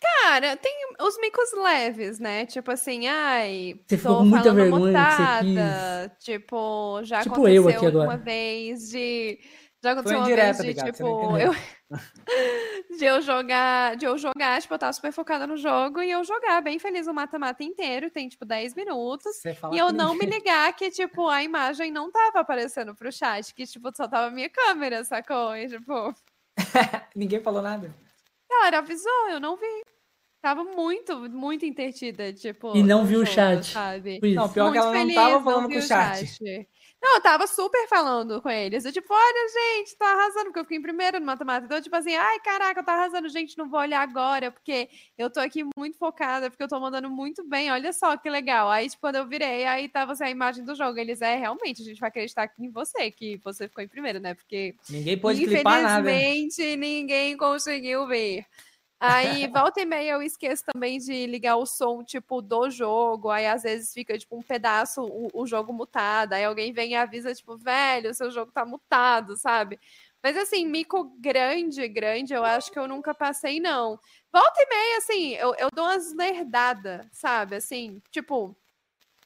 Cara, tem os micos leves, né? Tipo assim, ai, Você ficou com muita vergonha que você mutada. Tipo, já Tipo eu aconteceu aqui agora. uma vez de. Já aconteceu uma vez de, não tipo, eu, de eu jogar, de eu jogar, tipo, eu tava super focada no jogo e eu jogar bem feliz o mata-mata inteiro, tem tipo 10 minutos. E eu que não me ninguém- ligar que, tipo, a imagem não tava aparecendo pro chat, que, tipo, só tava a minha câmera, sacou? E, tipo, Ninguém falou nada. galera avisou, eu não vi. Tava muito, muito intertida, tipo. E não viu o chat. Sabe? Não, pior que Muito ela não feliz, tava falando vi com o o chat. Não, eu tava super falando com eles. Eu, tipo, olha, gente, tô arrasando, porque eu fiquei em primeiro no matemática. Então, tipo assim, ai, caraca, eu tô arrasando, gente, não vou olhar agora, porque eu tô aqui muito focada, porque eu tô mandando muito bem, olha só que legal. Aí, tipo, quando eu virei, aí tava assim, a imagem do jogo. Eles, é, realmente, a gente vai acreditar em você, que você ficou em primeiro, né? Porque Ninguém pôde clipar nada. Infelizmente, ninguém conseguiu ver. Aí, volta e meia, eu esqueço também de ligar o som, tipo, do jogo. Aí, às vezes, fica, tipo, um pedaço, o, o jogo mutado. Aí, alguém vem e avisa, tipo, velho, seu jogo tá mutado, sabe? Mas, assim, mico grande, grande, eu acho que eu nunca passei, não. Volta e meia, assim, eu, eu dou umas nerdadas, sabe? Assim, tipo...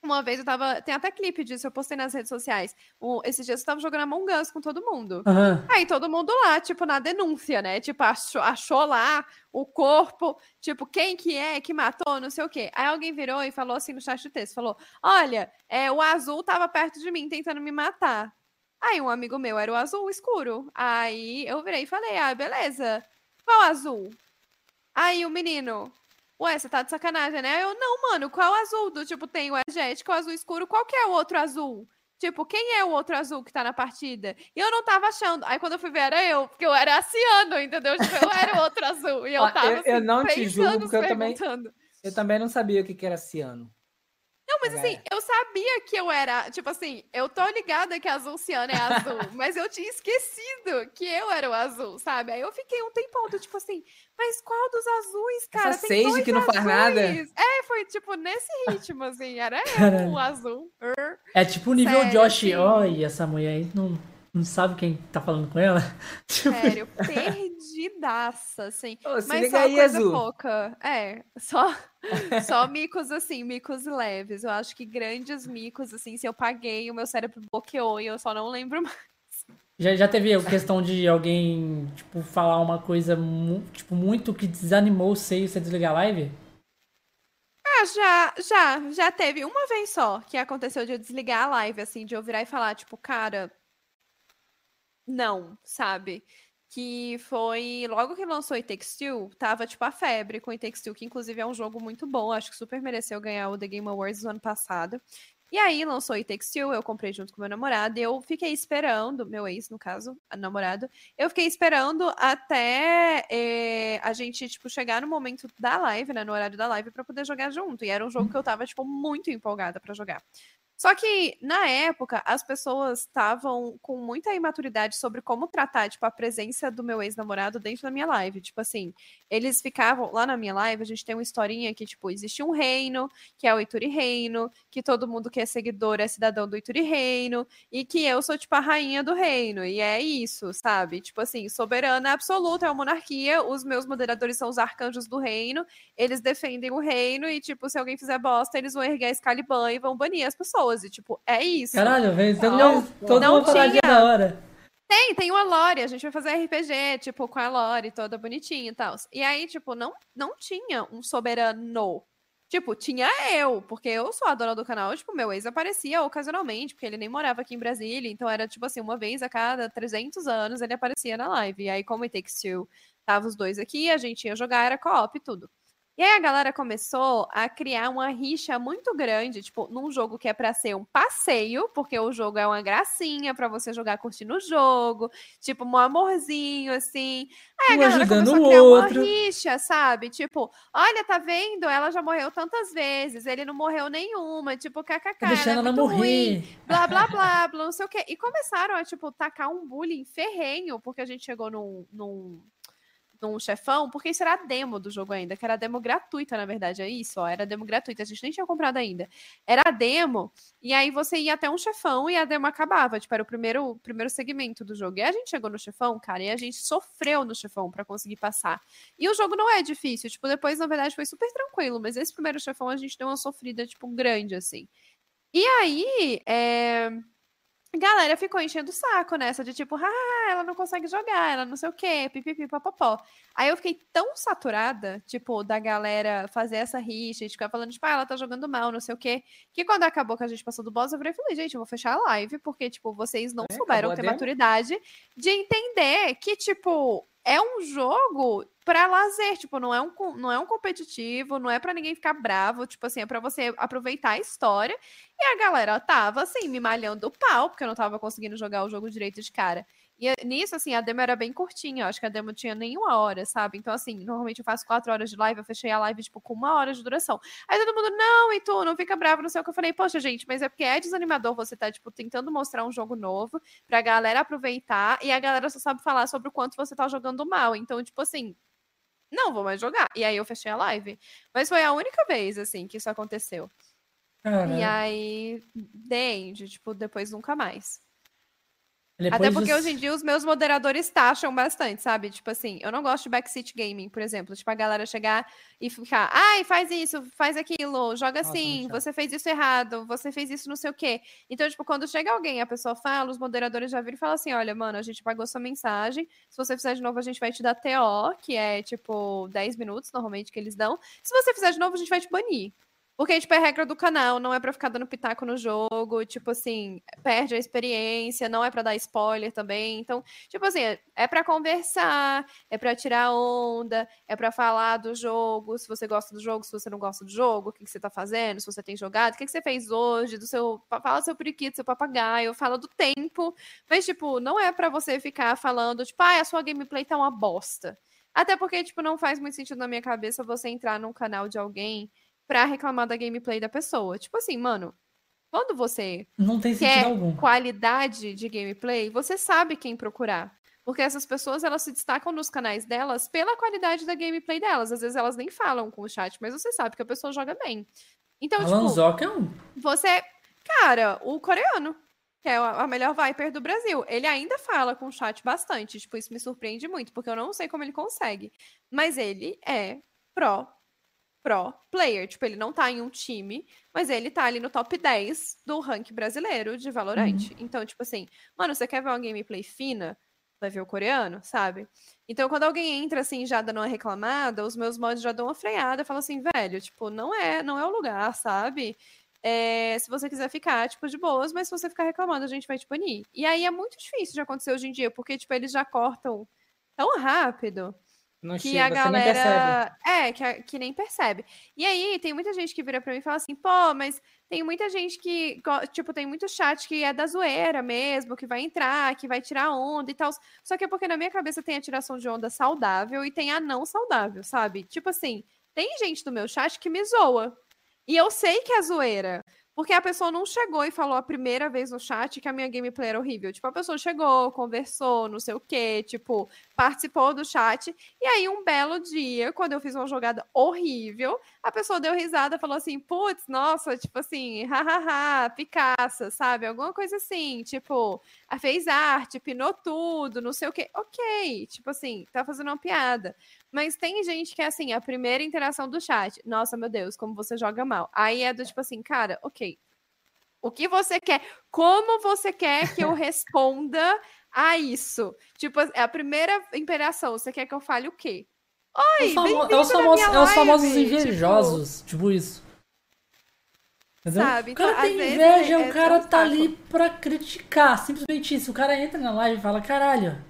Uma vez eu tava. Tem até clipe disso, eu postei nas redes sociais. O- esses dias eu tava jogando Among Us com todo mundo. Aham. Aí todo mundo lá, tipo, na denúncia, né? Tipo, achou, achou lá o corpo, tipo, quem que é que matou, não sei o quê. Aí alguém virou e falou assim no chat de texto, falou, olha, é, o azul tava perto de mim tentando me matar. Aí um amigo meu era o azul escuro. Aí eu virei e falei, ah, beleza. Qual azul? Aí o menino, ué, você tá de sacanagem, né? Eu, não, mano, qual azul? Do tipo, tem o energético, o azul escuro, qual que é o outro azul? Tipo, quem é o outro azul que tá na partida? E eu não tava achando. Aí quando eu fui ver, era eu, porque eu era Ciano, entendeu? Tipo, eu era o outro azul. E eu tava. eu- eu assim, não te julgo, porque eu também-. Eu também não sabia o que, que era ciano. Não, mas assim, eu sabia que eu era. Tipo assim, eu tô ligada que azul ciano é azul, mas eu tinha esquecido que eu era o azul, sabe? Aí eu fiquei um tempão, do tipo assim, mas qual dos azuis, cara? Essa Tem Sage que não faz nada. azuis. É, foi tipo nesse ritmo, assim, era eu, o azul. Er. É tipo o nível Sério, Josh. assim. Olha, essa mulher aí não, não sabe quem tá falando com ela. Tipo, Sério, perdidaça, assim. Ô, Mas só aí, coisa Azul. pouca. É, só, só micos assim, micos leves. Eu acho que grandes micos, assim, se eu paguei, o meu cérebro bloqueou e eu só não lembro mais. Já, já teve a questão de alguém, tipo, falar uma coisa, mu- tipo, muito que desanimou você e você desligar a live? Ah, já, já, já teve uma vez só que aconteceu de eu desligar a live, assim, de eu virar e falar, tipo, cara, não, sabe? Que foi logo que lançou It Takes Two, tava tipo a febre com It Takes Two, que inclusive é um jogo muito bom, acho que super mereceu ganhar o The Game Awards do ano passado. E aí lançou It Takes Two, eu comprei junto com meu namorado, e eu fiquei esperando, meu ex, no caso, namorado, eu fiquei esperando até eh, a gente, tipo, chegar no momento da live, né, no horário da live, pra poder jogar junto. E era um jogo que eu tava, tipo, muito empolgada pra jogar. Só que, na época, as pessoas estavam com muita imaturidade sobre como tratar, tipo, a presença do meu ex-namorado dentro da minha live. Tipo assim, eles ficavam, lá na minha live, a gente tem uma historinha que, tipo, existe um reino, que é o Ituri Reino, que todo mundo que é seguidor é cidadão do Ituri Reino, e que eu sou, tipo, a rainha do reino. E é isso, sabe? Tipo assim, soberana absoluta é a monarquia, os meus moderadores são os arcanjos do reino, eles defendem o reino, e, tipo, se alguém fizer bosta, eles vão erguer a Excalibur e vão banir as pessoas. E, tipo, é isso. Caralho, velho, todo Não, mundo, todo não mundo tinha. da hora. Tem, tem uma Lore, a gente vai fazer RPG, tipo, com a Lore toda bonitinha e tal. E aí, tipo, não, não tinha um soberano. Tipo, tinha eu, porque eu sou a dona do canal, tipo, meu ex aparecia ocasionalmente, porque ele nem morava aqui em Brasília, então era, tipo assim, uma vez a cada 300 anos ele aparecia na live. E aí, como It Takes Two, tava os dois aqui, a gente ia jogar, era co-op e tudo. E aí a galera começou a criar uma rixa muito grande, tipo, num jogo que é pra ser um passeio, porque o jogo é uma gracinha pra você jogar curtindo o jogo, tipo, um amorzinho, assim. Aí a Um galera ajudando começou a o criar outro. uma rixa, sabe? Tipo, olha, tá vendo? Ela já morreu tantas vezes, ele não morreu nenhuma, tipo, kkk, Tá deixando ela ela é ruim morrer. blá, blá, blá, blá, não sei o quê. E começaram a, tipo, tacar um bullying ferrenho, porque a gente chegou num, num, num chefão, porque isso era a demo do jogo ainda, que era a demo gratuita, na verdade, é isso, ó, era a demo gratuita, a gente nem tinha comprado ainda. Era a demo, e aí você ia até um chefão e a demo acabava, tipo, era o primeiro, primeiro segmento do jogo. E a gente chegou no chefão, cara, e a gente sofreu no chefão pra conseguir passar. E o jogo não é difícil, tipo, depois, na verdade, foi super tranquilo, mas esse primeiro chefão a gente deu uma sofrida, tipo, grande, assim. E aí, é... a galera ficou enchendo o saco nessa, de tipo, ah, ela não consegue jogar, ela não sei o quê, pipipi, papapó. Aí eu fiquei tão saturada, tipo, da galera fazer essa rixa, de ficar falando, tipo, ah, ela tá jogando mal, não sei o quê, que quando acabou que a gente passou do boss, eu virei e falei, gente, eu vou fechar a live, porque, tipo, vocês não É, souberam ter maturidade de entender que, tipo, é um jogo pra lazer, tipo, não é um, não é um competitivo, não é pra ninguém ficar bravo, tipo assim, é pra você aproveitar a história. E a galera tava, assim, me malhando o pau, porque eu não tava conseguindo jogar o jogo direito de cara. E eh, nisso, assim, a demo era bem curtinha, eu acho que a demo tinha nem uma hora, sabe? Então, assim, normalmente eu faço quatro horas de live, eu fechei a live, tipo, com uma hora de duração. Aí todo mundo, não, e tu, não fica bravo, não sei o que. Eu falei, poxa, gente, mas é porque é desanimador você tá, tipo, tentando mostrar um jogo novo pra galera aproveitar, e a galera só sabe falar sobre o quanto você tá jogando mal. Então, tipo assim, não vou mais jogar. E aí eu fechei a live. Mas foi a única vez, assim, que isso aconteceu. E aí, end, tipo, depois nunca mais. Depois Até porque hoje em dia os meus moderadores taxam bastante, sabe? Tipo assim, eu não gosto de backseat gaming, por exemplo. Tipo, a galera chegar e ficar, ai, faz isso, faz aquilo, joga Nossa, assim, muito chato. você fez isso errado, você fez isso não sei o quê. Então, tipo, quando chega alguém, a pessoa fala, os moderadores já viram e falam assim: olha, mano, a gente pagou sua mensagem. Se você fizer de novo, a gente vai te dar TO, que é tipo 10 minutos, normalmente, que eles dão. Se você fizer de novo, a gente vai te banir. Porque, tipo, é regra do canal, não é pra ficar dando pitaco no jogo, tipo assim, perde a experiência, não é pra dar spoiler também. Então, tipo assim, é- é pra conversar, é pra tirar onda, é pra falar do jogo, se você gosta do jogo, se você não gosta do jogo, o que, que você tá fazendo, se você tem jogado, o que, que você fez hoje, do seu. fa- Fala seu periquito, seu papagaio, fala do tempo. Mas, tipo, não é pra você ficar falando, tipo, ah, a sua gameplay tá uma bosta. Até porque, tipo, não faz muito sentido na minha cabeça você entrar num canal de alguém pra reclamar da gameplay da pessoa. Tipo assim, mano, quando você Não tem quer algum. qualidade de gameplay, você sabe quem procurar. Porque essas pessoas, elas se destacam nos canais delas pela qualidade da gameplay delas. Às vezes elas nem falam com o chat, mas você sabe que a pessoa joga bem. Então, Alan tipo, é um. você... Cara, o coreano, que é a melhor Viper do Brasil, ele ainda fala com o chat bastante. Tipo, isso me surpreende muito, porque eu não sei como ele consegue. Mas ele é pro pro player. Tipo, ele não tá em um time, mas ele tá ali no top 10 do ranking brasileiro de Valorant. Então, tipo assim, mano, você quer ver uma gameplay fina? Vai ver o coreano, sabe? Então, quando alguém entra assim, já dando uma reclamada, os meus mods já dão uma freada, falam assim, velho, tipo, não é, não é o lugar, sabe? É, se você quiser ficar, tipo, de boas, mas se você ficar reclamando, a gente vai te banir. E aí é muito difícil de acontecer hoje em dia, porque, tipo, eles já cortam tão rápido Não que chega, a galera. É, que, a- que nem percebe. E aí, tem muita gente que vira pra mim e fala assim, pô, mas tem muita gente que, tipo, tem muito chat que é da zoeira mesmo, que vai entrar, que vai tirar onda e tal. Só que é porque na minha cabeça tem a tiração de onda saudável e tem a não saudável, sabe? Tipo assim, tem gente do meu chat que me zoa. E eu sei que é zoeira. Porque a pessoa não chegou e falou a primeira vez no chat que a minha gameplay era horrível. Tipo, a pessoa chegou, conversou, não sei o quê, tipo, participou do chat. E aí, um belo dia, quando eu fiz uma jogada horrível, a pessoa deu risada, falou assim, putz, nossa, tipo assim, hahaha, Picasso, sabe? Alguma coisa assim, tipo, a fez arte, pinou tudo, não sei o quê. Ok, tipo assim, tá fazendo uma piada. Mas tem gente que é assim, a primeira interação do chat, nossa, meu Deus, como você joga mal. Aí é do tipo assim, cara, ok. O que você quer? Como você quer que eu responda a isso? Tipo, é a primeira interação, você quer que eu fale o quê? Oi, É famo- bem-vindo é os é os famosos live, invejosos, tipo, isso. Entendeu? Sabe? O cara Então, tem inveja, é- o é cara tá ali pra criticar. Simplesmente isso. O cara entra na live e fala, caralho,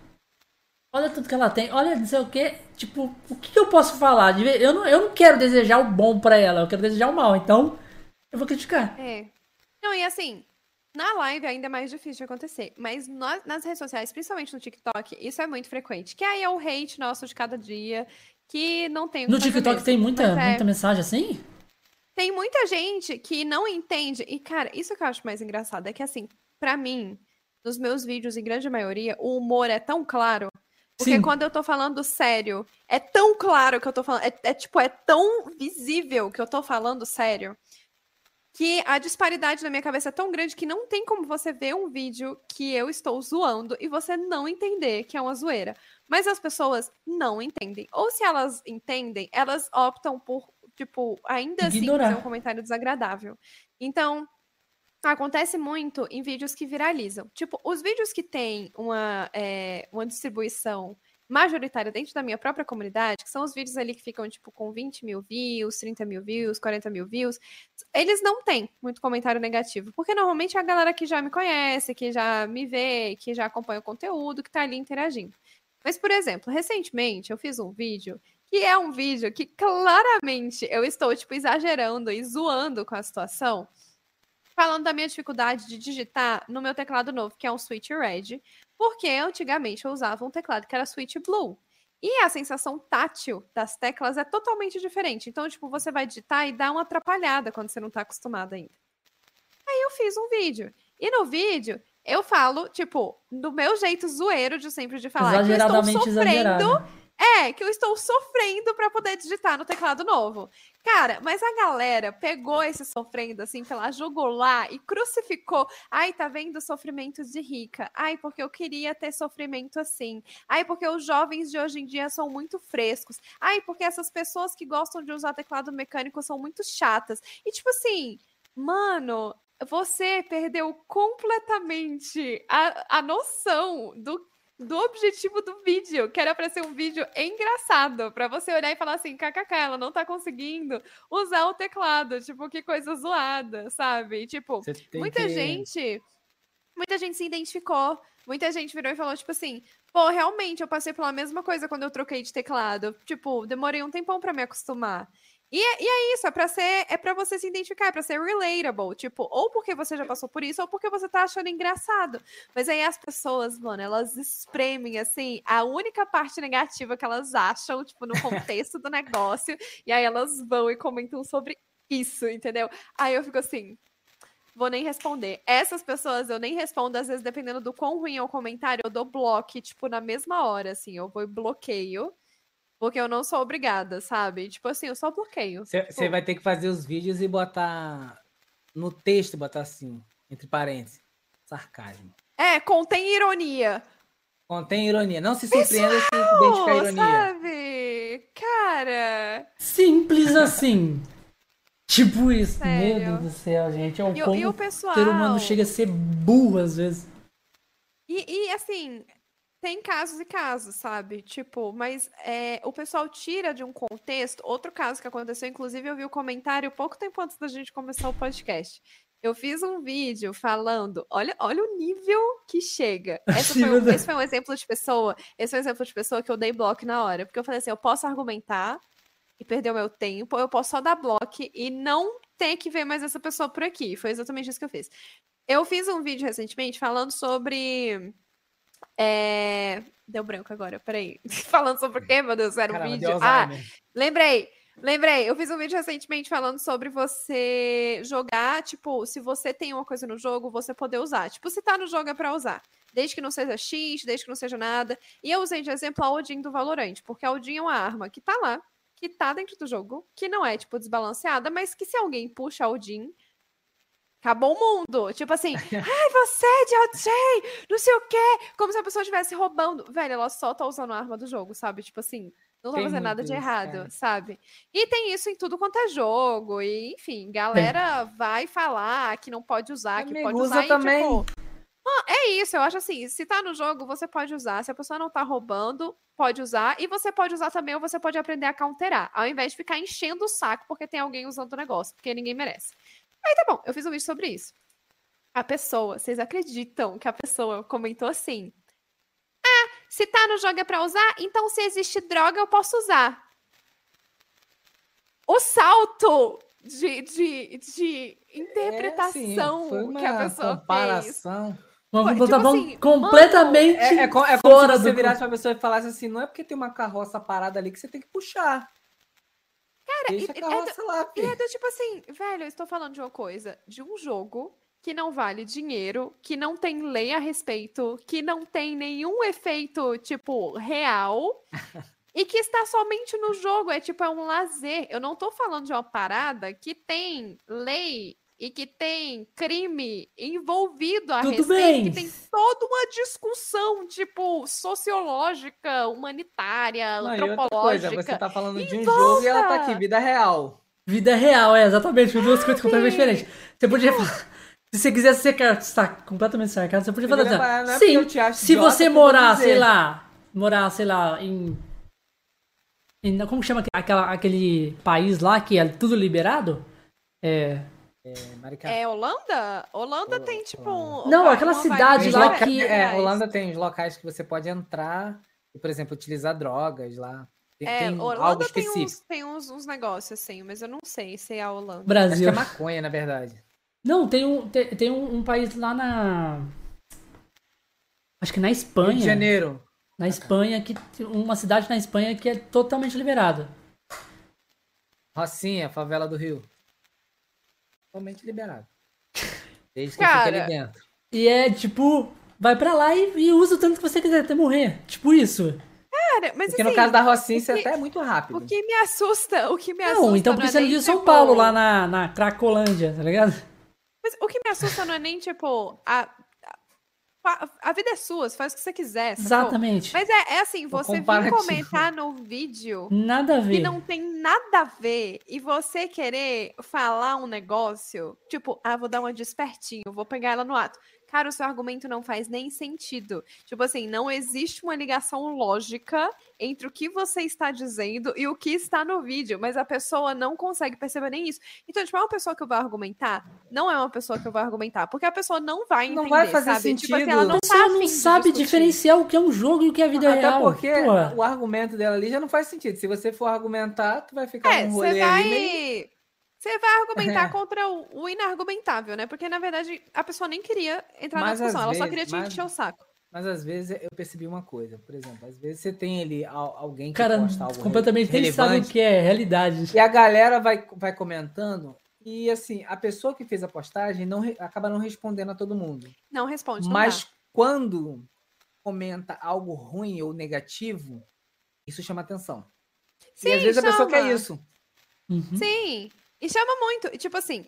olha tudo que ela tem, olha não sei o que. Tipo, o que, eu posso falar? Eu não, eu não quero desejar o bom pra ela, eu quero desejar o mal. Então, eu vou criticar. É. Não, e assim, na live ainda é mais difícil de acontecer. Mas nas redes sociais, principalmente no TikTok, isso é muito frequente. Que aí é o hate nosso de cada dia, que não tem No TikTok mesmo. tem muita, é, muita mensagem assim? Tem muita gente que não entende. E, cara, isso que eu acho mais engraçado é que, assim, pra mim, nos meus vídeos, em grande maioria, o humor é tão claro. Porque Sim. quando eu tô falando sério, é tão claro que eu tô falando. É, é, tipo, é tão visível que eu tô falando sério. Que a disparidade na minha cabeça é tão grande que não tem como você ver um vídeo que eu estou zoando e você não entender que é uma zoeira. Mas as pessoas não entendem. Ou se elas entendem, elas optam por, tipo, ainda assim Ignorar. fazer um comentário desagradável. Então, acontece muito em vídeos que viralizam. Tipo, os vídeos que têm uma, é, uma distribuição majoritária dentro da minha própria comunidade, que são os vídeos ali que ficam, tipo, com 20 mil views, 30 mil views, 40 mil views, eles não têm muito comentário negativo, porque normalmente é a galera que já me conhece, que já me vê, que já acompanha o conteúdo, que tá ali interagindo. Mas, por exemplo, recentemente eu fiz um vídeo que é um vídeo que claramente eu estou, tipo, exagerando e zoando com a situação, falando da minha dificuldade de digitar no meu teclado novo, que é um Switch Red, porque antigamente eu usava um teclado que era Switch Blue. E a sensação tátil das teclas é totalmente diferente. Então, tipo, você vai digitar e dá uma atrapalhada quando você não tá acostumado ainda. Aí eu fiz um vídeo. E no vídeo, eu falo, tipo, do meu jeito zoeiro de sempre de falar, que eu estou sofrendo exagerado. É, que eu estou sofrendo pra poder digitar no teclado novo. Cara, mas a galera pegou esse sofrendo assim pela jugular e crucificou. Ai, tá vendo sofrimento de rica. Ai, porque eu queria ter sofrimento assim. Ai, porque os jovens de hoje em dia são muito frescos. Ai, porque essas pessoas que gostam de usar teclado mecânico são muito chatas. E tipo assim, mano, você perdeu completamente a, a noção do do objetivo do vídeo, que era para ser um vídeo engraçado, para você olhar e falar assim, kkk, ela não tá conseguindo usar o teclado, tipo, que coisa zoada, sabe? E, tipo, muita que- gente, muita gente se identificou, muita gente virou e falou, tipo assim, pô, realmente, eu passei pela mesma coisa quando eu troquei de teclado, tipo, demorei um tempão para me acostumar. E é, e é isso, é pra ser, é para você se identificar, é pra ser relatable, tipo, ou porque você já passou por isso, ou porque você tá achando engraçado. Mas aí as pessoas, mano, elas espremem, assim, a única parte negativa que elas acham, tipo, no contexto do negócio, e aí elas vão e comentam sobre isso, entendeu? Aí eu fico assim, vou nem responder. Essas pessoas eu nem respondo, às vezes, dependendo do quão ruim é o comentário, eu dou bloco, tipo, na mesma hora, assim, eu vou e bloqueio. Porque eu não sou obrigada, sabe? Tipo assim, eu só bloqueio. Você Tipo, vai ter que fazer os vídeos e botar no texto, botar assim, entre parênteses, sarcasmo. É, contém ironia. Contém ironia. Não se surpreenda se identificar ironia. sabe? Cara. Simples assim. tipo isso. Meu Sério. Deus do céu, gente. É o E, o- como e o o pessoal. ser humano chega a ser burro às vezes. E, e, assim, tem casos e casos, sabe? Tipo, mas é, o pessoal tira de um contexto. Outro caso que aconteceu, inclusive, eu vi o comentário pouco tempo antes da gente começar o podcast. Eu fiz um vídeo falando, olha, olha o nível que chega. Esse foi, um, esse foi um exemplo de pessoa. Esse foi um exemplo de pessoa que eu dei bloco na hora. Porque eu falei assim: eu posso argumentar e perder o meu tempo, ou eu posso só dar bloco e não ter que ver mais essa pessoa por aqui. Foi exatamente isso que eu fiz. Eu fiz um vídeo recentemente falando sobre. É, Deu branco agora, peraí. falando sobre o quê, meu Deus? Era um Caramba, vídeo. Ah, lembrei. Lembrei, eu fiz um vídeo recentemente falando sobre você jogar, tipo, se você tem uma coisa no jogo, você poder usar. Tipo, se tá no jogo é pra usar. Desde que não seja X, desde que não seja nada. E eu usei de exemplo a Odin do Valorant, porque a Odin é uma arma que tá lá, que tá dentro do jogo, que não é, tipo, desbalanceada, mas que se alguém puxa a Odin, acabou o mundo. Tipo assim, ai, você é de OJ, não sei o quê. Como se a pessoa estivesse roubando. Velho, ela só tá usando a arma do jogo, sabe? Tipo assim, não tá fazendo nada de errado, sabe? E tem isso em tudo quanto é jogo. E, enfim, galera vai falar que não pode usar, que pode usa usar e, também. tipo, é isso, eu acho assim, se tá no jogo, você pode usar. Se a pessoa não tá roubando, pode usar. E você pode usar também, ou você pode aprender a counterar. Ao invés de ficar enchendo o saco porque tem alguém usando o negócio, porque ninguém merece. Aí tá bom, eu fiz um vídeo sobre isso. A pessoa, vocês acreditam que a pessoa comentou assim? Ah, se tá no jogo é pra usar, então se existe droga eu posso usar. O salto de, de, de interpretação É, sim, uma que a pessoa fez. comparação. Uma Pô, tipo assim, completamente É, é, co- é como fora se você do... virasse pra pessoa e falasse assim, não é porque tem uma carroça parada ali que você tem que puxar. Cara, Deixa e- a carroça lá, E é filho. do tipo assim, velho, eu estou falando de uma coisa, de um jogo que não vale dinheiro, que não tem lei a respeito, que não tem nenhum efeito, tipo, real, e que está somente no jogo. É tipo, é um lazer. Eu não tô falando de uma parada que tem lei e que tem crime envolvido a Tudo respeito, bem. que tem toda uma discussão, tipo, sociológica, humanitária, Não, outra antropológica. coisa, você tá falando de um Em jogo e ela tá volta. aqui, vida real. Vida real, é, exatamente. Duas coisas completamente diferentes. Você podia falar. Se você quisesse ser sa- completamente sarcástico, você podia falar é assim. porque Sim, eu te acho se idiota você morar, sei lá, morar, sei lá, em. em como chama aquela, aquele país lá que é tudo liberado? É. É. É Holanda? Holanda tem, tipo, um. Não, aquela cidade lá que- É. Holanda tem os locais que você pode entrar e, por exemplo, utilizar drogas lá. Tem, É, tem algo Holanda tem, uns, tem uns, uns negócios assim, mas eu não sei se é a Holanda. Acho que Brasil. é maconha, na verdade. Não, tem um, tem, tem um, um país lá na. Acho que na Rio de Espanha. Janeiro. Na Espanha, que uma cidade na Espanha que é totalmente liberada. Rocinha, favela do Rio. Totalmente liberado. Desde que Cara, fique ali dentro. E é tipo, vai pra lá e, e usa o tanto que você quiser até morrer. Tipo isso. Cara, mas Porque assim, no caso da Rocinha, isso é até muito rápido. o que me assusta, o que me assusta. Não, então não é isso ele nem, de São tipo, Paulo, lá na, na Cracolândia, tá ligado? Mas o que me assusta não é nem, tipo, a, a, vida é sua, você faz o que você quiser. sacou? Exatamente. Mas é, é assim, você vir comentar no vídeo Nada a que ver. não tem nada a ver e você querer falar um negócio, tipo, ah, vou dar uma despertinho, vou pegar ela no ato. Cara, o seu argumento não faz nem sentido. Tipo assim, não existe uma ligação lógica entre o que você está dizendo e o que está no vídeo, mas a pessoa não consegue perceber nem isso. Então, tipo, é uma pessoa que eu vou argumentar, não é uma pessoa que eu vou argumentar, porque a pessoa não vai entender, Não vai fazer sabe? Tipo assim, sentido. ela A não pessoa tá não sabe diferenciar o que é um jogo e o que é a vida Até real. porque Porra. o argumento dela ali já não faz sentido. Se você for argumentar, tu vai ficar É, você rolê ali meio... vai. Você vai argumentar É. contra o, o inargumentável, né? Porque, na verdade, a pessoa nem queria entrar Mas na discussão, ela só vezes- queria te mas- encher o saco. Mas às vezes eu percebi uma coisa. Por exemplo, às vezes você tem ali al- alguém que Cara, posta algo completamente relevante. sabe o que é realidade. E a galera vai, vai comentando. E assim, a pessoa que fez a postagem não acaba não respondendo a todo mundo. Não responde, não Mas dá. quando comenta algo ruim ou negativo, isso chama atenção. Sim, e às vezes a pessoa chama. quer isso. Uhum. Sim, e chama muito. E, tipo assim,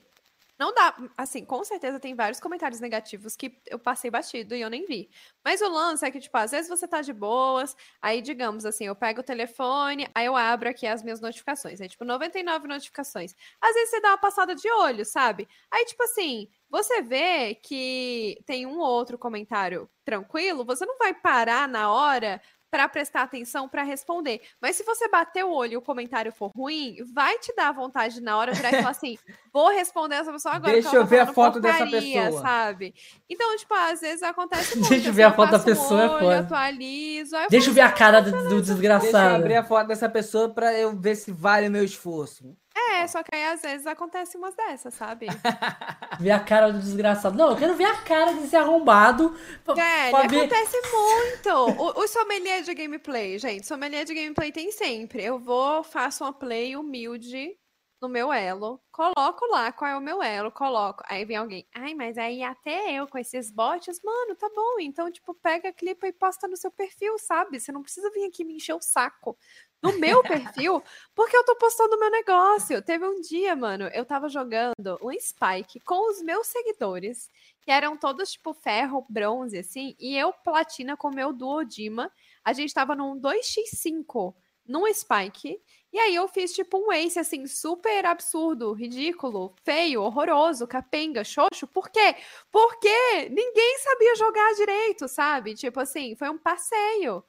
não dá. Assim, com certeza tem vários comentários negativos que eu passei batido e eu nem vi. Mas o lance é que, tipo, às vezes você tá de boas, aí, digamos assim, eu pego o telefone, aí eu abro aqui as minhas notificações. Aí, tipo, 99 notificações. Às vezes você dá uma passada de olho, sabe? Aí, tipo assim, você vê que tem um ou outro comentário tranquilo, você não vai parar na hora para prestar atenção para responder. Mas se você bater o olho e o comentário for ruim, vai te dar vontade na hora de virar e falar assim: vou responder essa pessoa agora. Deixa eu ver a foto dessa porcaria", pessoa. Sabe? Então, tipo, às vezes acontece muito. Deixa eu assim, ver a foto da um pessoa, é olho, foda. atualizo. eu Deixa eu ver a cara do, do Deixa eu desgraçado. abrir a foto dessa pessoa pra eu ver se vale o meu esforço. É, É, só que aí às vezes acontece umas dessas, sabe? Ver a cara do desgraçado. Não, eu quero ver a cara desse arrombado. pra- Velho, pra ver- acontece muito. O, o sommelier de gameplay, gente, sommelier de gameplay tem sempre. Eu vou, faço uma play humilde no meu elo, coloco lá qual é o meu elo, coloco. Aí vem alguém, ai, mas aí até eu com esses bots, mano, tá bom. Então, tipo, pega, clipa e posta no seu perfil, sabe? Você não precisa vir aqui me encher o saco no meu perfil, porque eu tô postando o meu negócio. Teve um dia, mano, eu tava jogando um Spike com os meus seguidores que eram todos tipo ferro, bronze, assim, e eu platina com o meu Duodima. A gente tava num 2x5 num Spike. E aí eu fiz tipo um ace, assim, super absurdo, ridículo, feio, horroroso, capenga, xoxo. Por quê? Porque ninguém sabia jogar direito, sabe? Tipo assim, foi um passeio.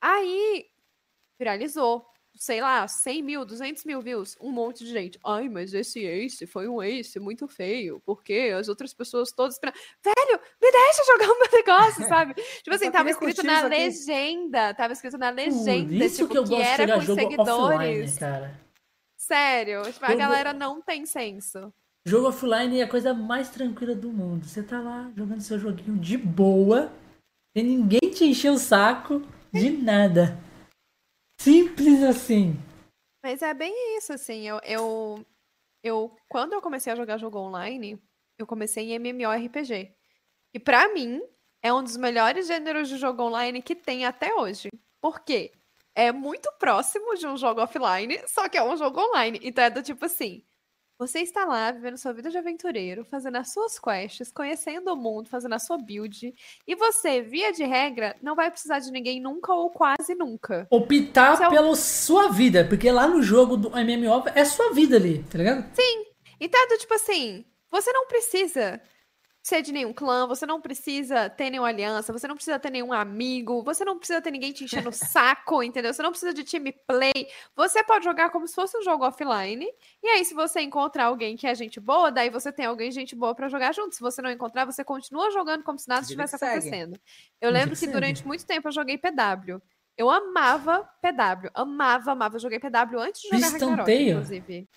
Aí viralizou. Sei lá, 100 mil, 200 mil views, um monte de gente. Ai, mas esse ace foi um ace muito feio, porque as outras pessoas todas. Velho, me deixa jogar o meu negócio, sabe? Tipo assim, tava escrito na aqui. legenda, tava escrito na Por legenda, isso tipo, que eu gosto de era jogar com jogo seguidores. offline, cara. Sério, tipo, a galera não tem senso. Jogo offline é a coisa mais tranquila do mundo. Você tá lá jogando seu joguinho de boa, sem ninguém te encher o saco de nada. Simples assim. Mas é bem isso, assim, eu, eu, eu quando eu comecei a jogar jogo online, eu comecei em MMORPG. E pra mim, é um dos melhores gêneros de jogo online que tem até hoje. Por quê? É muito próximo de um jogo offline, só que é um jogo online. Então é do tipo assim, você está lá vivendo sua vida de aventureiro, fazendo as suas quests, conhecendo o mundo, fazendo a sua build, e você, via de regra, não vai precisar de ninguém nunca ou quase nunca. Optar é o- pela sua vida, porque lá no jogo do MMO é sua vida ali, tá ligado? Então é do tipo assim, você não precisa ser de nenhum clã, você não precisa ter nenhuma aliança, você não precisa ter nenhum amigo, você não precisa ter ninguém te enchendo o saco, entendeu? Você não precisa de time play. Você pode jogar como se fosse um jogo offline. E aí, se você encontrar alguém que é gente boa, daí você tem alguém gente boa pra jogar junto. Se você não encontrar, você continua jogando como se nada estivesse acontecendo. Eu lembro que durante muito tempo eu joguei PW. Eu amava PW, amava, amava. Eu joguei PW antes de jogar Piston Ragnarok, Tail? inclusive.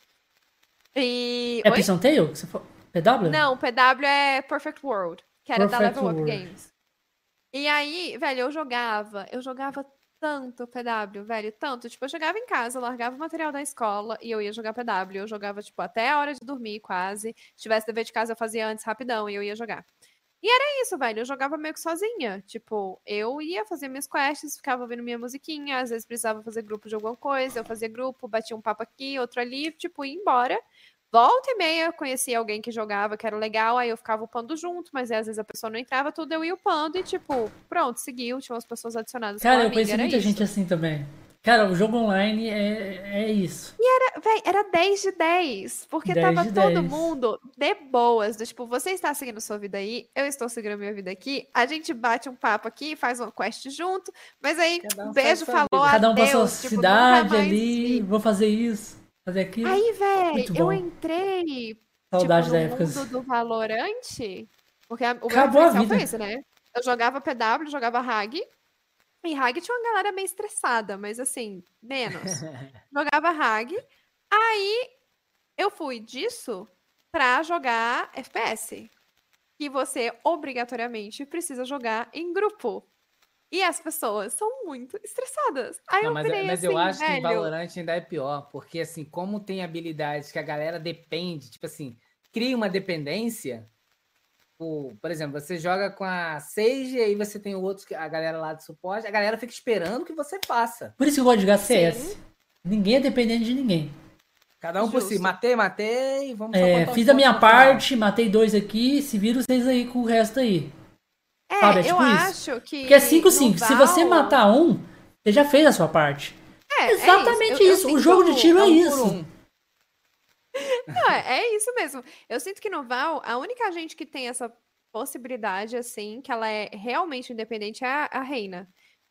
E... É Oi? Piston Tail? que Você for... PW? Não, PW é Perfect World, que era da Perfect Level Up World. Games. E aí, velho, eu jogava, eu jogava tanto PW, velho, tanto. Tipo, eu chegava em casa, eu largava o material da escola e eu ia jogar PW. Eu jogava, tipo, até a hora de dormir, quase. Se tivesse dever de casa, eu fazia antes rapidão e eu ia jogar. E era isso, velho. Eu jogava meio que sozinha. Tipo, eu ia fazer minhas quests, ficava ouvindo minha musiquinha, às vezes precisava fazer grupo de alguma coisa, eu fazia grupo, batia um papo aqui, outro ali, tipo, ia embora. Volta e meia, eu conhecia alguém que jogava, que era legal, aí eu ficava upando junto, mas aí, às vezes a pessoa não entrava, tudo eu ia upando e, tipo, pronto, seguiu, tinha umas pessoas adicionadas. Cara, como eu conheci era muita isso. gente assim também. Cara, o jogo online é, é isso. Véi, era 10 de 10, porque 10 tava todo 10. mundo de boas, do tipo, você está seguindo sua vida aí, eu estou seguindo a minha vida aqui, a gente bate um papo aqui, faz uma quest junto, mas aí, um beijo, sua falou, vida. Cada um pra sua adeus, tipo, cidade ali, vi. vou fazer isso, fazer aquilo. Aí, velho, Muito eu entrei Saudade tipo, da no época. mundo do Valorante, porque a- o meu Acabou diferencial vida. foi né? Eu jogava PW, jogava Hag, e Hag tinha uma galera meio estressada, mas assim, menos. jogava Hag, aí eu fui disso pra jogar FPS, que você obrigatoriamente precisa jogar em grupo. E as pessoas são muito estressadas. Aí Não, eu mas, virei mas assim, eu acho que em velho, Valorant ainda é pior, porque assim, como tem habilidades que a galera depende, tipo assim, cria uma dependência. Por, por exemplo, você joga com a Sage e aí você tem outros, que- a galera lá de suporte, a galera fica esperando que você faça. Por isso que eu gosto de jogar CS. Ninguém é dependente de ninguém. Cada um por si. Justo. Matei, matei, vamos É, fiz a minha final. parte, matei dois aqui, se vira vocês aí com o resto aí. É, Sabe, é eu tipo isso. acho que. Porque é 5-5. no Se você matar um, você já fez a sua parte. É, é Exatamente Eu- eu isso. O sinto- jogo de tiro é um por isso. um. Não, é, é isso mesmo. Eu sinto que no Val, a única gente que tem essa possibilidade, assim, que ela é realmente independente é a, a Reina.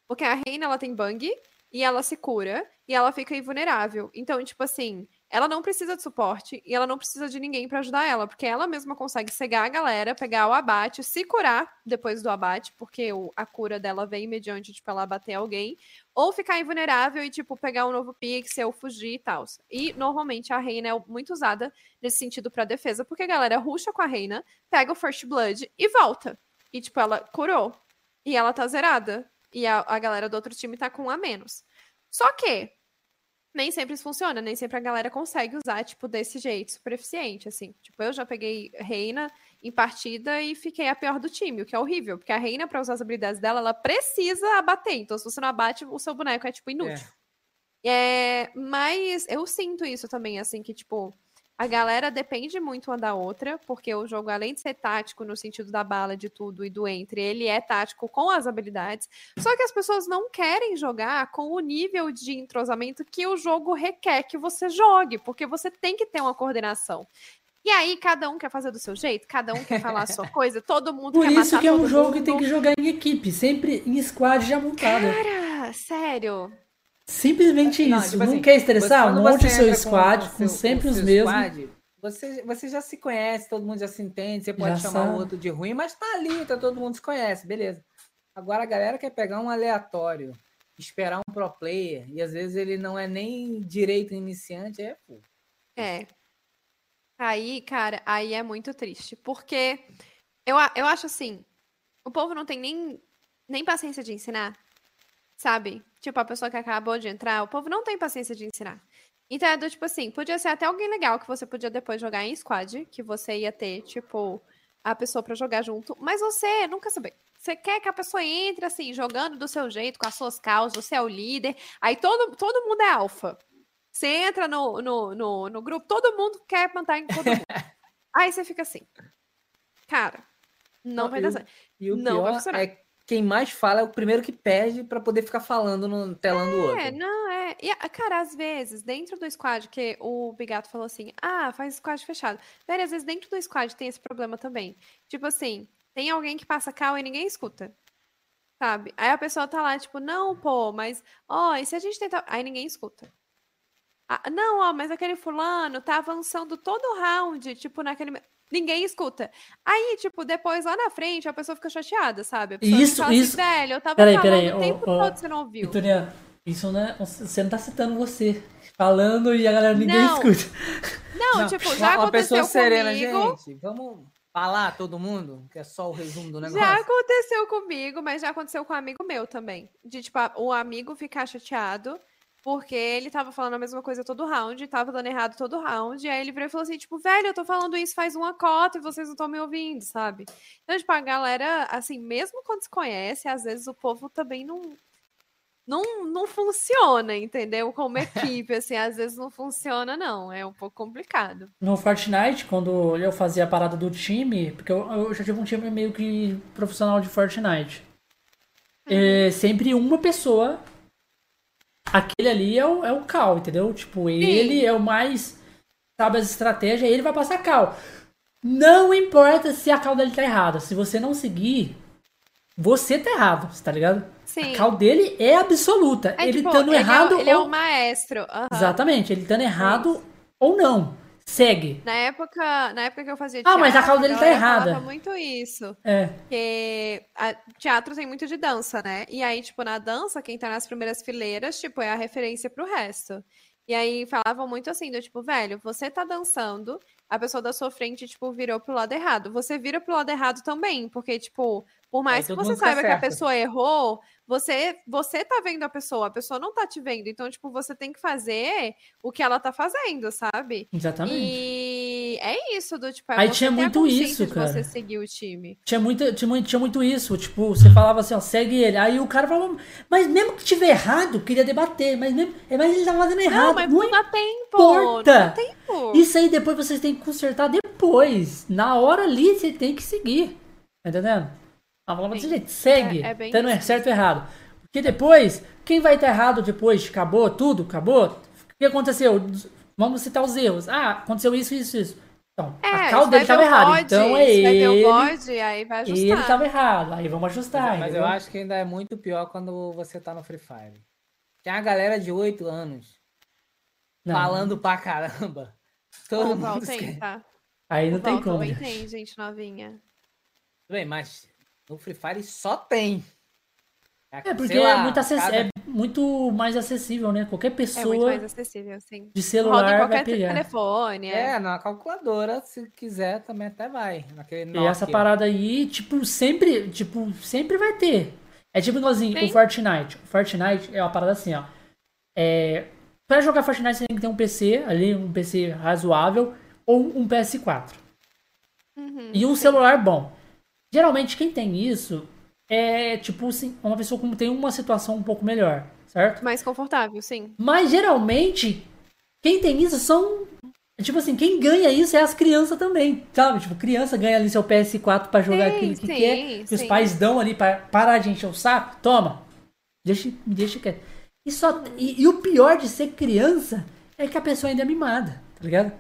Porque a Reina, ela tem bang, e ela se cura e ela fica invulnerável. Então, tipo assim, ela não precisa de suporte e ela não precisa de ninguém pra ajudar ela, porque ela mesma consegue cegar a galera, pegar o abate, se curar depois do abate, porque o- a cura dela vem mediante, tipo, ela abater alguém, ou ficar invulnerável e, tipo, pegar um novo pixel, fugir e tal. E, normalmente, a reina é muito usada nesse sentido pra defesa, porque a galera ruxa com a reina, pega o First Blood e volta. E, tipo, ela curou. E ela tá zerada. E a, a galera do outro time tá com um a menos. Só que, nem sempre isso funciona, nem sempre a galera consegue usar, tipo, desse jeito, super eficiente, assim. Tipo, eu já peguei reina em partida e fiquei a pior do time, o que é horrível, porque a reina, pra usar as habilidades dela, ela precisa abater. Então, se você não abate, o seu boneco é, tipo, inútil. É, mas eu sinto isso também, assim, que, tipo, a galera depende muito uma da outra, porque o jogo, além de ser tático no sentido da bala, de tudo e do entre, ele é tático com as habilidades. Só que as pessoas não querem jogar com o nível de entrosamento que o jogo requer que você jogue, porque você tem que ter uma coordenação. E aí, cada um quer fazer do seu jeito, cada um quer falar a sua coisa, todo mundo Por quer isso matar que é um jogo que mundo. tem que jogar em equipe, sempre em squad já montada. Cara, sério. Simplesmente Não, isso. tipo não assim, quer estressar? Monte o seu squad com, seu- sempre com os mesmos. squad, você, você já se conhece, todo mundo já se entende, você pode Já chamar sabe. o outro de ruim, mas tá ali, tá, todo mundo se conhece, beleza. Agora a galera quer pegar um aleatório, esperar um pro player, e às vezes ele não é nem direito iniciante, é pô. É. Aí, cara, aí é muito triste. Porque eu, eu acho assim, o povo não tem nem, nem paciência de ensinar, sabe? Tipo, a pessoa que acabou de entrar, o povo não tem paciência de ensinar. Então é do tipo assim, podia ser até alguém legal que você podia depois jogar em squad, que você ia ter, tipo, a pessoa pra jogar junto, mas você nunca saber. Você quer que a pessoa entre assim, jogando do seu jeito, com as suas causas, você é o líder, aí todo, todo mundo é alfa. Você entra no, no, no, no grupo, todo mundo quer plantar em todo mundo. aí você fica assim, cara, não Não, vai dar certo. E o Não pior é quem mais fala é o primeiro que perde pra poder ficar falando no telão do outro. É, não, é. E, a- cara, às vezes, dentro do squad, que o Bigato falou assim, ah, faz squad fechado. Velho, às vezes dentro do squad tem esse problema também. Tipo assim, tem alguém que passa cal e ninguém escuta. Sabe? Aí a pessoa tá lá, tipo, não, pô, mas, ó, e se a gente tentar. Aí ninguém escuta. Ah, não, ó, mas aquele fulano tá avançando todo o round, tipo, naquele. Ninguém escuta. Aí, tipo, depois lá na frente a pessoa fica chateada, sabe? Isso, fala isso. Assim, Velho, eu tava Peraí, falando peraí, o tempo ó, todo, você não ouviu. Vitoriano, isso não é. Você não tá citando você. Falando e a galera ninguém Não. escuta. Não, Não, tipo, já uma pessoa aconteceu serena, comigo. gente. Vamos falar todo mundo, que é só o resumo do negócio. Já aconteceu comigo, mas já aconteceu com um amigo meu também. De, tipo, o amigo ficar chateado porque ele tava falando a mesma coisa todo round, tava dando errado todo round, e aí ele virou e falou assim, tipo, velho, eu tô falando isso faz uma cota e vocês não estão me ouvindo, sabe? Então, tipo, a galera, assim, mesmo quando se conhece, às vezes o povo também não... Não, não funciona, entendeu? Como equipe, assim, às vezes não funciona, não. É um pouco complicado. No Fortnite, quando eu fazia a parada do time, porque eu, eu já tive um time meio que profissional de Fortnite. É, sempre uma pessoa. Aquele ali é o, é o Cal, entendeu? Tipo, ele é o mais. Sabe as estratégias, ele vai passar Cal. Não importa se a Cal dele tá errada. Se você não seguir, você tá errado, tá ligado? Sim. A Cal dele é absoluta. É, ele tipo, estando ele é errado ele é ou. o maestro. aham. Exatamente, ele estando errado ou não. Segue. Na época, na época que eu fazia Ah, teatro, mas a causa dele tá galera errada. falava muito isso. É. Porque a- teatro tem muito de dança, né? E aí, tipo, na dança, quem tá nas primeiras fileiras, tipo, é a referência pro resto. E aí falavam muito assim, do tipo, velho, você tá dançando, a pessoa da sua frente, tipo, virou pro lado errado. Você vira pro lado errado também, porque, tipo, por mais que todo você saiba que a pessoa errou, você, você tá vendo a pessoa, a pessoa não tá te vendo. Então, tipo, você tem que fazer o que ela tá fazendo, sabe? Exatamente. E é isso, do tipo, é Aí tinha muito isso, cara. você seguir o time. Tinha muito, tinha, muito, tinha muito isso. Tipo, você falava assim, ó, segue ele. Aí o cara falava, mas mesmo que tiver errado, queria debater. Mas, mesmo, é, mas ele tá fazendo errado. Não, mas não dá tempo. importa. Não dá tempo. Isso aí depois vocês têm que consertar depois. Na hora ali você tem que seguir. Tá entendendo? Ela falava desse Sim. jeito, segue. É- é bem tá não é certo ou errado. Porque depois, quem vai estar errado depois? Acabou tudo? Acabou? O que aconteceu? Vamos citar os erros. Ah, aconteceu isso, isso, isso. Então, É, a vai dele estava errada. bode, Então é isso Vai ver o ele. bode, aí vai ajustar. Ele estava errado. Aí vamos ajustar. Mas entendeu? eu acho que ainda é muito pior quando você tá no Free Fire. Tem a galera de 8 anos Não, falando pra caramba. Todo o mundo tem, tá? Aí não O tem como. também tem, gente novinha. Tudo bem, mas no Free Fire só tem. É porque lá, é, muito acess- cada- é muito mais acessível, né? Qualquer É muito pessoa mais acessível, sim. de Roda em celular vai qualquer pegar. telefone. É. É, na calculadora, se quiser, também até vai. Naquele E essa parada aí, tipo, sempre, tipo, sempre vai ter. É tipo igualzinho o Sim. Fortnite. O Fortnite é uma parada assim, ó. É, pra jogar Fortnite você tem que ter um PC ali, um PC razoável, ou um PS4. Uhum, E um sim. celular bom. Geralmente quem tem isso é tipo assim, uma pessoa que tem uma situação um pouco melhor, certo? Mais confortável, sim. Mas geralmente, quem tem isso são. Tipo assim, quem ganha isso é as crianças também, sabe? Tipo, criança ganha ali seu PS4 pra jogar Sim, aquilo que sim, quer. que Os pais dão ali pra parar de encher o saco. Toma, deixa, me deixa quieto. E, só, e, e o pior de ser criança é que a pessoa ainda é mimada, tá ligado?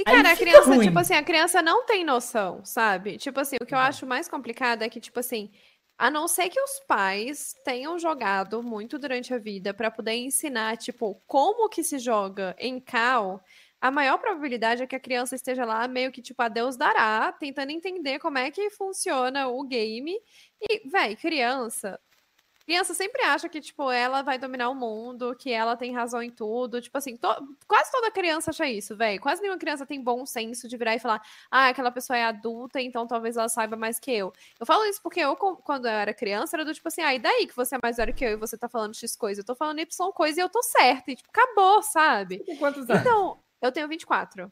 E, Aí cara, a criança, ruim. tipo assim, a criança não tem noção, sabe? Tipo assim, o que eu acho mais complicado é que, tipo assim, a não ser que os pais tenham jogado muito durante a vida pra poder ensinar, tipo, como que se joga em cal, a maior probabilidade é que a criança esteja lá meio que, tipo, a Deus dará, tentando entender como é que funciona o game. E, véi, criança. Criança sempre acha que, tipo, ela vai dominar o mundo, que ela tem razão em tudo. Tipo assim, to- quase toda criança acha isso, velho. Quase nenhuma criança tem bom senso de virar e falar, ah, aquela pessoa é adulta, então talvez ela saiba mais que eu. Eu falo isso porque eu, quando eu era criança, era do tipo assim, ah, e daí que você é mais velho que eu e você tá falando X coisa? Eu tô falando Y coisa e eu tô certa. E, tipo, acabou, sabe? Tem quantos anos? Então, eu tenho 24.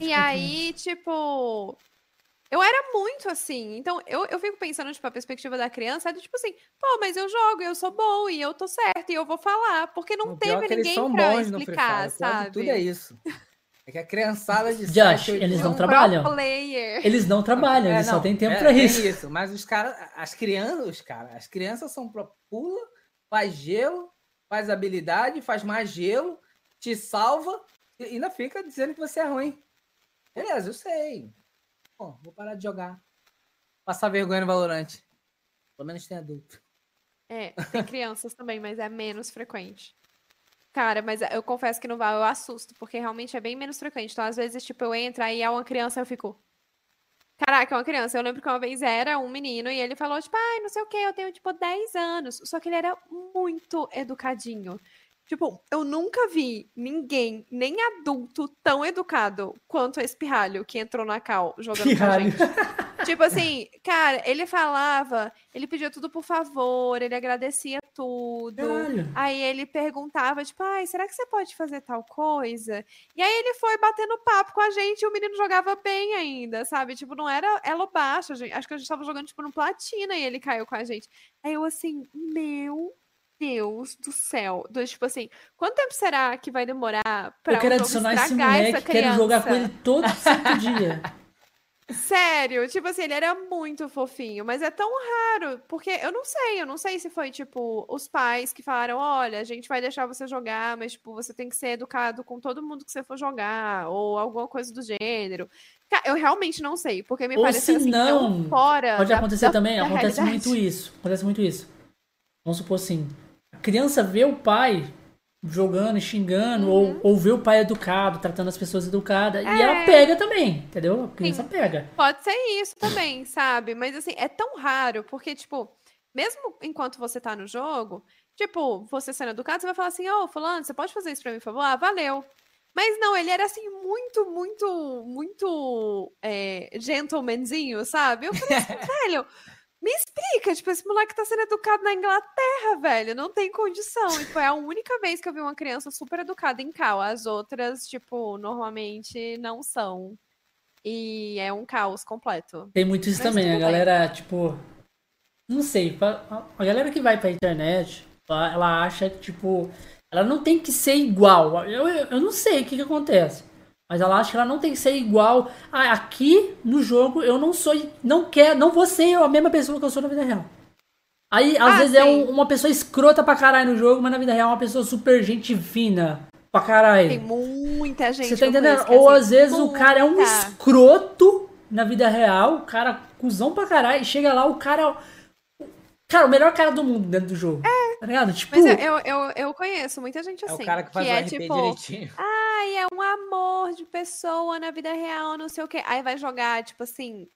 E aí, tipo. Eu era muito assim. Então, eu, eu fico pensando, tipo, a perspectiva da criança é do tipo assim, pô, mas eu jogo, eu sou bom e eu tô certa e eu vou falar. Porque não O é teve eles ninguém são pra bons no Free explicar, sabe? tudo é isso. É que a criançada de Josh, 7, 8 eles não Um trabalham. Eles não trabalham, É, eles só não, têm tempo é, pra tem isso. Mas os caras, as crianças, os cara, as crianças são pro pula, faz gelo, faz habilidade, faz mais gelo, te salva e ainda fica dizendo que você é ruim. Beleza, eu sei. Bom, vou parar de jogar. Passar vergonha no Valorante. Pelo menos tem adulto. É, tem crianças também, mas é menos frequente. Cara, mas eu confesso que no Val eu assusto, porque realmente é bem menos frequente. Então, às vezes, tipo, eu entro aí é uma criança eu fico. Caraca, é uma criança. Eu lembro que uma vez era um menino e ele falou, tipo, ai, não sei o quê, eu tenho, tipo, 10 anos. Só que ele era muito educadinho. Tipo, eu nunca vi ninguém, nem adulto, tão educado quanto esse pirralho que entrou na Cal jogando com a Pirralho. gente. Tipo assim, cara, ele falava, ele pedia tudo por favor, ele agradecia tudo. Caralho. Aí ele perguntava, tipo, ai, será que você pode fazer tal coisa? E aí ele foi batendo papo com a gente e o menino jogava bem ainda, sabe? Tipo, não era elo baixo, gente- acho que a gente tava jogando, tipo, no platina e ele caiu com a gente. Aí eu assim, meu Deus do céu. Do, tipo assim, quanto tempo será que vai demorar pra Eu quero um adicionar esse moleque, quero jogar com ele todo santo dia. Sério, tipo assim, ele era muito fofinho, mas é tão raro, porque eu não sei, eu não sei se foi, tipo, os pais que falaram, olha, a gente vai deixar você jogar, mas, tipo, você tem que ser educado com todo mundo que você for jogar, ou alguma coisa do gênero. Eu realmente não sei, porque me Ou pareceu se assim, não, fora Pode da- acontecer da- também, da acontece realidade. muito isso. Acontece muito isso. Vamos supor assim, a criança vê o pai jogando e xingando, ou, ou vê o pai educado, tratando as pessoas educadas, e ela Uhum. É. pega também, entendeu? A criança Sim. pega. Pode ser isso também, sabe? Mas assim, é tão raro, porque, tipo, mesmo enquanto você tá no jogo, tipo, você sendo educado, você vai falar assim, ô, fulano, você pode fazer isso pra mim, por favor? Ah, valeu. Mas não, ele era assim, muito, muito, muito é, gentlemanzinho, sabe? Eu falei assim, velho, me explica, tipo, esse moleque tá sendo educado na Inglaterra, velho, não tem condição. E foi a única vez que eu vi uma criança super educada em Cal. As outras, tipo, normalmente não são. E é um caos completo. Tem muito isso Mas também, a tudo galera, tipo. Não sei, a a galera que vai pra internet, ela acha que, tipo, ela não tem que ser igual. Eu, eu, eu não sei o que, que acontece. Mas ela acha que ela não tem que ser igual. Ah, aqui no jogo eu não sou. Não quero, não vou ser eu a mesma pessoa que eu sou na vida real. Aí, às Ah, vezes, é sim. um- uma pessoa escrota pra caralho no jogo, mas na vida real é uma pessoa super gente fina pra caralho. Tem muita gente. Você tá que entendendo? que é Ou assim, às vezes o cara é um muita. escroto na vida real, o cara cuzão pra caralho, e chega lá, o cara. Cara, o melhor cara do mundo dentro do jogo. É. Tá ligado? Tipo. Mas eu, eu, eu, eu conheço muita gente É assim. o cara que faz o é RP tipo, direitinho. Ai, é um amor de pessoa na vida real, não sei o quê. Aí vai jogar, tipo assim,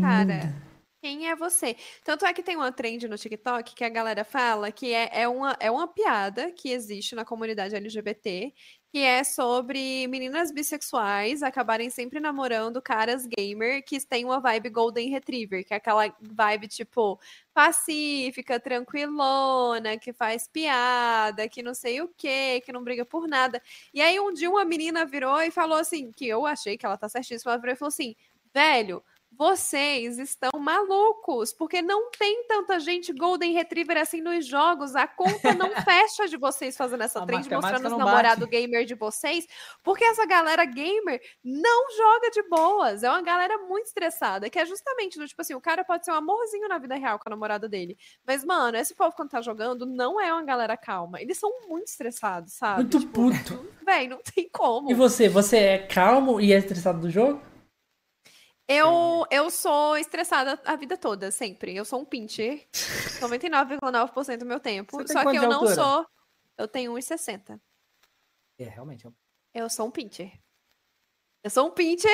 cara. Quem é você? Tanto é que tem uma trend no TikTok que a galera fala que é, é, uma, é uma piada que existe na comunidade LGBT, que é sobre meninas bissexuais acabarem sempre namorando caras gamer que têm uma vibe Golden Retriever, que é aquela vibe tipo pacífica, tranquilona, que faz piada, que não sei o quê, que não briga por nada. E aí um dia uma menina virou e falou assim, que eu achei que ela tá certíssima, ela virou e falou assim, velho, vocês estão malucos, porque não tem tanta gente Golden Retriever assim nos jogos. A conta não fecha de vocês fazendo essa A trend, mostrando os namorados gamer de vocês, porque essa galera gamer não joga de boas. É uma galera muito estressada, que é justamente do tipo assim: o cara pode ser um amorzinho na vida real com a namorada dele. Mas, mano, esse povo quando tá jogando não é uma galera calma. Eles são muito estressados, sabe? Muito Tipo, puto. Véi, não tem como. E você? Você é calmo e é estressado do jogo? Eu, eu sou estressada a vida toda, sempre. Eu sou um pincher. 99,9% do meu tempo. Só que eu não altura? sou. Eu tenho 1,60. É, realmente. é Eu sou um pincher. Eu sou um pincher.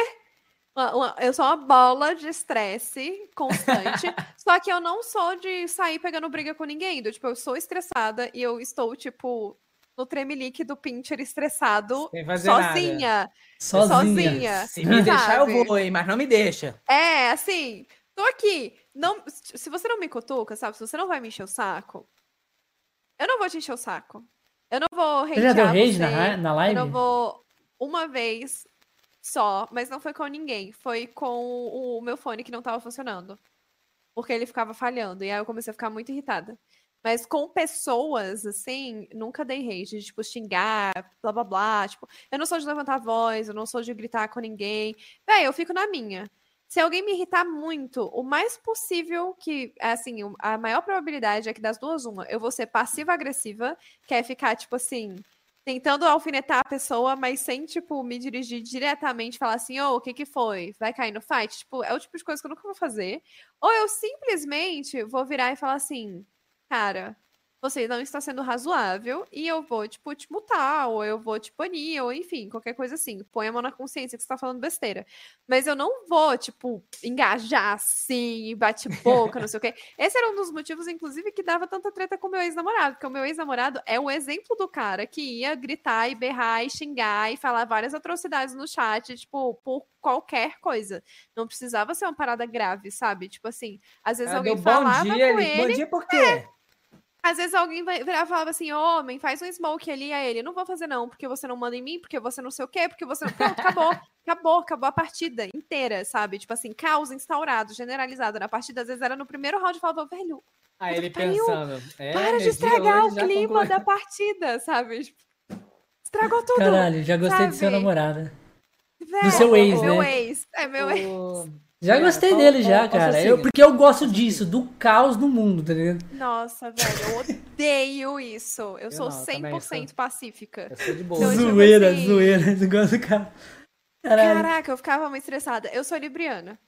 uma- uma- eu sou uma bola de estresse constante. só que eu não sou de sair pegando briga com ninguém. Do, tipo, eu sou estressada e eu estou, tipo, no tremelique do pincher estressado, sozinha. Sozinha. Sozinha. Se me deixar, eu vou, hein? Mas não me deixa. É, assim, tô aqui. Não, se você não me cutuca, sabe? Se você não vai me encher o saco, eu não vou te encher o saco. Eu não vou Você já deu rage você, na, na Eu live? não vou uma vez só, mas não foi com ninguém. Foi com o meu fone que não tava funcionando. Porque ele ficava falhando. E aí eu comecei a ficar muito irritada. Mas com pessoas, assim, nunca dei rage, de, tipo, xingar, blá blá blá. Tipo, eu não sou de levantar a voz, eu não sou de gritar com ninguém. Véi, eu fico na minha. Se alguém me irritar muito, o mais possível que, assim, a maior probabilidade é que das duas, uma, eu vou ser passiva-agressiva, que é ficar, tipo assim, tentando alfinetar a pessoa, mas sem, tipo, me dirigir diretamente falar assim, ô, o que que foi? Vai cair no fight? Tipo, é o tipo de coisa que eu nunca vou fazer. Ou eu simplesmente vou virar e falar assim, cara, você não está sendo razoável e eu vou, tipo, te mutar, ou eu vou te banir, ou enfim, qualquer coisa assim. Põe a mão na consciência que você tá falando besteira. Mas eu não vou, tipo, engajar assim, bate boca, não sei o quê. Esse era um dos motivos, inclusive, que dava tanta treta com o meu ex-namorado, porque o meu ex-namorado é o exemplo do cara que ia gritar e berrar e xingar e falar várias atrocidades no chat, tipo, por qualquer coisa. Não precisava ser uma parada grave, sabe? Tipo assim, às vezes alguém falava dia, com ele. Bom dia por quê? Às vezes alguém vai virar e falava assim, homem, faz um smoke ali a ele. Não vou fazer não, porque você não manda em mim, porque você não sei o quê, porque você não... Pronto, acabou. acabou, acabou a partida inteira, sabe? Tipo assim, caos instaurado, generalizado na partida. Às vezes era no primeiro round e falava, velho, Aí ele pensando. É, para de estragar o clima concluiu. da partida, sabe? Tipo, Estragou tudo. Caralho, já gostei de seu sabe? namorado. Velho, seu ex, meu né? ex. É meu ex. Já É, gostei qual- dele qual- já, qual cara. Eu, porque eu gosto disso, do caos no mundo, tá ligado? Nossa, velho, eu odeio isso. Eu, sou não, também 100% sou. pacífica. Eu sou de boa. Então, tipo zoeira, assim- zoeira. Eu gosto do cara. Caralho. Caraca, eu ficava muito estressada. Eu sou libriana.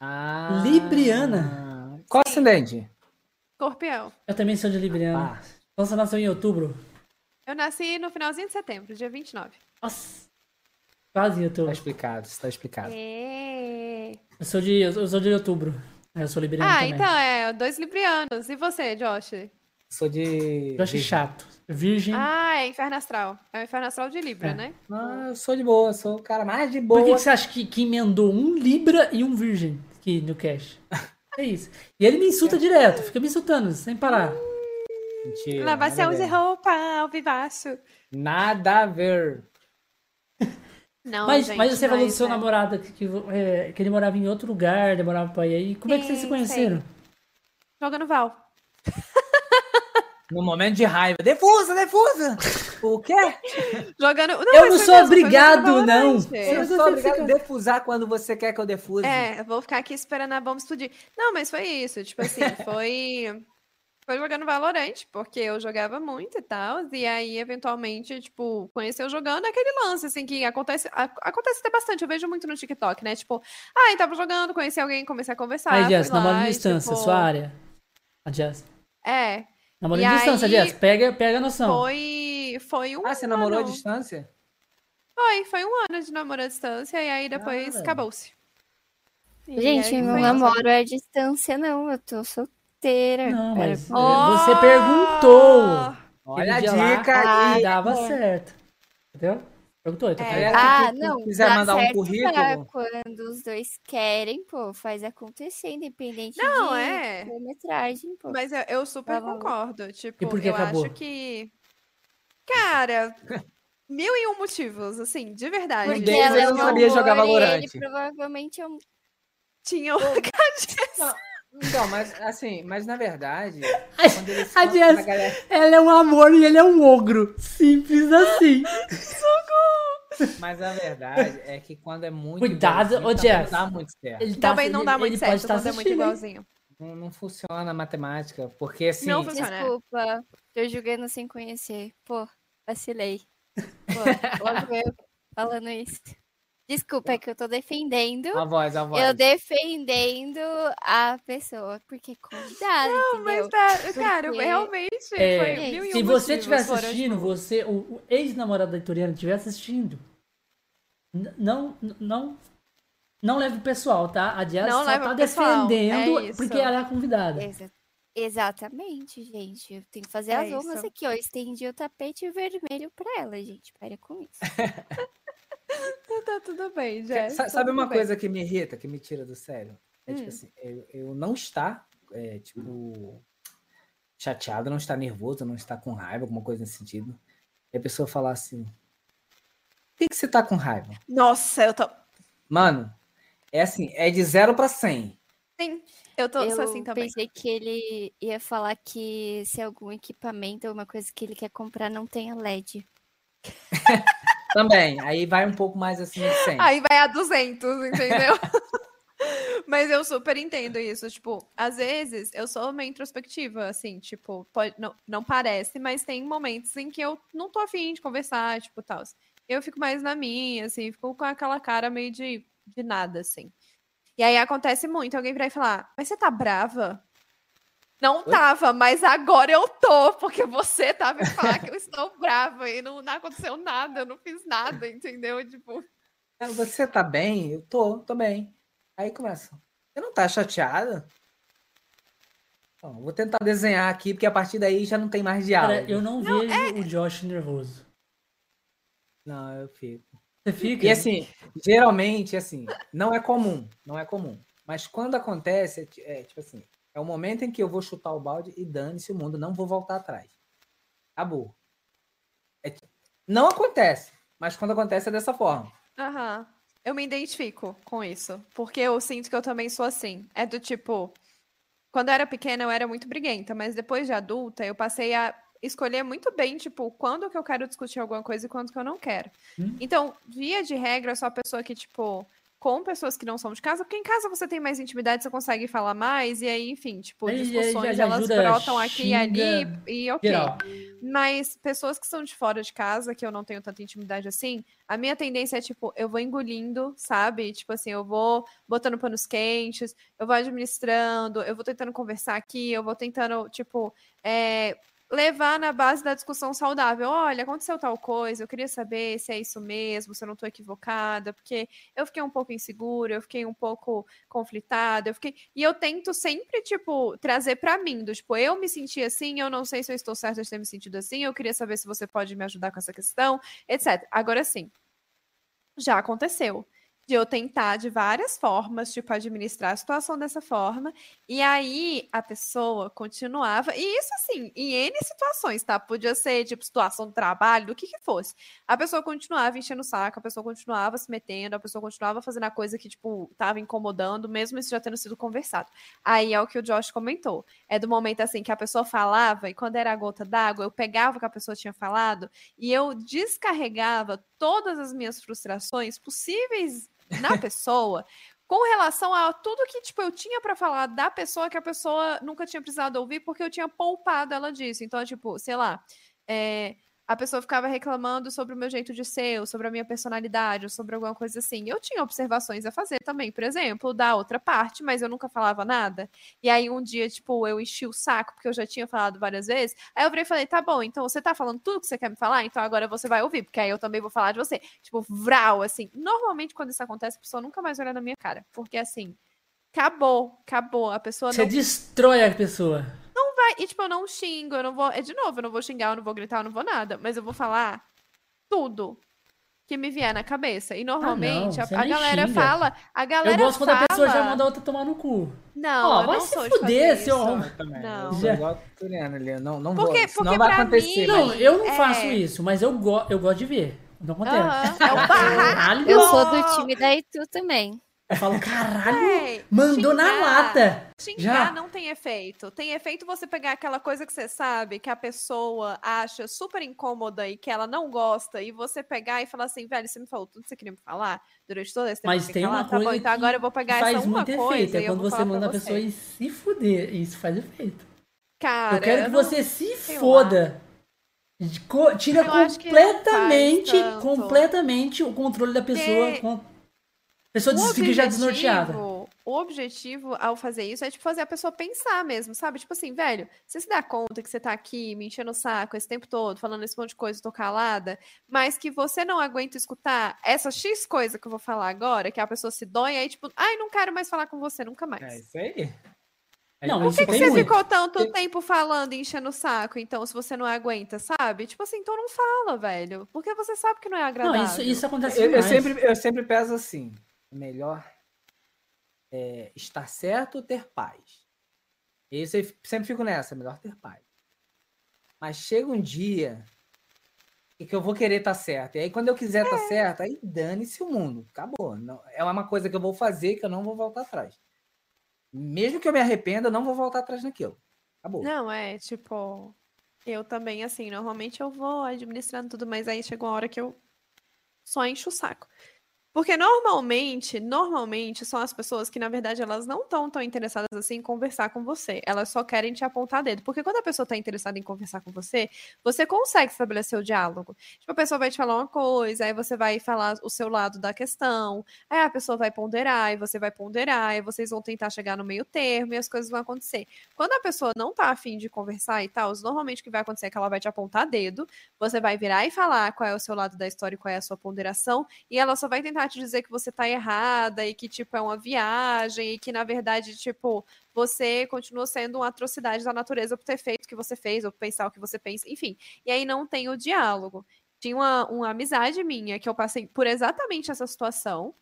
Ah, Libriana. Qual ascendente? Escorpião. Eu também sou de Libriana. Ah, você nasceu em outubro? Eu nasci no finalzinho de setembro, dia 29. Nossa. Quase em tá outubro. explicado, está explicado. É. Eu sou de, eu sou de outubro. Eu sou Libriana Ah, também. então é, dois librianos. E você, Josh? Sou de. Achei Virgem. chato. Virgem. Ah, é Inferno Astral. É o Inferno Astral de Libra, É. né? Ah, eu sou de boa, sou o cara mais de Por boa. que, que você acha que, que emendou um Libra e um Virgem aqui no cash? É isso. E ele me insulta direto, fica me insultando, sem parar. Mentira, a ver. roupa ao vivaço. nada a ver. Não, mas, gente, mas você falou do seu é. namorado que, que, é, que ele morava em outro lugar, demorava pra ir aí. Como é que vocês se Sim, conheceram? Jogando Val. No momento de raiva. Defusa, defusa! O quê? Jogando... Eu mas não sou mesmo, obrigado, não. Eu Mas sou obrigado fica- a defusar quando você quer que eu defuse. É, eu vou ficar aqui esperando a bomba explodir. Não, mas foi isso. Tipo assim, foi. Foi jogando Valorant, porque eu jogava muito e tal. E aí, eventualmente, tipo, conheceu jogando aquele lance, assim, que acontece, a- acontece até bastante. Eu vejo muito no TikTok, né? Tipo, ah, tava jogando, conheci alguém, comecei a conversar. Aí, Jess, namoro em distância, tipo, sua área. A Jess. É, Namoro em distância, aí- Jess. Pega, pega a noção. foi, foi um Ah, você namorou à ano. distância? Foi, foi um ano de namoro à distância e aí depois Ah. acabou-se. Gente, meu namoro é à distância, não. Eu tô solteira. Não, Era mas com- Oh! você perguntou. Olha a dia lá dica Ah, aí. Dava é. certo. Entendeu? Perguntou, então É. Galera Ah, que- não. quiser mandar um currículo. quando os dois querem, pô, faz acontecer, independente Não, de é. quilometragem, pô. Mas eu, eu super Tá concordo. Tipo, E por que eu acabou? acho que. Cara, mil e um motivos, assim, de verdade. Porque ela eu não sabia jogar Valorant. Ele provavelmente é um. Tinha um Então, mas assim, mas na verdade, a Jess- galera, Ela é um amor e ele é um ogro. Simples assim. mas na verdade é que quando é muito Cuidado, ô, Jess. Não dá muito certo. Ele tá- Também não dá ele- muito ele certo pode estar quando é muito igualzinho. Não, não funciona a matemática, porque assim, Não funciona. Desculpa, tô julgando sem conhecer. Pô, vacilei. Pô, logo eu falando isso. Desculpa, é que eu tô defendendo. a voz, a voz. Eu defendendo a pessoa, porque convidada, Mas, entendeu? tá, cara, Porque- realmente É, foi mil e um Se você estiver assistindo, tipo, você, o, o ex-namorado da Itoriana estiver assistindo, não, não, não leve o pessoal, tá? A Jess Não só tá pessoal, defendendo é porque ela é a convidada. Exa- Exatamente, gente. Eu tenho que fazer É as honras aqui, ó. Estendi o tapete vermelho pra ela, gente. Para com isso. Tá tudo bem, Jess. tá Sabe uma bem. coisa que me irrita, que me tira do sério? É tipo Hum. assim, eu, eu não estar, é, tipo, chateado, não estar nervoso, não estar com raiva, alguma coisa nesse sentido. E a pessoa falar assim, por que, que você tá com raiva? Nossa, eu tô. Mano, é assim, é de 0 para 100. Sim, eu tô eu assim também. pensei que ele ia falar que se algum equipamento ou uma coisa que ele quer comprar não tenha LED. Também, aí vai um pouco mais assim de 100. Aí vai a 200, entendeu? Mas eu super entendo isso. Tipo, às vezes eu sou meio introspectiva, assim, tipo, pode, não, não parece, mas tem momentos em que eu não tô afim de conversar, tipo, tal. Eu fico mais na minha, assim, fico com aquela cara meio de, de nada, assim. E aí acontece muito alguém virar e falar: Mas você tá brava? Não tava, mas agora eu tô, porque você tá me falar que eu estou brava e não, não aconteceu nada, eu não fiz nada, entendeu? Tipo. Ah, Você tá bem? Eu tô, tô bem. Aí começa. Você não tá chateada? Bom, vou tentar desenhar aqui, porque a partir daí já não tem mais diálogo. Cara, eu não, vejo o Josh nervoso. Não, eu fico. Você fica? E assim, geralmente, assim, não é comum, não é comum. Mas quando acontece, é é, tipo assim, é o momento em que eu vou chutar o balde e dane-se o mundo, não vou voltar atrás. Acabou. É não acontece, mas quando acontece é dessa forma. Aham. Eu me identifico com isso, porque eu sinto que eu também sou assim. É do tipo, quando eu era pequena eu era muito briguenta, mas depois de adulta eu passei a escolher muito bem, tipo, quando que eu quero discutir alguma coisa e quando que eu não quero. Hum. Então, via de regra, eu sou a pessoa que, tipo, com pessoas que não são de casa, porque em casa você tem mais intimidade, você consegue falar mais, e aí, enfim, tipo, Aí discussões, já elas brotam aqui e ali, e ok. Geral. Mas pessoas que são de fora de casa, que eu não tenho tanta intimidade assim, a minha tendência é, tipo, eu vou engolindo, sabe? Tipo assim, eu vou botando panos quentes, eu vou administrando, eu vou tentando conversar aqui, eu vou tentando, tipo, é, levar na base da discussão saudável. Olha, aconteceu tal coisa, eu queria saber se é isso mesmo, se eu não tô equivocada, porque eu fiquei um pouco insegura, eu fiquei um pouco conflitada, eu fiquei. E eu tento sempre, tipo, trazer pra mim, do tipo, eu me senti assim, eu não sei se eu estou certa de ter me sentido assim, eu queria saber se você pode me ajudar com essa questão, etc. Agora sim, já aconteceu. De eu tentar de várias formas, tipo, administrar a situação dessa forma, e aí a pessoa continuava, e isso assim, em N situações, tá? Podia ser, tipo, situação do trabalho, do que que fosse. A pessoa continuava enchendo o saco, a pessoa continuava se metendo, a pessoa continuava fazendo a coisa que, tipo, tava incomodando, mesmo isso já tendo sido conversado. Aí é o que o Josh comentou. É do momento assim que a pessoa falava, e quando era a gota d'água, eu pegava o que a pessoa tinha falado e eu descarregava todas as minhas frustrações possíveis na pessoa com relação a tudo que tipo eu tinha pra falar da pessoa que a pessoa nunca tinha precisado ouvir porque eu tinha poupado ela disso. Então, tipo, sei lá, é, a pessoa ficava reclamando sobre o meu jeito de ser, ou sobre a minha personalidade, ou sobre alguma coisa assim. Eu tinha observações a fazer também, por exemplo, da outra parte, mas eu nunca falava nada. E aí um dia, tipo, eu enchi o saco, porque eu já tinha falado várias vezes. Aí eu virei e falei, tá bom, então você tá falando tudo que você quer me falar, então agora você vai ouvir, porque aí eu também vou falar de você. Tipo, vral, assim. Normalmente, quando isso acontece, a pessoa nunca mais olha na minha cara. Porque assim, acabou, acabou. A pessoa Você não destrói a pessoa. Vai. E, tipo, eu não xingo, eu não vou. É de novo, eu não vou xingar, eu não vou gritar, eu não vou nada. Mas eu vou falar tudo que me vier na cabeça. E normalmente não, a, a galera xinga. fala. A galera Eu gosto quando fala... a pessoa já manda a outra tomar no cu. Não, Ó, eu vai não se sou de fuder, fazer seu também. Não. Já. Não, não Porque- vou. Porque não vai acontecer. mim- Não, eu não É. faço isso, mas eu, go eu gosto de ver. Não acontece. Aham, é o barraco. Eu sou do time da Itu também. Eu falo, caralho, Véi, mandou na xingar. lata. Xingar Já. não tem efeito. Tem efeito você pegar aquela coisa que você sabe que a pessoa acha super incômoda e que ela não gosta, e você pegar e falar assim, velho, você me falou tudo que você queria me falar durante todo esse tempo. Mas eu tem fiquei uma tá bom, coisa então que agora eu vou pegar faz essa uma muito coisa efeito. É eu quando você falar manda a pessoa ir se fuder. Isso faz efeito. Cara, eu quero que não- você se sei lá. foda. Tira Eu não completamente, completamente o controle da pessoa. Com- A pessoa O fica já desnorteada. objetivo- O objetivo ao fazer isso é tipo fazer a pessoa pensar mesmo, sabe? Tipo assim, velho, você se dá conta que você tá aqui me enchendo o saco esse tempo todo, falando esse monte de coisa, tô calada, mas que você não aguenta escutar essa X coisa que eu vou falar agora, que a pessoa se dói, aí tipo, ai, não quero mais falar com você nunca mais. É isso aí. É Não, Por que, que você muito. ficou tanto Tem- tempo falando e enchendo o saco, então, se você não aguenta, sabe? Tipo assim, então não fala, velho. Porque você sabe que não é agradável. Não, isso, isso acontece Eu, eu sempre, eu sempre peço assim: melhor é, estar certo ou ter paz. E eu sempre fico nessa: melhor ter paz. Mas chega um dia que eu vou querer estar certo. E aí, quando eu quiser estar certo, aí dane-se o mundo. Acabou. Não, é uma coisa que eu vou fazer que eu não vou voltar atrás. Mesmo que eu me arrependa, eu não vou voltar atrás naquilo. Acabou. Não, é, tipo, eu também, assim, normalmente eu vou administrando tudo, mas aí chega uma hora que eu só encho o saco. Porque normalmente, normalmente são as pessoas que, na verdade, elas não estão tão interessadas assim em conversar com você. Elas só querem te apontar dedo. Porque quando a pessoa está interessada em conversar com você, você consegue estabelecer o diálogo. Tipo, a pessoa vai te falar uma coisa, aí você vai falar o seu lado da questão, aí a pessoa vai ponderar, e você vai ponderar, e vocês vão tentar chegar no meio termo, e as coisas vão acontecer. Quando a pessoa não tá afim de conversar e tal, normalmente o que vai acontecer é que ela vai te apontar dedo, você vai virar e falar qual é o seu lado da história e qual é a sua ponderação, e ela só vai tentar te dizer que você tá errada e que, tipo, é uma viagem e que, na verdade, tipo, você continua sendo uma atrocidade da natureza por ter feito o que você fez ou pensar o que você pensa, enfim. E aí não tem o diálogo. Tinha uma, uma amizade minha que eu passei por exatamente essa situação,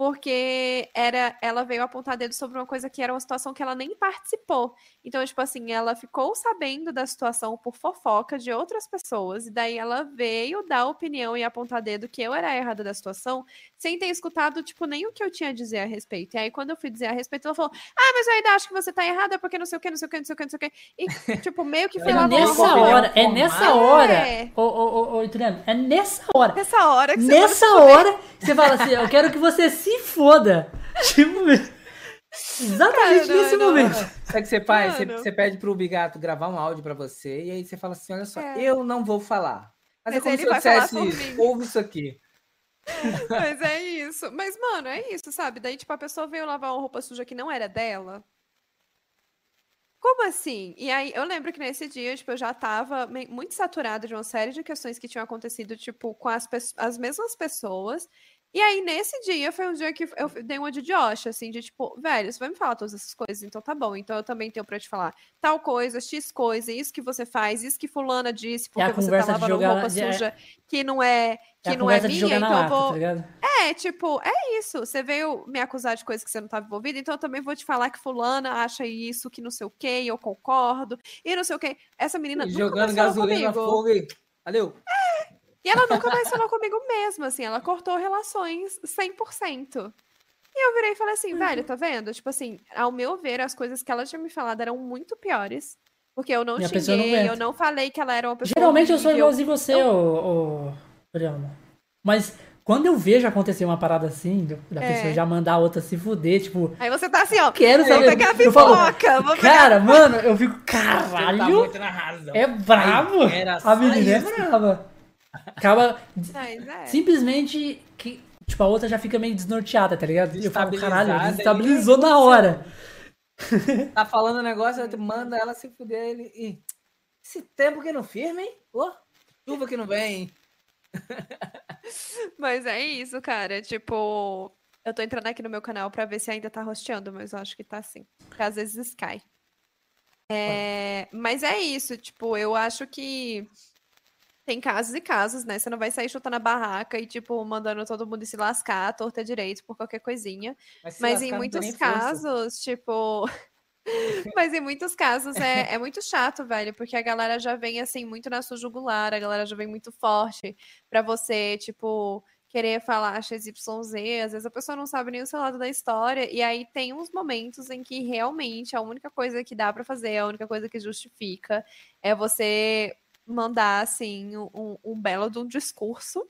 porque era ela veio apontar dedo sobre uma coisa que era uma situação que ela nem participou. Então, tipo assim, ela ficou sabendo da situação por fofoca de outras pessoas, e daí ela veio dar opinião e apontar dedo que eu era a errada da situação, sem ter escutado, tipo, nem o que eu tinha a dizer a respeito. E aí, quando eu fui dizer a respeito, ela falou: Ah, mas eu ainda acho que você tá errada, porque não sei o que, não sei o que, não sei o que, não sei o que. E, tipo, meio que foi É lá nessa hora, é nessa hora, É. ô, ô, ô, ô, Ituriano, é nessa hora, Nessa hora que você nessa hora, que você fala assim, eu quero que você se foda. Tipo, exatamente Cara, não, nesse não. momento. Sabe o que você faz? Você, você pede pro Bigato gravar um áudio pra você e aí você fala assim: olha só, É. eu não vou falar. Mas, é Mas como ele se eu dissesse. Ouve isso aqui. Mas é isso. Mas, mano, é isso, sabe? Daí, tipo, a pessoa veio lavar uma roupa suja que não era dela. Como assim? E aí, eu lembro que nesse dia, tipo, eu já tava muito saturada de uma série de questões que tinham acontecido, tipo, com as, as mesmas pessoas. E aí, nesse dia, foi um dia que eu dei uma de Josh, assim, de tipo, velho, você vai me falar todas essas coisas, então tá bom. Então eu também tenho pra te falar tal coisa, X coisa, isso que você faz, isso que fulana disse, É porque você conversa tá lavando jogar- roupa de- é- suja que não é, que É não é minha, então eu lata, vou... tá? É, tipo, é isso. Você veio me acusar de coisas que você não estava envolvida, então eu também vou te falar que fulana acha isso, que não sei o quê, eu concordo, e não sei o quê. Essa menina Jogando gasolina, comigo. fogo e. Valeu. E ela nunca mais falou comigo mesmo, assim, ela cortou relações 100%. E eu virei e falei Uhum. assim, velho, tá vendo? Tipo assim, ao meu ver, as coisas que ela tinha me falado eram muito piores. Porque eu não E pessoa não xinguei, eu não falei que ela era uma pessoa Geralmente eu sou horrível. igualzinho você, ô, ô, Oriana. Mas quando eu vejo acontecer uma parada assim, da É. pessoa já mandar a outra se fuder, tipo, Aí você tá assim, ó, quero vou saber. pegar a eu falo, pipoca, vou pegar cara, mano, eu fico, Você tá caralho, muito na razão. é brabo. Era A menina é brava. Acaba Mas é. simplesmente que, tipo, a outra já fica meio desnorteada, tá ligado? Eu falo, caralho, desestabilizou na hora. Tá falando um negócio, tu manda ela se fuder. Ele, e, esse tempo que não firme, hein? Ô, chuva que não vem? Mas é isso, cara. Tipo, eu tô entrando aqui no meu canal pra ver se ainda tá rosteando, mas eu acho que tá sim. Porque às vezes cai. É, mas é isso, tipo, eu acho que tem casos e casos, né? Você não vai sair chutando a barraca e, tipo, mandando todo mundo se lascar, à torta direito por qualquer coisinha. Mas lascar, em muitos nem força. casos, tipo. Mas em muitos casos é, é muito chato, velho, porque a galera já vem assim muito na sua jugular, a galera já vem muito forte pra você, tipo, querer falar XYZ, às vezes a pessoa não sabe nem o seu lado da história, e aí tem uns momentos em que realmente a única coisa que dá pra fazer, a única coisa que justifica é você mandar assim um, um belo de um discurso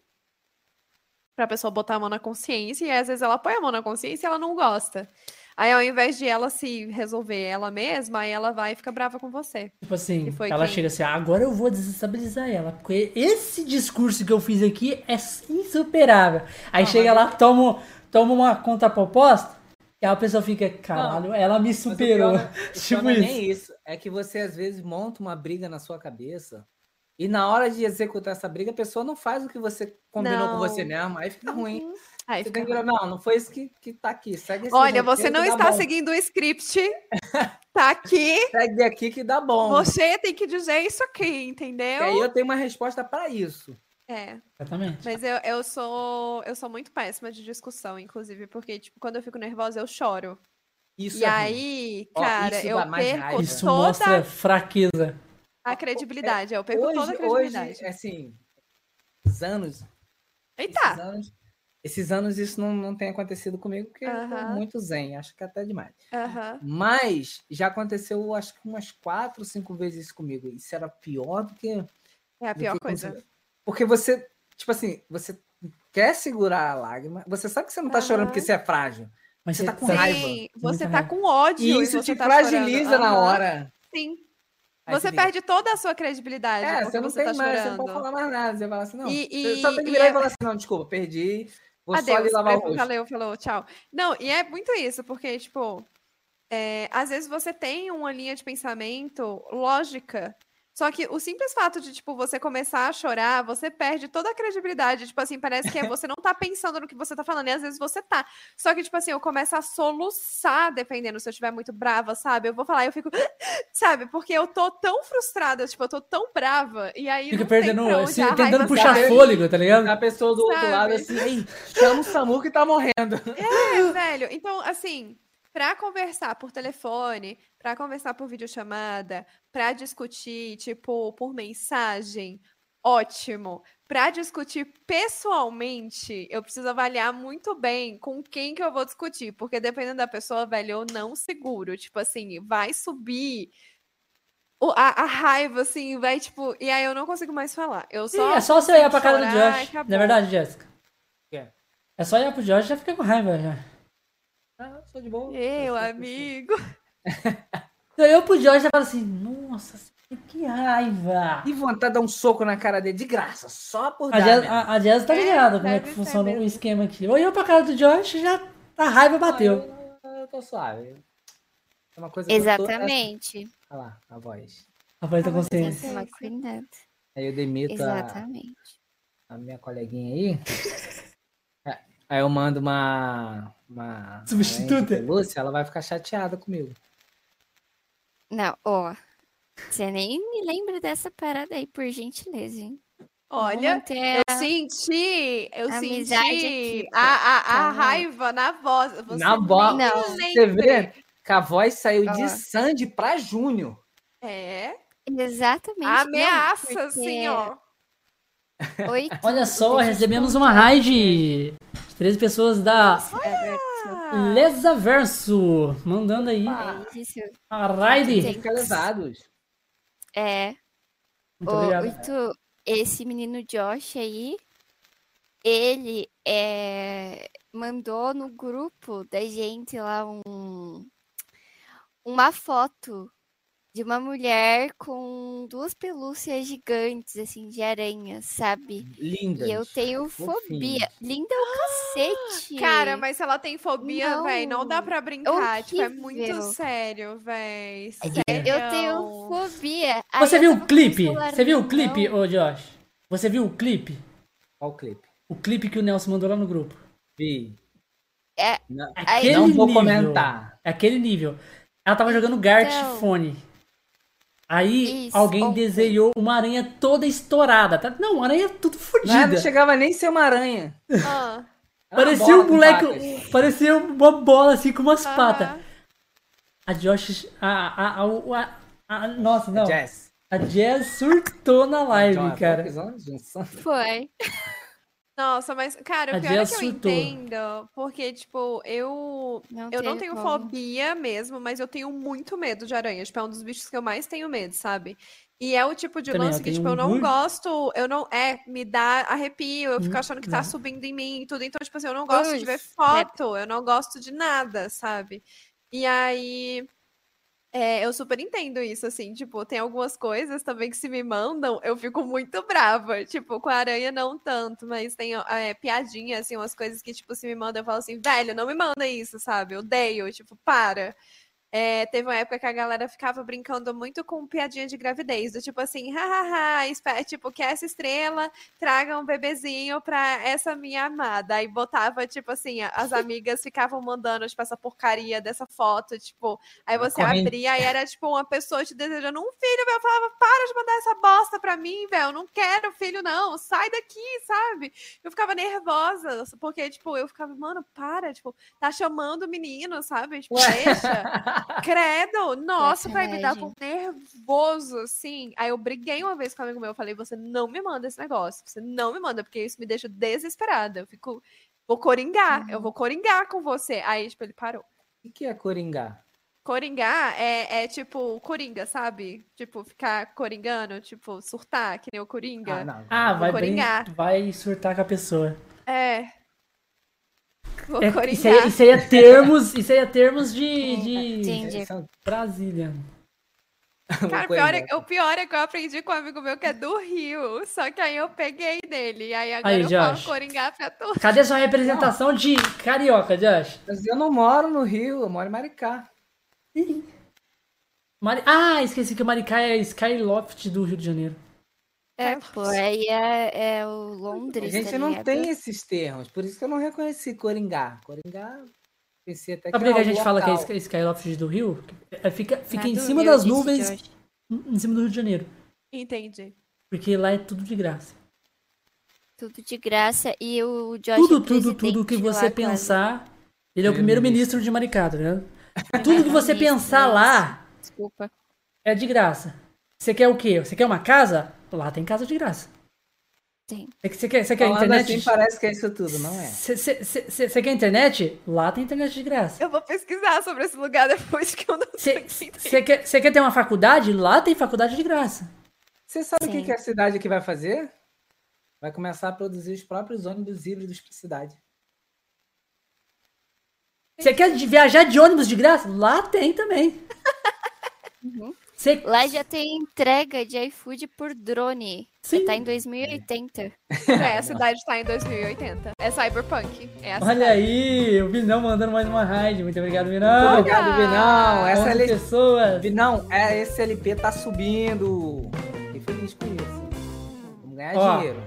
pra pessoa botar a mão na consciência, e às vezes ela põe a mão na consciência e ela não gosta. Aí, ao invés de ela se resolver ela mesma, aí ela vai e fica brava com você. Tipo assim, ela quem? chega assim, "Ah, agora eu vou desestabilizar ela, porque esse discurso que eu fiz aqui é insuperável. Aí chega lá, toma, toma uma contraproposta, e a pessoa fica, caralho, ela me superou. pior- pior tipo é isso. nem isso. É que você às vezes monta uma briga na sua cabeça e na hora de executar essa briga, a pessoa não faz o que você combinou com você Não. mesmo, aí fica ruim. Uhum. Aí Você fica tem que ruim. não, não foi isso que, que tá aqui. Segue esse Olha, você que não está bom. seguindo o script. Tá aqui. Segue aqui que dá bom. Você tem que dizer isso aqui, E entendeu? aí eu tenho uma resposta pra isso. É. Exatamente. Mas eu, eu sou eu sou muito péssima de discussão, inclusive, porque, tipo, quando eu fico nervosa, eu choro. Isso e é ruim. aí, Ó, cara, isso eu perco raiva. Isso toda mostra fraqueza. A credibilidade. Eu perco toda a Hoje, credibilidade. hoje, assim, esses anos, esses Eita! anos, esses anos isso não, não tem acontecido comigo, porque eu tô muito zen, acho que é até demais. Aham. Mas já aconteceu, acho que umas quatro, cinco vezes isso comigo. Isso era pior do que. É a pior coisa. Porque você, tipo assim, você quer segurar a lágrima, você sabe que você não tá chorando porque você é frágil. Mas Você tá com você- raiva. Sim, você Muita tá raiva. com ódio. E isso você te tá fragiliza na hora. Sim. Você perde toda a sua credibilidade. É, você não você tem tá mais, você chorando. não pode falar mais nada. Você fala assim, não. E- você só e- tem que e virar e, é- falar assim, não, desculpa, perdi. Vou só ali Adeus, lavar o rosto. valeu, falou, tchau. Não, e é muito isso, porque, tipo, é, às vezes você tem uma linha de pensamento lógica, só que o simples fato de, tipo, você começar a chorar, você perde toda a credibilidade. Tipo assim, parece que é você não tá pensando no que você tá falando, e às vezes você tá. Só que, tipo assim, eu começo a soluçar, dependendo se eu estiver muito brava, sabe? Eu vou falar e eu fico, sabe? Porque eu tô tão frustrada, tipo, eu tô tão brava, e aí Fica não tem perdendo, pra onde se- a tentando puxar sair. fôlego, tá ligado? A pessoa do outro Sabe? lado assim, chama o SAMU que tá morrendo. É, velho. Então, assim, pra conversar por telefone, pra conversar por videochamada, pra discutir, tipo, por mensagem, ótimo. Pra discutir pessoalmente, eu preciso avaliar muito bem com quem que eu vou discutir, porque dependendo da pessoa, velho, eu não seguro. Tipo assim, vai subir o- a, a raiva, assim, vai, tipo, e aí eu não consigo mais falar. Eu Sim, só é só você olhar pra cara do Josh. Não é verdade, Jéssica? É. É só olhar pro Josh e já fica com raiva já. Ah, sou de boa. Eu, amigo. Então eu pro Josh já falo assim, nossa, que raiva. E vontade de dar um soco na cara dele de graça, só por A dar. A, a Jess tá É, ligada como é que funciona o esquema aqui. Olhou pra cara do Josh e já a raiva bateu. Eu, eu tô suave. É uma coisa eu tô- Exatamente. Olha lá, a voz. A voz da consciência. Aí eu demito a, Exatamente. a minha coleguinha aí. Aí eu mando uma. uma Substituta. uma Lúcia, ela vai ficar chateada comigo. Não, ó. Você nem me lembra dessa parada aí, por gentileza, hein? Olha, Eu senti, eu senti aqui, a, a, a raiva na voz. Você Na voz. Não. Você vê que a voz saiu de Sandy pra Júnior. É, Exatamente. Não, ameaça, porque- assim, ó. Oi, Olha só, recebemos uma raid de 13 pessoas da Ah, Lesa Verso. Mandando aí isso. a raid. Tem- Fica lesados. É, Muito. Itu, esse menino Josh aí, ele é, mandou no grupo da gente lá um, uma foto de uma mulher com duas pelúcias gigantes, assim, de aranhas, sabe? Lindas. E eu tenho fofinhas. fobia. Linda é o cacete. Cara, mas se ela tem fobia, véi, não dá pra brincar. Tipo, é muito sério, véi. É. Eu tenho fobia. Aí Você eu viu o clipe? Você viu o clipe, ô Josh? Você viu o clipe? Qual o clipe? O clipe que o Nelson mandou lá no grupo. Vi. É, Não, Aí- Aquele não vou nível. comentar. É aquele nível. Ela tava jogando Gart Então. Fone. Aí Isso, alguém ontem. desenhou uma aranha toda estourada. Tá? Não, uma aranha tudo Não, fodida. é, não chegava nem a ser uma aranha. Ah, Parecia um moleque. Parecia uma bola assim com umas aham. patas. A Josh. A, a, a, a- a- nossa, não. Jess. A Jazz surtou na live, cara. a foi. Nossa, mas, cara, A o pior é que eu entendo, porque, tipo, eu. Não Eu não tenho como. fobia mesmo, mas eu tenho muito medo de aranha. Tipo, é um dos bichos que eu mais tenho medo, sabe? E é o tipo de Também, lance que, tipo, eu não muito. gosto, eu não. É, me dá arrepio, eu fico Hum, achando que tá não. subindo em mim e tudo. Então, tipo assim, eu não gosto de ver Ui, foto, eu não gosto de nada, sabe? E aí. É, eu super entendo isso, assim, tipo, tem algumas coisas também que se me mandam, eu fico muito brava. Tipo, com a aranha não tanto, mas tem é, piadinha, assim, umas coisas que, tipo, se me mandam, eu falo assim, velho, não me manda isso, sabe? Eu odeio, tipo, para. É, teve uma época que a galera ficava brincando muito com piadinha de gravidez, do tipo assim, hahaha, espera, tipo, que essa estrela traga um bebezinho pra essa minha amada. Aí botava, tipo assim, as amigas ficavam mandando, tipo, essa porcaria dessa foto, tipo, aí você abria e era, tipo, uma pessoa te desejando um filho, velho. Eu falava, para de mandar essa bosta pra mim, velho, eu não quero filho, não, sai daqui, sabe? Eu ficava nervosa, porque, tipo, eu ficava, mano, para, tipo, tá chamando o menino, sabe? Tipo, deixa. Credo! Nossa, vai me dar com nervoso, assim. Aí eu briguei uma vez com um amigo meu, eu falei, você não me manda esse negócio, você não me manda, porque isso me deixa desesperada. Eu fico, vou coringar, eu vou coringar com você. Aí, tipo, ele parou. O que é coringar? Coringar é, é tipo coringa, sabe? Tipo, ficar coringando, tipo, surtar, que nem o coringa. Ah, não. Ah, vai, coringar. vai surtar com a pessoa. É. Vou É, coringar. isso, aí, isso aí é termos, isso aí é termos de, de. São- Brasília. Cara, o pior, é, o pior é que eu aprendi com um amigo meu que é do Rio. Só que aí eu peguei dele. E aí agora Aí, eu Josh. falo coringar pra tu. Cadê sua representação de carioca, Josh? Mas eu não moro no Rio, eu moro em Maricá. Mari... Ah, esqueci que o Maricá é Skyloft do Rio de Janeiro. É, pô, aí é, é o A Londres, gente tá não ligado? tem esses termos, por isso que eu não reconheci coringar. Coringar, pensei até que Sabe por que a gente algo fala que é local. Sky- Skyloft do Rio? É, Fica, fica Ah, em cima Rio, das nuvens, em cima do Rio de Janeiro. Entendi. Porque lá é tudo de graça. Tudo de graça. E o Josh Tudo, é tudo, tudo que você lá, quase. pensar. Ele é o Primeiro-ministro. de Maricá, tá ligado? Tudo que você pensar lá Desculpa. é de graça. Você quer o quê? Você quer uma casa? Lá tem casa de graça. Tem. Você você quer, você quer Falando internet? assim parece que é isso tudo, não é? Você quer internet? Lá tem internet de graça. Eu vou pesquisar sobre esse lugar depois que eu não sei. Você quer, você quer ter uma faculdade? Lá tem faculdade de graça. Você sabe o que, Sim. que a cidade aqui vai fazer? Vai começar a produzir os próprios ônibus híbridos para cidade. Você quer viajar de ônibus de graça? Lá tem também. Uhum. Você Lá já tem entrega de iFood por drone. Sim. Tá em 2080. É, a cidade tá em 2080. É cyberpunk. É a Olha cidade. aí, o Vinão mandando mais uma raid. Muito obrigado, Vinão. Obrigado, Vinão. Essa 11 LP... pessoas. Vinão, é, esse LP tá subindo. Fiquei feliz com isso. Vamos ganhar Ó. dinheiro.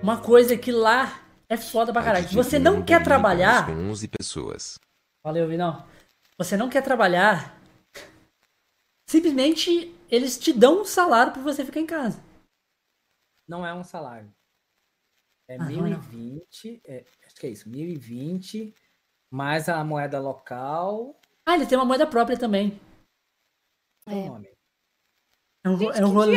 Uma coisa que lá é foda pra caralho. Se você não quer trabalhar. Com 11 pessoas. Valeu, Vinão. Você não quer trabalhar. Simplesmente eles te dão um salário pra você ficar em casa. Não é um salário. É Ah, não é não. 1020, é, acho que é isso, 1020, mais a moeda local. Ah, ele tem uma moeda própria também. É o É. nome? É um, ro- é um rolê.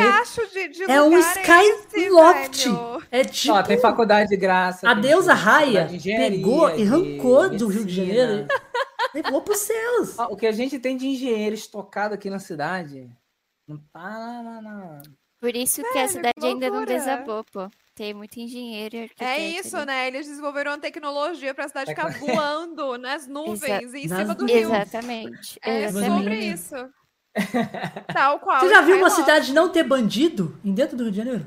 de, de É um esse, Skyloft. É tipo. Ó, tem faculdade de graça. A deusa Raia de pegou e arrancou do Rio de. Janeiro. Levou pros céus. O que a gente tem de engenheiro estocado aqui na cidade não tá na. na- Por isso que a cidade que ainda não desabou, pô. Tem muito engenheiro e arquiteto. É isso, ali. né? Eles desenvolveram uma tecnologia pra cidade ficar voando nas nuvens e em Nas cima do rio. Exatamente. É Exatamente. sobre isso. Tal qual. Você já viu uma cidade não ter bandido em dentro do Rio de Janeiro?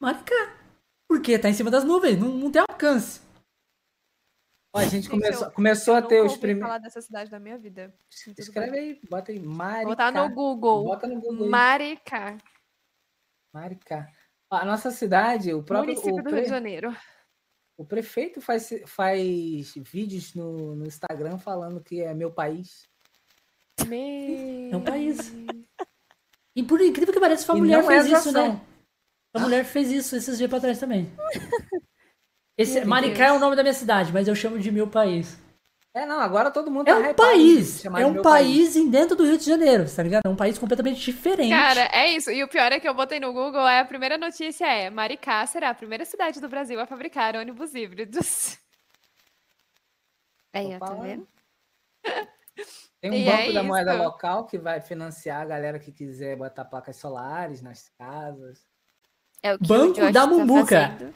Maricá. Por quê? Tá em cima das nuvens, não, não tem alcance. A gente começou, eu- começou a Eu ter nunca os primeiros. falar dessa cidade da minha vida. Tudo bem. Escreve aí, bota aí. Maricá. Botar no Google. Bota no Google aí. Maricá. Maricá. A nossa cidade, o próprio. município O, do pre- Rio de Janeiro. o prefeito faz, faz vídeos no, no Instagram falando que é meu país. Meu... É um país. E por incrível que pareça, uma E mulher é fez isso, né? A mulher fez isso esses dias pra trás também. Esse, Maricá Deus. é o nome da minha cidade, mas eu chamo de meu país. É, não, agora todo mundo É tá um país. É um país em dentro do Rio de Janeiro, tá ligado? É um país completamente diferente. Cara, é isso. E o pior é que eu botei no Google, é a primeira notícia é Maricá será a primeira cidade do Brasil a fabricar ônibus híbridos. Aí, ó, Tô tá vendo? Tem um E banco é da moeda isso. local que vai financiar a galera que quiser botar placas solares nas casas. É o que Banco o Josh da tá Mumbuca. fazendo.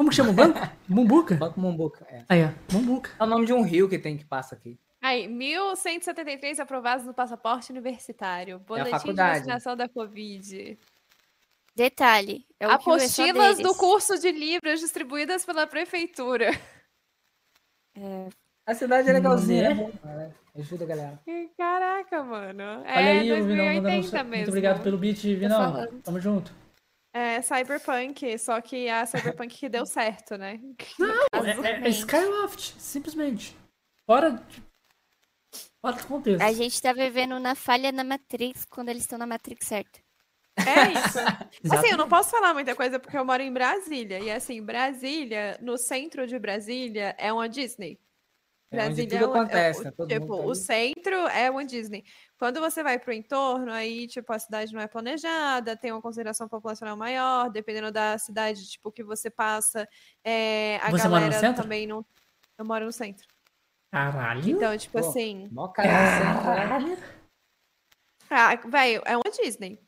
Como que chama o banco? Mumbuca? Banco Mumbuca. É. Aí, ó. Mumbuca. É o nome de um rio que tem que passa aqui. Aí, 1.173 aprovados no passaporte universitário. Boletim de faculdade. vacinação da Covid. Detalhe. É o que o- é Apostilas do curso de Libras distribuídas pela prefeitura. A cidade é legalzinha, Né? é bom, né? Ajuda a galera. Caraca, mano. Olha é aí, Vinão mandando 2080 mesmo. Muito obrigado pelo beat, Vinão. Tamo junto. É Cyberpunk, só que a Cyberpunk que deu certo, né? É, é, é Exatamente. Skyloft, simplesmente. Fora de... Fora do contexto. A gente tá vivendo na falha na Matrix quando eles estão na Matrix certa. É isso. Assim, eu não posso falar muita coisa porque eu moro em Brasília. E assim, Brasília, no centro de Brasília, é uma Disney. É onde Brasília tudo é o- é o- acontece, né? Todo tipo, mundo tá o centro é uma Disney. Quando você vai pro entorno, aí, tipo, a cidade não é planejada, tem uma concentração populacional maior, dependendo da cidade, tipo, que você passa, é, a Você mora no galera centro? também não. Eu moro no centro. Caralho. Então, tipo Pô. assim. Mó né? Caralho. Ah, velho, é uma Disney.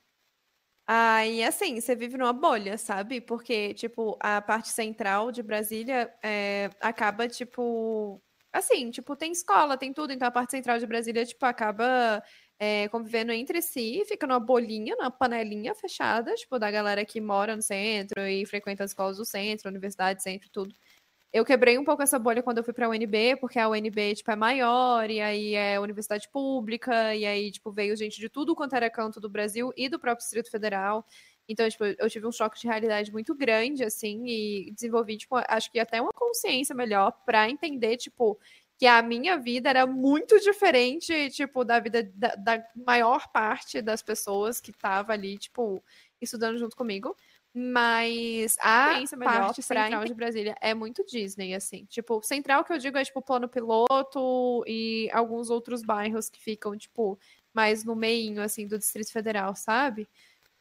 Aí, assim, você vive numa bolha, sabe? Porque, tipo, a parte central de Brasília é, acaba, tipo. Assim, tipo, tem escola, tem tudo. Então, a parte central de Brasília, tipo, acaba é, convivendo entre si, fica numa bolinha, numa panelinha fechada, tipo, da galera que mora no centro e frequenta as escolas do centro, universidade, centro, tudo. Eu quebrei um pouco essa bolha quando eu fui pra UNB, porque a UNB, tipo, é maior, e aí é universidade pública, e aí, tipo, veio gente de tudo quanto era canto do Brasil e do próprio Distrito Federal. Então, tipo, eu tive um choque de realidade muito grande, assim, e desenvolvi, tipo, acho que até uma consciência melhor pra entender, tipo, que a minha vida era muito diferente, tipo, da vida da, da maior parte das pessoas que tava ali, tipo, estudando junto comigo. Mas a parte central de Brasília é muito Disney, assim. Tipo, central que eu digo é, tipo, plano piloto e alguns outros bairros que ficam, tipo, mais no meinho, assim, do Distrito Federal, sabe?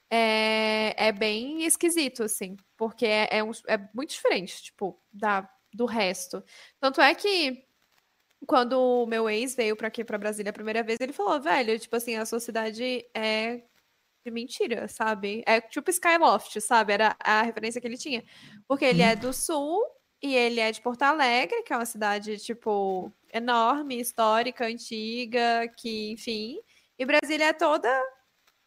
É, é bem esquisito, assim, porque é, é, um- é muito diferente, tipo, da, do resto. Tanto é que quando o meu ex veio pra aqui, pra Brasília a primeira vez, ele falou, velho, tipo assim, a sua cidade é de mentira, sabe? É tipo Skyloft, sabe? Era a referência que ele tinha. Porque ele é do sul e ele é de Porto Alegre, que é uma cidade, tipo, enorme, histórica, antiga, que, enfim. E Brasília é toda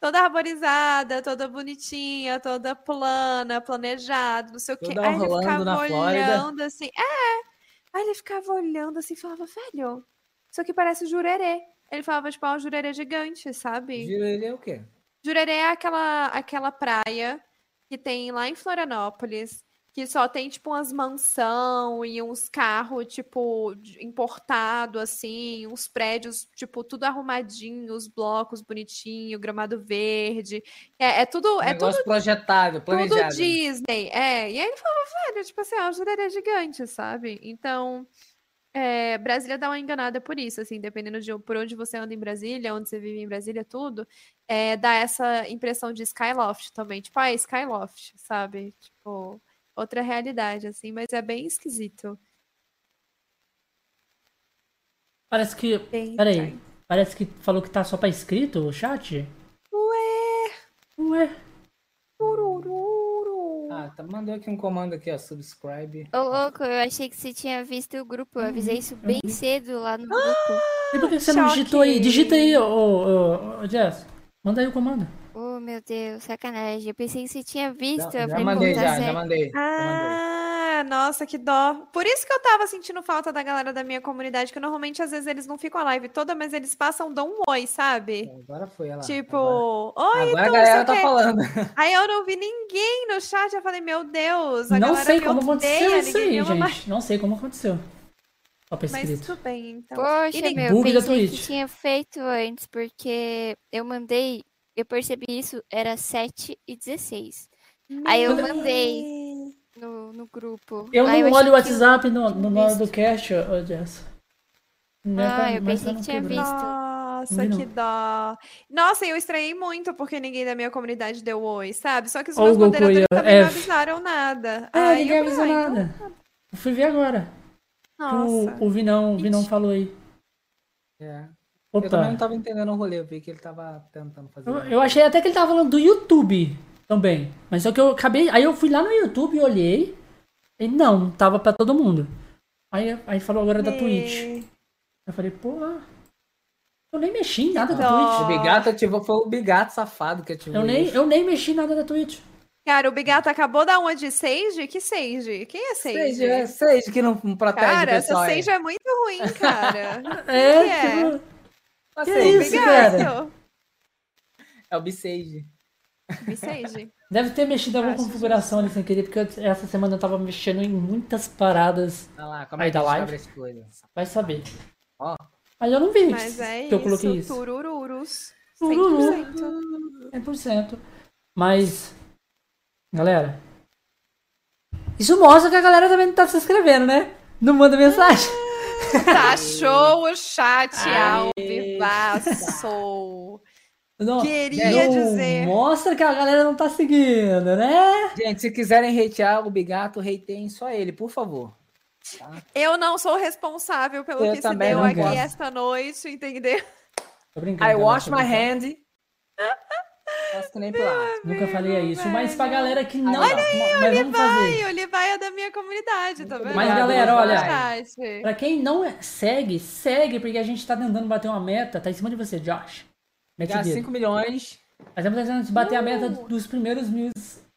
toda arborizada, toda bonitinha, toda plana, planejada, não sei o quê. Aí ele ficava na Flórida. olhando assim, é. Aí ele ficava olhando assim e falava, velho, isso aqui parece jurerê. Ele falava, tipo, é um jurerê gigante, sabe? Jurerê é o quê? Jurerê é aquela, aquela praia que tem lá em Florianópolis, que só tem, tipo, umas mansão e uns carros, tipo, importado, assim, uns prédios, tipo, tudo arrumadinho, os blocos bonitinho, gramado verde. É, é tudo, Um é tudo, negócio projetado, tudo planejado. Disney. É, e aí ele falava, velho, tipo assim, é um jurerê gigante, sabe? Então, é, Brasília dá uma enganada por isso, assim, dependendo de por onde você anda em Brasília, onde você vive em Brasília, tudo, é, dá essa impressão de Skyloft também. Tipo, ah, Skyloft, sabe? Tipo, outra realidade, assim, mas é bem esquisito. Parece que. Bem Peraí. Parece que falou que tá só pra escrito o chat? Ué, Ué. turururu. Ah, Ah, tá, mandou aqui um comando aqui, ó. Subscribe. Ô, louco, eu achei que você tinha visto o grupo. Eu avisei isso bem cedo lá no grupo. E por que você não Choque. digitou aí? Digita aí, ô, ô, ô, Jess. Manda aí o comando. Oh, meu Deus, sacanagem. Eu pensei que você tinha visto. Já, eu já falei, mandei, já, já mandei. já mandei. Ah, nossa, que dó. Por isso que eu tava sentindo falta da galera da minha comunidade, que normalmente às vezes eles não ficam a live toda, mas eles passam, dão um oi, sabe? Agora foi, lá. Tipo, Agora, oi, agora a então, galera sei o tá falando. Aí eu não vi ninguém no chat, eu falei, meu Deus, a Não galera sei como aconteceu odeia, isso ninguém me aí, gente. Não sei como aconteceu. Mas tudo bem, então. Poxa, E meu, Bug pensei que tinha feito antes, porque eu mandei, eu percebi isso, era 7 e 16 Aí eu Meu mandei. no, no grupo. Eu Aí não achei olho o WhatsApp no, no hora do cast, ô, ô, Jess. Não é Ah, eu pensei pra que tinha visto. Nossa, Não. que dó. Nossa, eu estranhei muito porque ninguém da minha comunidade deu oi, sabe? Só que os meus moderadores aí, ó. também não F. avisaram nada. É, Aí ninguém eu avisou falei, ah, então- nada. Eu fui ver agora. Nossa. o, o Vinão, o Vinão falou aí. É. Eu também não Opa. tava entendendo o rolê, eu vi que ele tava tentando fazer. Eu, eu achei até que ele tava falando do YouTube também. Mas só que eu acabei. Aí eu fui lá no YouTube e olhei. E não, tava pra todo mundo. Aí, aí falou agora da Twitch. E- Eu falei, pô. Eu nem mexi em nada da. Twitch. O Bigato ativou, foi o Bigato safado que ativou. Eu nem, isso. eu nem mexi em nada da Twitch. Cara, o Bigato acabou da uma de Sage? Que Sage? Quem é Sage? Sage, é Sage que não protege Cara, o essa pessoal. Sage é muito ruim, cara. É, que é? tipo, é? que Sage, isso, cara? É o Bisage. Vi Sage. Deve ter mexido em alguma Acho configuração ali sem querer, porque eu- essa semana eu tava mexendo em muitas paradas. Olha lá, como Aí é que da a gente live? abre as coisas. Vai saber. Ó. Mas eu não vi Mas é que eu coloquei isso, isso. turururus. Tururu. 100%. 100%. Mas, galera, isso mostra que a galera também não tá se inscrevendo, né? Não manda mensagem. Tá show o chat ao vivaço. Não, Queria não dizer. Mostra que a galera não tá seguindo, né? Gente, se quiserem hatear o Bigato, hateiem só ele, por favor. Eu não sou responsável pelo Eu que se deu aqui gosto. esta noite, entendeu? Tô brincando. I wash my hand. Faço que nem pilar. Nunca falei isso, mas pra velho. galera que não. Olha mas vamos fazer. Ai, o Levi é da minha comunidade, tá vendo? Mas galera, olha. Pra quem não é- segue, segue, porque a gente tá tentando bater uma meta. Tá em cima de você, Josh. Mete o dedo. 5 milhões Nós estamos tentando bater a meta dos primeiros mil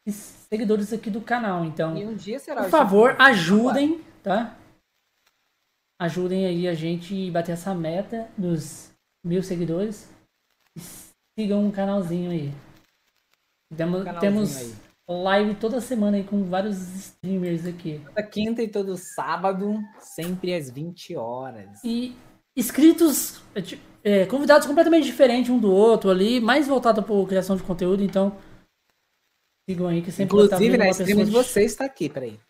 seguidores aqui do canal. Então, e um dia será por o favor, cinco. ajudem, tá? Ajudem aí a gente a bater essa meta dos mil seguidores. E sigam um canalzinho aí. Temos, Canalzinho temos aí. live toda semana aí com vários streamers aqui. Toda quinta e todo sábado, sempre às 20 horas. E inscritos, é, é, convidados completamente diferentes um do outro ali, mais voltado para criação de conteúdo, então sigam aí que sempre Inclusive, vindo na uma stream de vocês tá aqui, peraí.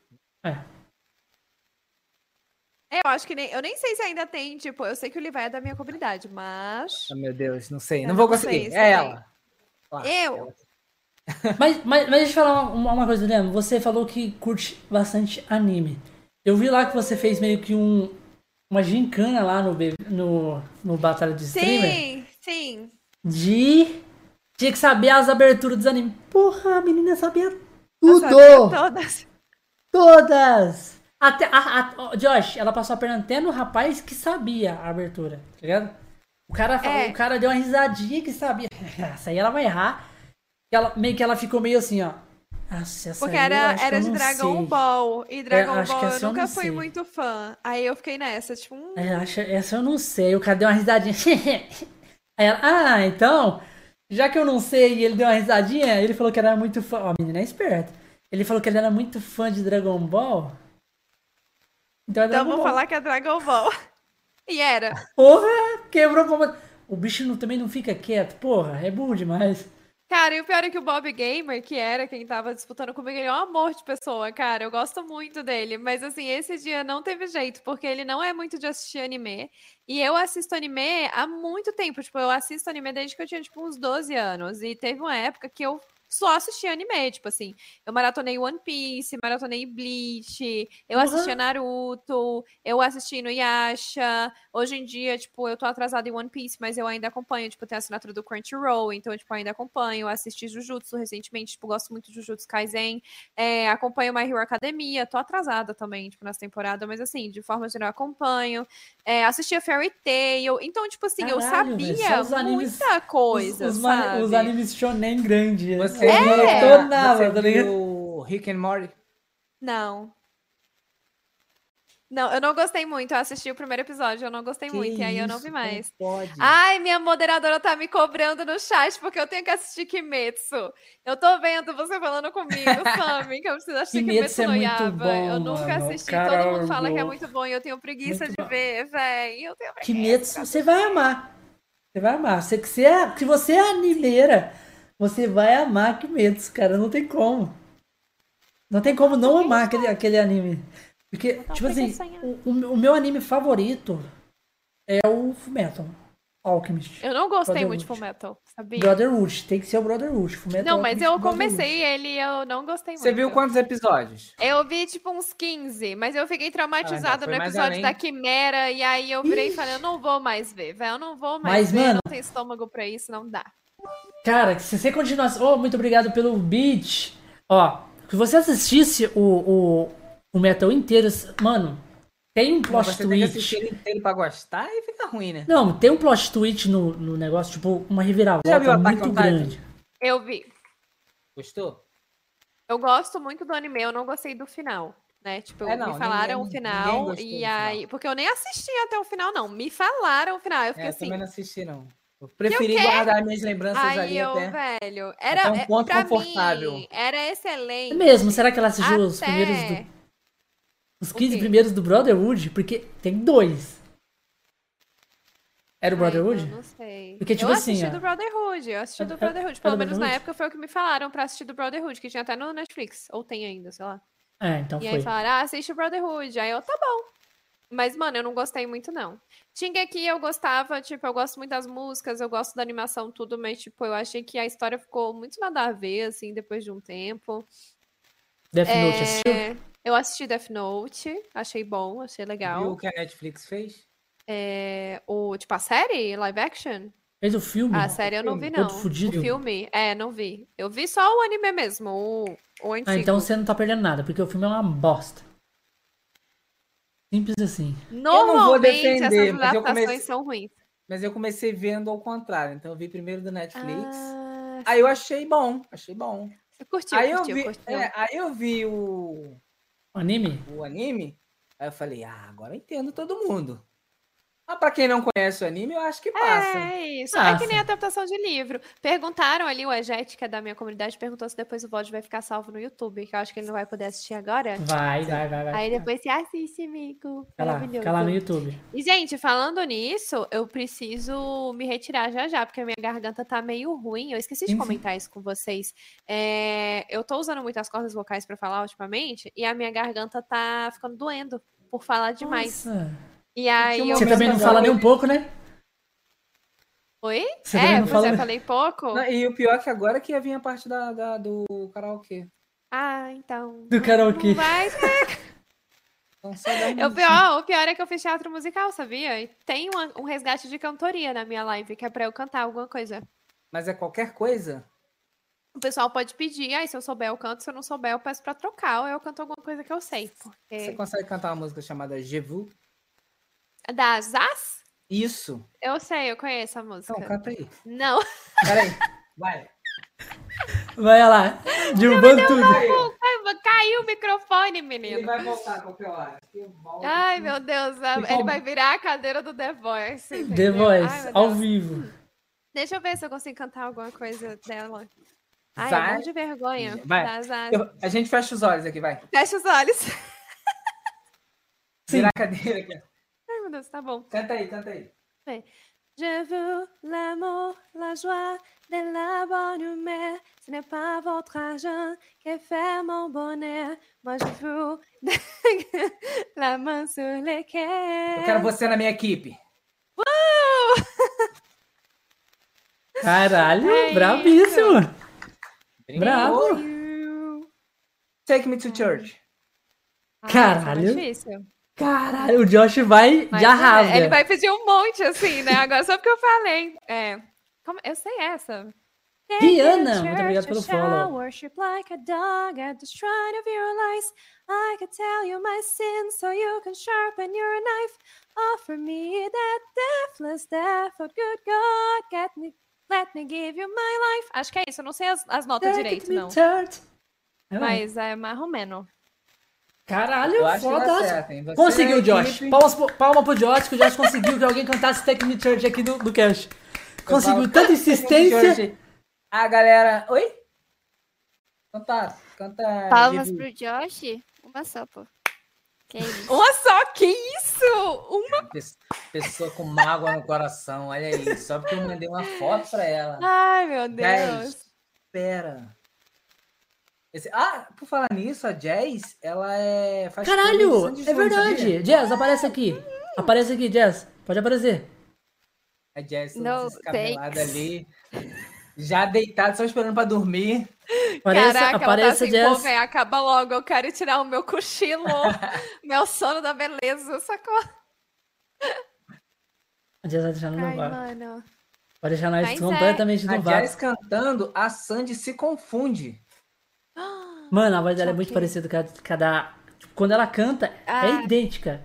É. É, Eu acho que nem. Eu nem sei se ainda tem, tipo, eu sei que o Levi é da minha comunidade, mas. Oh, meu Deus, não sei. Eu Não vou conseguir. se É ela. Lá, Eu? ela. Mas, mas, mas deixa eu falar uma, uma coisa, Leandro. Você falou que curte bastante anime. Eu vi lá que você fez meio que um, uma gincana lá no, no, no Batalha de Streamer Sim, sim. de. Tinha que saber as aberturas dos animes. Porra, a menina sabia tudo! sabia todas. Todas! Até, a, a- Josh, ela passou a perna até no rapaz que sabia a abertura, tá ligado? O cara, É. o cara deu uma risadinha que sabia. Essa aí ela vai errar. Ela, meio que ela ficou meio assim, ó. Nossa, essa Porque era, era de Dragon sei. Ball. E Dragon acho que Ball eu nunca fui sei. muito fã. Aí eu fiquei nessa, tipo, hum, É, acho, essa eu não sei. O cara deu uma risadinha. Aí ela, ah, então, já que eu não sei e ele deu uma risadinha, ele falou que era muito fã. Ó, a menina é esperta. Ele falou que ele era muito fã de Dragon Ball. Então é então Dragon vou Ball. falar que é Dragon Ball. E era. Porra, quebrou como. O bicho não- também não fica quieto. Porra, é burro demais. Cara, e o pior é que o Bob Gamer, que era quem tava disputando comigo, ele é um amor de pessoa, cara. Eu gosto muito dele. Mas assim, esse dia não teve jeito, porque ele não é muito de assistir anime. E eu assisto anime há muito tempo. Tipo, eu assisto anime desde que eu tinha, tipo, uns 12 anos. E teve uma época que eu só assisti anime, tipo assim, eu maratonei One Piece, maratonei Bleach, eu assisti Uhum. Naruto, eu assisti no Yasha. Hoje em dia, tipo, eu tô atrasada em One Piece, mas eu ainda acompanho, tipo, tem a assinatura do Crunchyroll, então, tipo, ainda acompanho. Eu assisti Jujutsu recentemente, tipo, gosto muito de Jujutsu Kaisen. É, acompanho My Hero Academia, tô atrasada também, tipo, nessa temporada, mas assim, de forma geral, acompanho. É, assisti a Fairy Tail, então, tipo assim, eu Caralho, velho, sabia só os animes- muita coisa, os, os, os animes shonen grande. Você eu É. viu, maratonava, você tá ligado? viu Rick and Morty? Não. Não, eu não gostei muito. Eu assisti o primeiro episódio, eu não gostei Que muito, e aí eu não isso, vi mais. Pode. Ai, minha moderadora tá me cobrando no chat porque eu tenho que assistir Kimetsu. Eu tô vendo você falando comigo, Sammy, que eu preciso assistir Kimetsu Kimetsu, é no muito Yaiba. bom, eu nunca mano. assisti. Todo mundo fala que é muito bom e eu tenho preguiça Muito de bom. ver, véi. Eu tenho preguiça. Kimetsu, você vai amar. Você vai amar. Se, se, é, se você é animeira, você vai amar Kimetsu, cara. Não tem como. Não tem como não amar aquele, aquele anime. Porque, Então, tipo assim, o, o- meu anime favorito é o Fullmetal Alchemist. Eu não gostei muito de. Fullmetal, sabia? Brotherhood, tem que ser o Brotherhood. Fullmetal Não, mas Alchemist eu Brotherhood. comecei ele e eu não gostei muito. Você viu quantos episódios? Eu vi tipo uns 15, mas eu fiquei traumatizada foi no mais episódio além. da Quimera, e aí eu virei e falei, eu não vou mais ver, velho, eu não vou mais Mas, ver, mano- não tenho estômago pra isso, não dá. Cara, se você continuasse. Oh, muito obrigado pelo beat. Ó, se você assistisse o, o, o Metal inteiro, mano, tem um plot Você tem que twist. assistir ele inteiro pra gostar e fica ruim, né? Não, tem um plot twist no, no negócio, tipo, uma Já viu reviravolta muito grande. Eu vi. Gostou? Eu gosto muito do anime, eu não gostei do final. Né? Tipo, É, não, me falaram ninguém- o final e final. aí. Porque eu nem assisti até o final, não. Me falaram o final. Eu fiquei É, eu assim. também não assisti, não. Eu preferi guardar minhas lembranças Aí ali eu, até. velho, era até um ponto pra confortável. mim, era excelente. É mesmo? Será que ela assistiu os Até- primeiros do. Os O 15 quê? primeiros do Brotherhood? Porque tem dois. Era o Ai, Brotherhood? não, não sei. Porque, tipo eu assim, assisti ó. do Brotherhood, eu assisti É- do Brotherhood. é Pelo do menos na época foi o que me falaram pra assistir do Brotherhood, que tinha até no Netflix. Ou tem ainda, sei lá. É, então E aí foi. falaram, ah, assiste o Brotherhood. Aí eu, tá bom. Mas, mano, eu não gostei muito, não. aqui eu gostava, tipo, eu gosto muito das músicas, eu gosto da animação, tudo, mas, tipo, eu achei que a história ficou muito nada a ver, assim, depois de um tempo. Death Note É, assistiu? Eu assisti Death Note, achei bom, achei Viu legal. o que a Netflix fez? É, o, tipo, a série, live action? Fez o filme? A série eu não vi, não. todo fudido. O filme? É, não vi. Eu vi só o anime mesmo, o, o antigo. Ah, então você não tá perdendo nada, porque o filme é uma bosta. Simples assim. não vou Normalmente defender, essas mas eu adaptações comecei- são ruins. Mas eu comecei vendo ao contrário. Então eu vi primeiro do Netflix. Ah, Aí eu achei bom, achei bom. você curtiu, aí eu curtiu, vi, curtiu. é, aí eu vi o, O anime? o anime. Aí eu falei, ah, agora eu entendo todo mundo. Mas pra quem não conhece o anime, eu acho que passa. É isso. Passa. É que nem adaptação de livro. Perguntaram ali, o Ejet, que é da minha comunidade, perguntou se depois o VOD vai ficar salvo no YouTube, que eu acho que ele não vai poder assistir agora. Vai, vai, vai, vai. Aí depois você assiste, amigo. Fica lá, fica lá no YouTube. E, gente, falando nisso, eu preciso me retirar já já, porque a minha garganta tá meio ruim. Eu esqueci de sim. comentar isso com vocês. É, eu tô usando muitas cordas vocais pra falar ultimamente, e a minha garganta tá ficando doendo por falar demais. Nossa. E aí eu Você também não fala nem um pouco, né? Oi? Você é, não pois fala é, falei pouco. Não, E o pior é que agora que ia vir a parte da, da- do karaokê. Ah, então. Do karaokê. Vai. Então dá O pior, o pior é que eu fiz teatro musical, sabia? E tem uma- um resgate de cantoria na minha live, que é pra eu cantar alguma coisa. Mas é qualquer coisa? O pessoal pode pedir, aí se eu souber eu canto, se eu não souber eu peço pra trocar, ou eu canto alguma coisa que eu sei. Você Porque... consegue cantar uma música chamada Je vous? Da Zaz? Isso. Eu sei, eu conheço a música. Então, canta aí. Não. Peraí. Vai. Vai lá, derrubando tudo. Ai, Caiu o microfone, Ele menino. vai voltar qualquer hora. Ai, meu Deus. a- E Ele vai virar a cadeira do The Voice. The entendeu? Voice, Ai, ao vivo. Deixa eu ver se eu consigo cantar alguma coisa dela. Ai, Vai. é de vergonha. Vai. Eu- a gente fecha os olhos aqui, vai. Fecha os olhos. Vira a cadeira aqui. Meu Deus, tá bom. Canta aí, canta aí. Je veux l'amour, la joie, de la bonne humeur. Ce n'est pas votre argent qui fait mon bonheur. Moi, je veux la main sur le Eu cœur. quero você na minha equipe. Caralho, É brabíssimo. Bravo. Take me to church. Ah, Caralho. isso é difícil. Caralho, o Josh vai Mas de é, arrasa. Ele vai pedir um monte, assim, né? Agora só porque eu falei. É. Como- eu sei essa. Rihanna, muito obrigado pelo follow. Worship like a dog at the shrine of your lies. I can tell you my sins so you can sharpen your knife. Offer me that deathless death, oh good God, get me, let me give you my life. Acho que é isso, eu não sei as, as notas Take direito, não. É, Mas é mais ou menos. Caralho, Eu foda. Conseguiu, é Josh. equipe- Palmas, pro- palma pro Josh, que o Josh conseguiu que alguém cantasse Take Me Church aqui do, do cast. Conseguiu falo, tanta "Take me to insistência. church". Ah, galera. Oi? Canta. Canta. Palmas Vivi. pro Josh. Uma só, pô. Que isso. Uma só, que isso? Uma. Pes- Pessoa com mágoa no coração, olha aí. Só porque eu mandei uma foto pra ela. Ai, meu Deus. espera. Esse- Ah, por falar nisso, a Jazz, ela é. Faz Caralho, é verdade. sabia? Jazz, aparece aqui. Aparece aqui, Jazz. Pode aparecer. A Jazz toda No descabelada thanks. ali. Já deitada, só esperando pra dormir. Apareça, Caraca, ela tá apareça, assim, pô, Jazz. vem, acaba logo, eu quero tirar o meu cochilo, meu sono da beleza, sacou? A Jazz vai deixar no Ai, vácuo. mano. Vai deixar nós Mas é. completamente A no Jazz vácuo. cantando, a Sandy se confunde. Mano, a voz dela é muito parecida com a, da. tipo, Quando ela canta, é Ah. idêntica.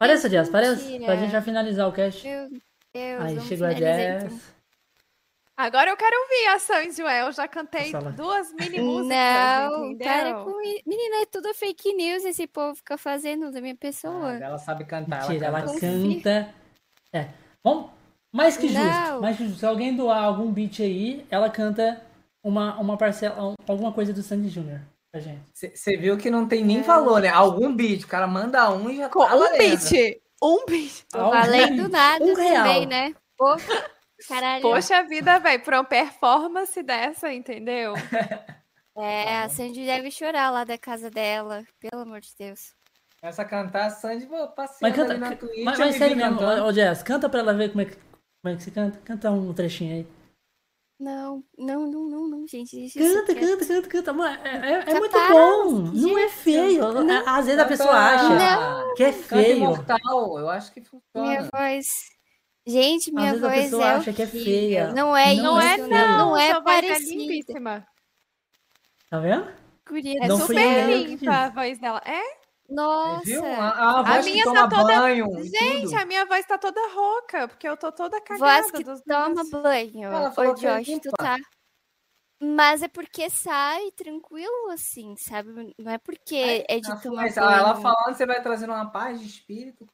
Pareça, Jazz, pareça. mentira. Pra gente já finalizar o cast. Meu Deus. Aí vamos chegou a Jazz. então. Agora eu quero ouvir a ué, eu já cantei Nossa, ela- duas mini músicas, Não, para com. Menina, é tudo fake news esse povo fica fazendo da minha Ah, pessoa. ela sabe cantar. Mentira, ela canta. Confia. canta. É. Bom, mais que justo. Não. Mais que justo. Se alguém doar algum beat aí, ela canta uma, uma parcela, um- alguma coisa do Sandy Jr. pra gente. Você viu que não tem nem valor, né? Algum beat. O cara manda um e já Com tá um valendo. beat, um beat. Valendo beat. nada Um real. também, né? Pô, caralho. Poxa vida, velho, pra uma performance dessa, entendeu? É, a Sandy deve chorar lá da casa dela. Pelo amor de Deus. Começa a cantar, a Sandy vou Mas canta. ali na Twitch. mas, mas sério mesmo, ô, Jazz, canta pra ela ver como é que, como é que se canta. Canta um trechinho aí. Não, não, não, não, não, gente. Isso Canta, canta, canta, canta. Mano, é, é- é muito bom. Não é feio. Não. Às vezes a pessoa acha que é feio. imortal, eu acho que funciona. Minha voz. Gente, Às minha vezes a voz pessoa é acha que é feia. Não é Não Não é, isso, não, não, é voz é limpíssima. Tá vendo? Guria É super limpa a voz dela. É? Nossa. Viu? A, a A voz minha que tá toda- banho Gente, tudo. a minha voz tá toda rouca, porque eu tô toda cagada. Voz que dos toma banho. Ela falou Ô, que é Josh, tu tá. Mas é porque sai tranquilo, assim, sabe? Não é porque é de Ela, tomar mas banho. ela falando, você vai trazendo uma paz de espírito.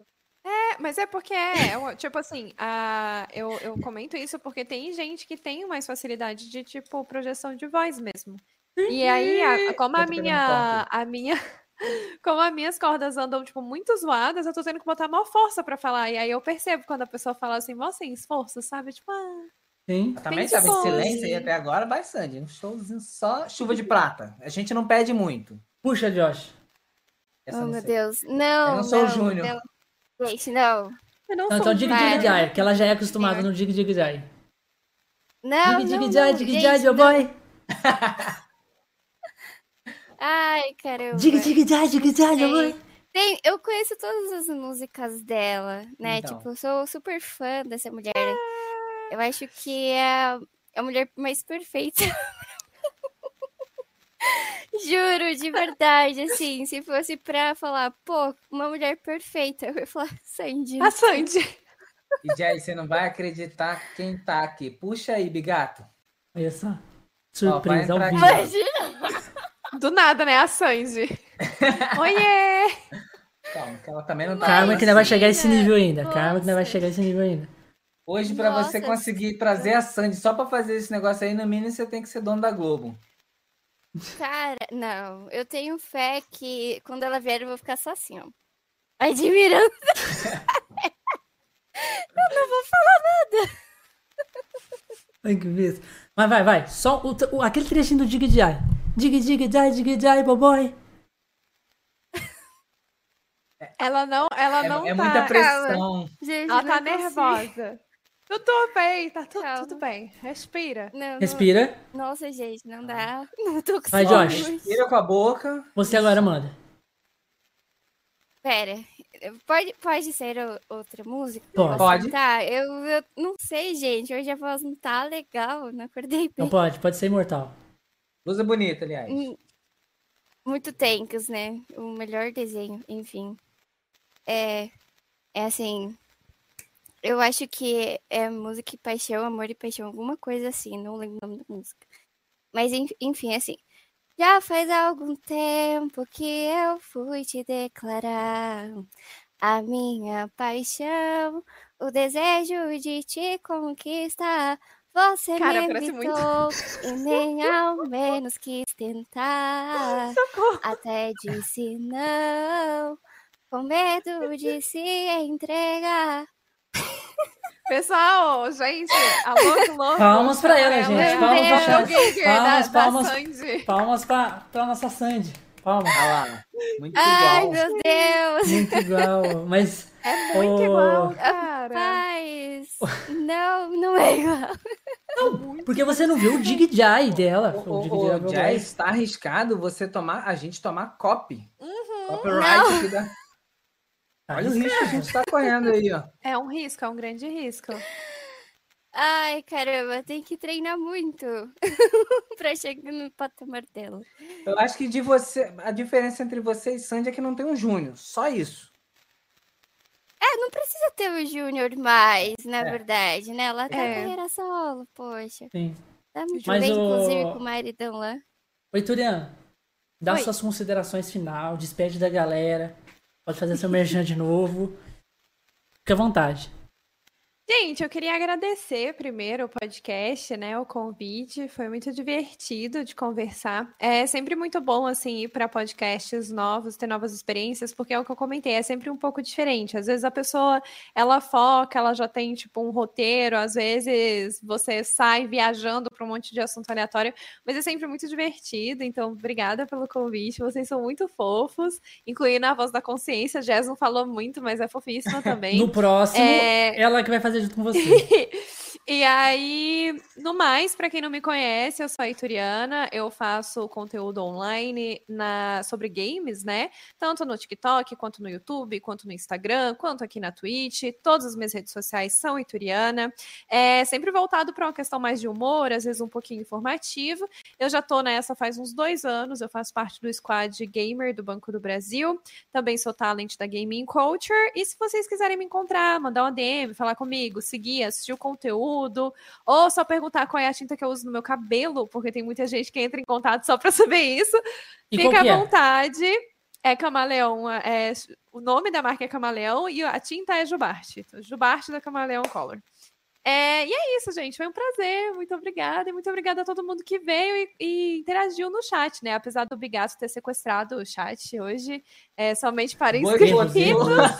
É, mas é porque é, eu- tipo assim, a, eu, eu comento isso porque tem gente que tem mais facilidade de, tipo, projeção de voz mesmo. E aí, a- como a pegando minha, a minha, como as minhas cordas andam, tipo, muito zoadas, eu tô tendo que botar maior força pra falar. E aí eu percebo quando a pessoa fala assim, mó sem esforço, sabe? Tipo, ah, Sim. Também Tem tava em silêncio aí até agora, vai Sandy. Um showzinho só chuva de prata. A gente não pede muito. Puxa, Josh. Essa Oh, meu sei. Deus. Não. Eu não sou o não, Júnior. não. Gente, não. eu não Não, sou então Dig de- Dig Jai, que ela já é acostumada no Dig Dig Jai. Não, Dig não, Dig Jai, não, Dig gente, Jai, meu boy. Ai, caramba. Dig Dig Jai, Dig Jai, meu Sei. boy. Tem, eu conheço todas as músicas dela, né? Então. Tipo, eu sou super fã dessa mulher. Eu acho que é a, é a mulher mais perfeita. Juro, de verdade, assim, se fosse pra falar, pô, uma mulher perfeita, eu ia falar Sandy. A Sandy. E Jay, você não vai acreditar quem tá aqui. Puxa aí, Bigato. Olha só. Surpresa ao entrar vivo. Imagina! Do nada, né? A Sandy. Oiê! Calma, que ela também não tá. Calma que ainda vai chegar a esse nível ainda. Calma que ainda vai Nossa. chegar a esse nível ainda. Hoje, pra você Nossa, conseguir trazer a Sandy só pra fazer esse negócio aí, no mínimo você tem que ser dono da Globo. Cara, não, eu tenho fé que quando ela vier eu vou ficar só assim, ó. Admirando. Ai, que besta. Mas vai, vai. Só o, o- aquele trechinho do Dig Jai. Dig Dig Jai, Dig Jai, boy. Ela não, ela É, não é tá. muita pressão. Gente, Ela não tá nervosa. Tudo bem, tá tudo, tudo bem. Respira. Não, não- Respira. Nossa, gente, não dá. Não tô com Vai, sono. Josh. Tira com a boca. Você agora manda. Pera, pode, pode ser outra música? Pode. Pode. Tá, eu, eu não sei, gente. Hoje a voz não tá legal, não acordei bem. Então pode, pode ser imortal. Blusa bonita, aliás. Hum, Muito Tanks, né? O melhor desenho, enfim. É, é assim. Eu acho que é música e paixão, amor e paixão, alguma coisa assim, não lembro o nome da música. Mas en- enfim, assim. Já faz algum tempo que eu fui te declarar a minha paixão, o desejo de te conquistar. Você Cara, me parece muito. evitou e nem ao menos quis tentar. Até disse não, com medo de se entregar. Pessoal, gente, alô, que louco. Palmas pra ela, Ela gente. é Palmas pra ela. Geiger Palmas, da, palmas. da Sandy. Palmas pra, pra nossa Sandy. Palmas. Olha lá. Muito Ai, igual. meu Deus! Muito igual. Mas. É muito ô, igual, cara. Mas. Não, não é igual. Porque você não viu o Dig Jai dela. O, O Dig o, Jai o já está arriscado você tomar, a gente tomar copy. Copyright Não. aqui da- Tá Olha o risco que a gente tá correndo aí, ó. É um risco, é um grande risco. Ai, caramba, tem que treinar muito pra chegar no patamar dela. Eu acho que de você, a diferença entre você e Sandy é que não tem um Júnior. Só isso. É, não precisa ter o Júnior mais, na É. verdade, né? Ela tá É. carreira solo, poxa. Sim. Tá muito Mas bem, o- inclusive, com o maridão lá. Oi, Turiano. Dá Oi. suas considerações final, despede da galera. Pode fazer seu merchan de novo. Fique à vontade. Gente, eu queria agradecer primeiro o podcast, né, o convite. Foi muito divertido de conversar. É sempre muito bom assim ir para podcasts novos, ter novas experiências, porque é o que eu comentei, é sempre um pouco diferente. Às vezes a pessoa, ela foca, ela já tem tipo um roteiro, às vezes você sai viajando para um monte de assunto aleatório, mas é sempre muito divertido. Então, obrigada pelo convite. Vocês são muito fofos, incluindo a voz da consciência. Jess não falou muito, mas é fofíssima também. No próximo, É, ela que vai fazer junto com você. e aí, no mais, para quem não me conhece, eu sou a Ituriana, eu faço conteúdo online na, sobre games, né? Tanto no TikTok, quanto no YouTube, quanto no Instagram, quanto aqui na Twitch. Todas as minhas redes sociais são Ituriana. É sempre voltado para uma questão mais de humor, às vezes um pouquinho informativo. Eu já tô nessa faz uns dois anos, eu faço parte do squad gamer do Banco do Brasil. Também sou talent da Gaming Culture. E se vocês quiserem me encontrar, mandar uma DM, falar comigo, seguir, assistir o conteúdo, ou só perguntar qual é a tinta que eu uso no meu cabelo, porque tem muita gente que entra em contato só para saber isso, E fica à é? vontade. É Camaleão, é, o nome da marca é Camaleão e a tinta é Jubarte. Jubarte da Camaleão Color. É, e é isso, gente. Foi um prazer. Muito obrigada. E muito obrigada a todo mundo que veio e, e interagiu no chat, né? Apesar do Bigato ter sequestrado o chat hoje, é, somente para inscritos.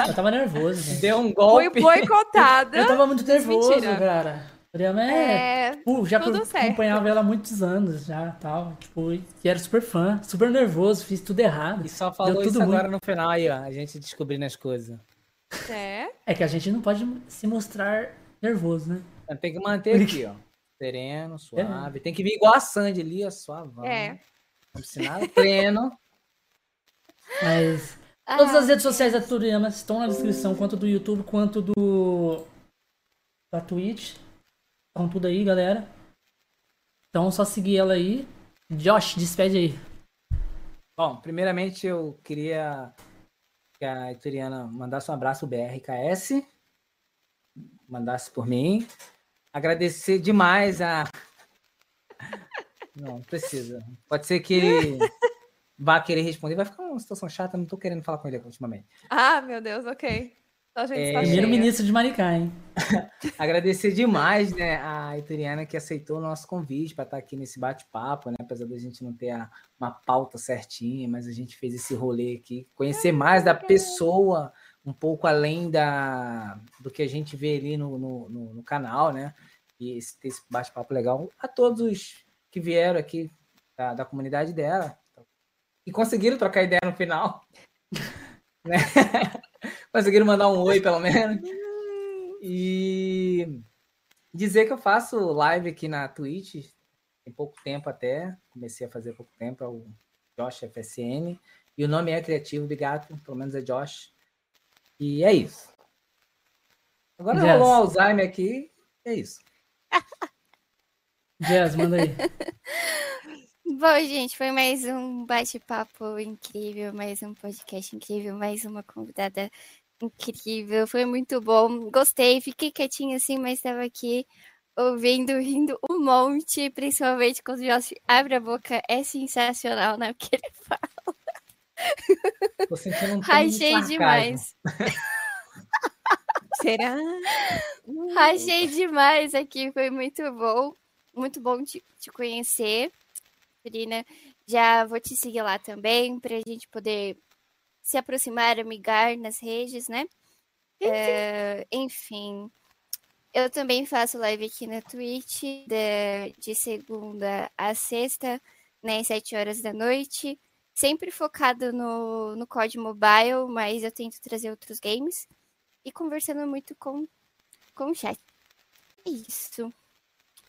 Eu tava nervoso, gente. Deu um Fui golpe. boicotada. Eu tava muito nervoso, Mentira. cara. Mariana é. É, Pô, já tudo pro- certo. acompanhava ela há muitos anos já, tal. Tipo, e era super fã, super nervoso, fiz tudo errado. E só falou isso tudo ruim. agora no final aí, ó. A gente descobrindo as coisas. é. É que a gente não pode se mostrar nervoso, né? Tem que manter aqui, ó. Sereno, suave. Tem que vir igual a Sandy ali, ó. Suavão. É. Não precisa nada pleno. Mas todas Ah, as redes sociais da Turiyama estão na descrição, quanto do YouTube quanto do da Twitch. Estão tudo aí, galera. Então só seguir ela aí. Josh, despede aí. Bom, primeiramente eu queria que a Ituriana mandasse um abraço BRKS. Mandasse por mim. Agradecer demais a. Não, não precisa. Pode ser que ele vá querer responder. Vai ficar uma situação chata, não tô querendo falar com ele ultimamente. Ah, meu Deus, ok. A gente É, está cheia. Primeiro-ministro de Maricá, hein? Agradecer demais, né, a Ituriana que aceitou o nosso convite para estar aqui nesse bate-papo, né? Apesar da gente não ter a- uma pauta certinha, mas a gente fez esse rolê aqui, conhecer mais da pessoa, um pouco além da do que a gente vê ali no, no, no- no canal, né? E esse, esse bate-papo legal a todos os que vieram aqui da, da comunidade dela e conseguiram trocar ideia no final, né? conseguiram mandar um oi pelo menos. E dizer que eu faço live aqui na Twitch tem pouco tempo até. Comecei a fazer pouco tempo, é o Josh FSN. E o nome é Criativo Bigato, pelo menos é Josh. E é isso. Agora Jazz. rolou um Alzheimer aqui, é isso. Jazz, manda aí. Bom, gente, foi mais um bate-papo incrível, mais um podcast incrível, mais uma convidada incrível. Foi muito bom. Gostei, fiquei quietinha assim, mas estava aqui ouvindo, rindo um monte, principalmente quando o Josh abre a boca. É sensacional, né? Porque ele fala. Tô sentindo um tom de demais. Será? Rachei demais aqui, foi muito bom. Muito bom te, te conhecer, Serina. Já vou te seguir lá também, pra gente poder se aproximar, amigar nas redes, né? É, enfim, eu também faço live aqui na Twitch, de, de segunda a sexta, né, às 7 horas da noite. Sempre focado no, no COD Mobile, mas eu tento trazer outros games. E conversando muito com, com o chat. É isso.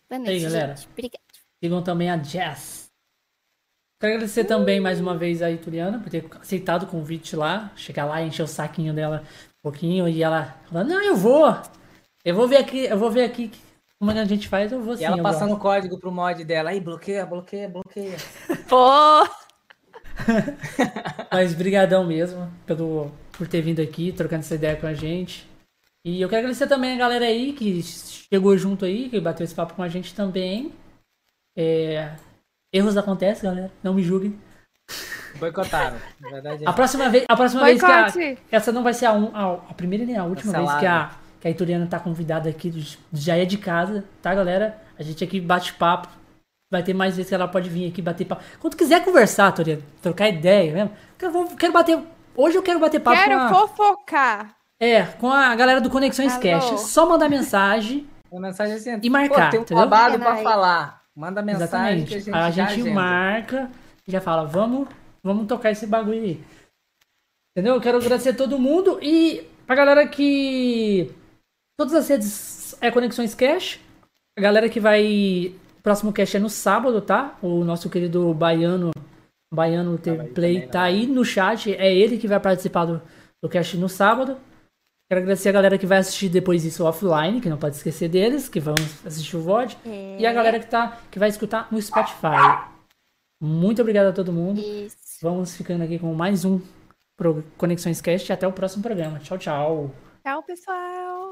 Boa noite, galera. gente. Obrigada. Sigam também a Jazz. Quero agradecer também mais uma vez a Ituriana por ter aceitado o convite lá. Chegar lá e encher o saquinho dela um pouquinho e ela falar, não, eu vou. Eu vou ver aqui, eu vou ver aqui como é que a gente faz, eu vou sim. E ela passando gosto." o código pro mod dela. Aí, bloqueia, bloqueia, bloqueia. Pô! Mas brigadão mesmo pelo, por ter vindo aqui, trocando essa ideia com a gente. E eu quero agradecer também a galera aí que chegou junto aí, que bateu esse papo com a gente também. É, Erros acontecem, galera. Não me julguem. Boicotaram. Na verdade, é. A próxima vez, a próxima vez que a, essa não vai ser a, um- a, a primeira nem a última vez que a, que a Ituriana tá convidada aqui, do- já é de casa, tá, galera? A gente aqui bate papo. Vai ter mais vezes que ela pode vir aqui bater papo. Quando quiser conversar, Ituriana, trocar ideia mesmo. Eu vou- quero bater. Hoje eu quero bater papo com Quero a, fofocar. é, com a galera do Conexões Alô? Cash. Só mandar mensagem. Uma mensagem assim. E marcar, Pô, tem um entendeu? É pra falar. Manda mensagem Exatamente. que a gente, a gente marca e já fala, vamos, vamos tocar esse bagulho aí. Entendeu? Eu quero agradecer a todo mundo e pra galera que. Todas as redes é Conexões Cash. A galera que vai. O próximo cash é no sábado, tá? O nosso querido Baiano. Baiano TV aí Play também, tá né? aí no chat. É ele que vai participar do, do cash no sábado. Quero agradecer a galera que vai assistir depois isso offline, que não pode esquecer deles, que vão assistir o VOD. E a galera que, tá, que vai escutar no Spotify. Muito obrigado a todo mundo. Isso. Vamos ficando aqui com mais um Conexões Cast. Até o próximo programa. Tchau, tchau. Tchau, pessoal.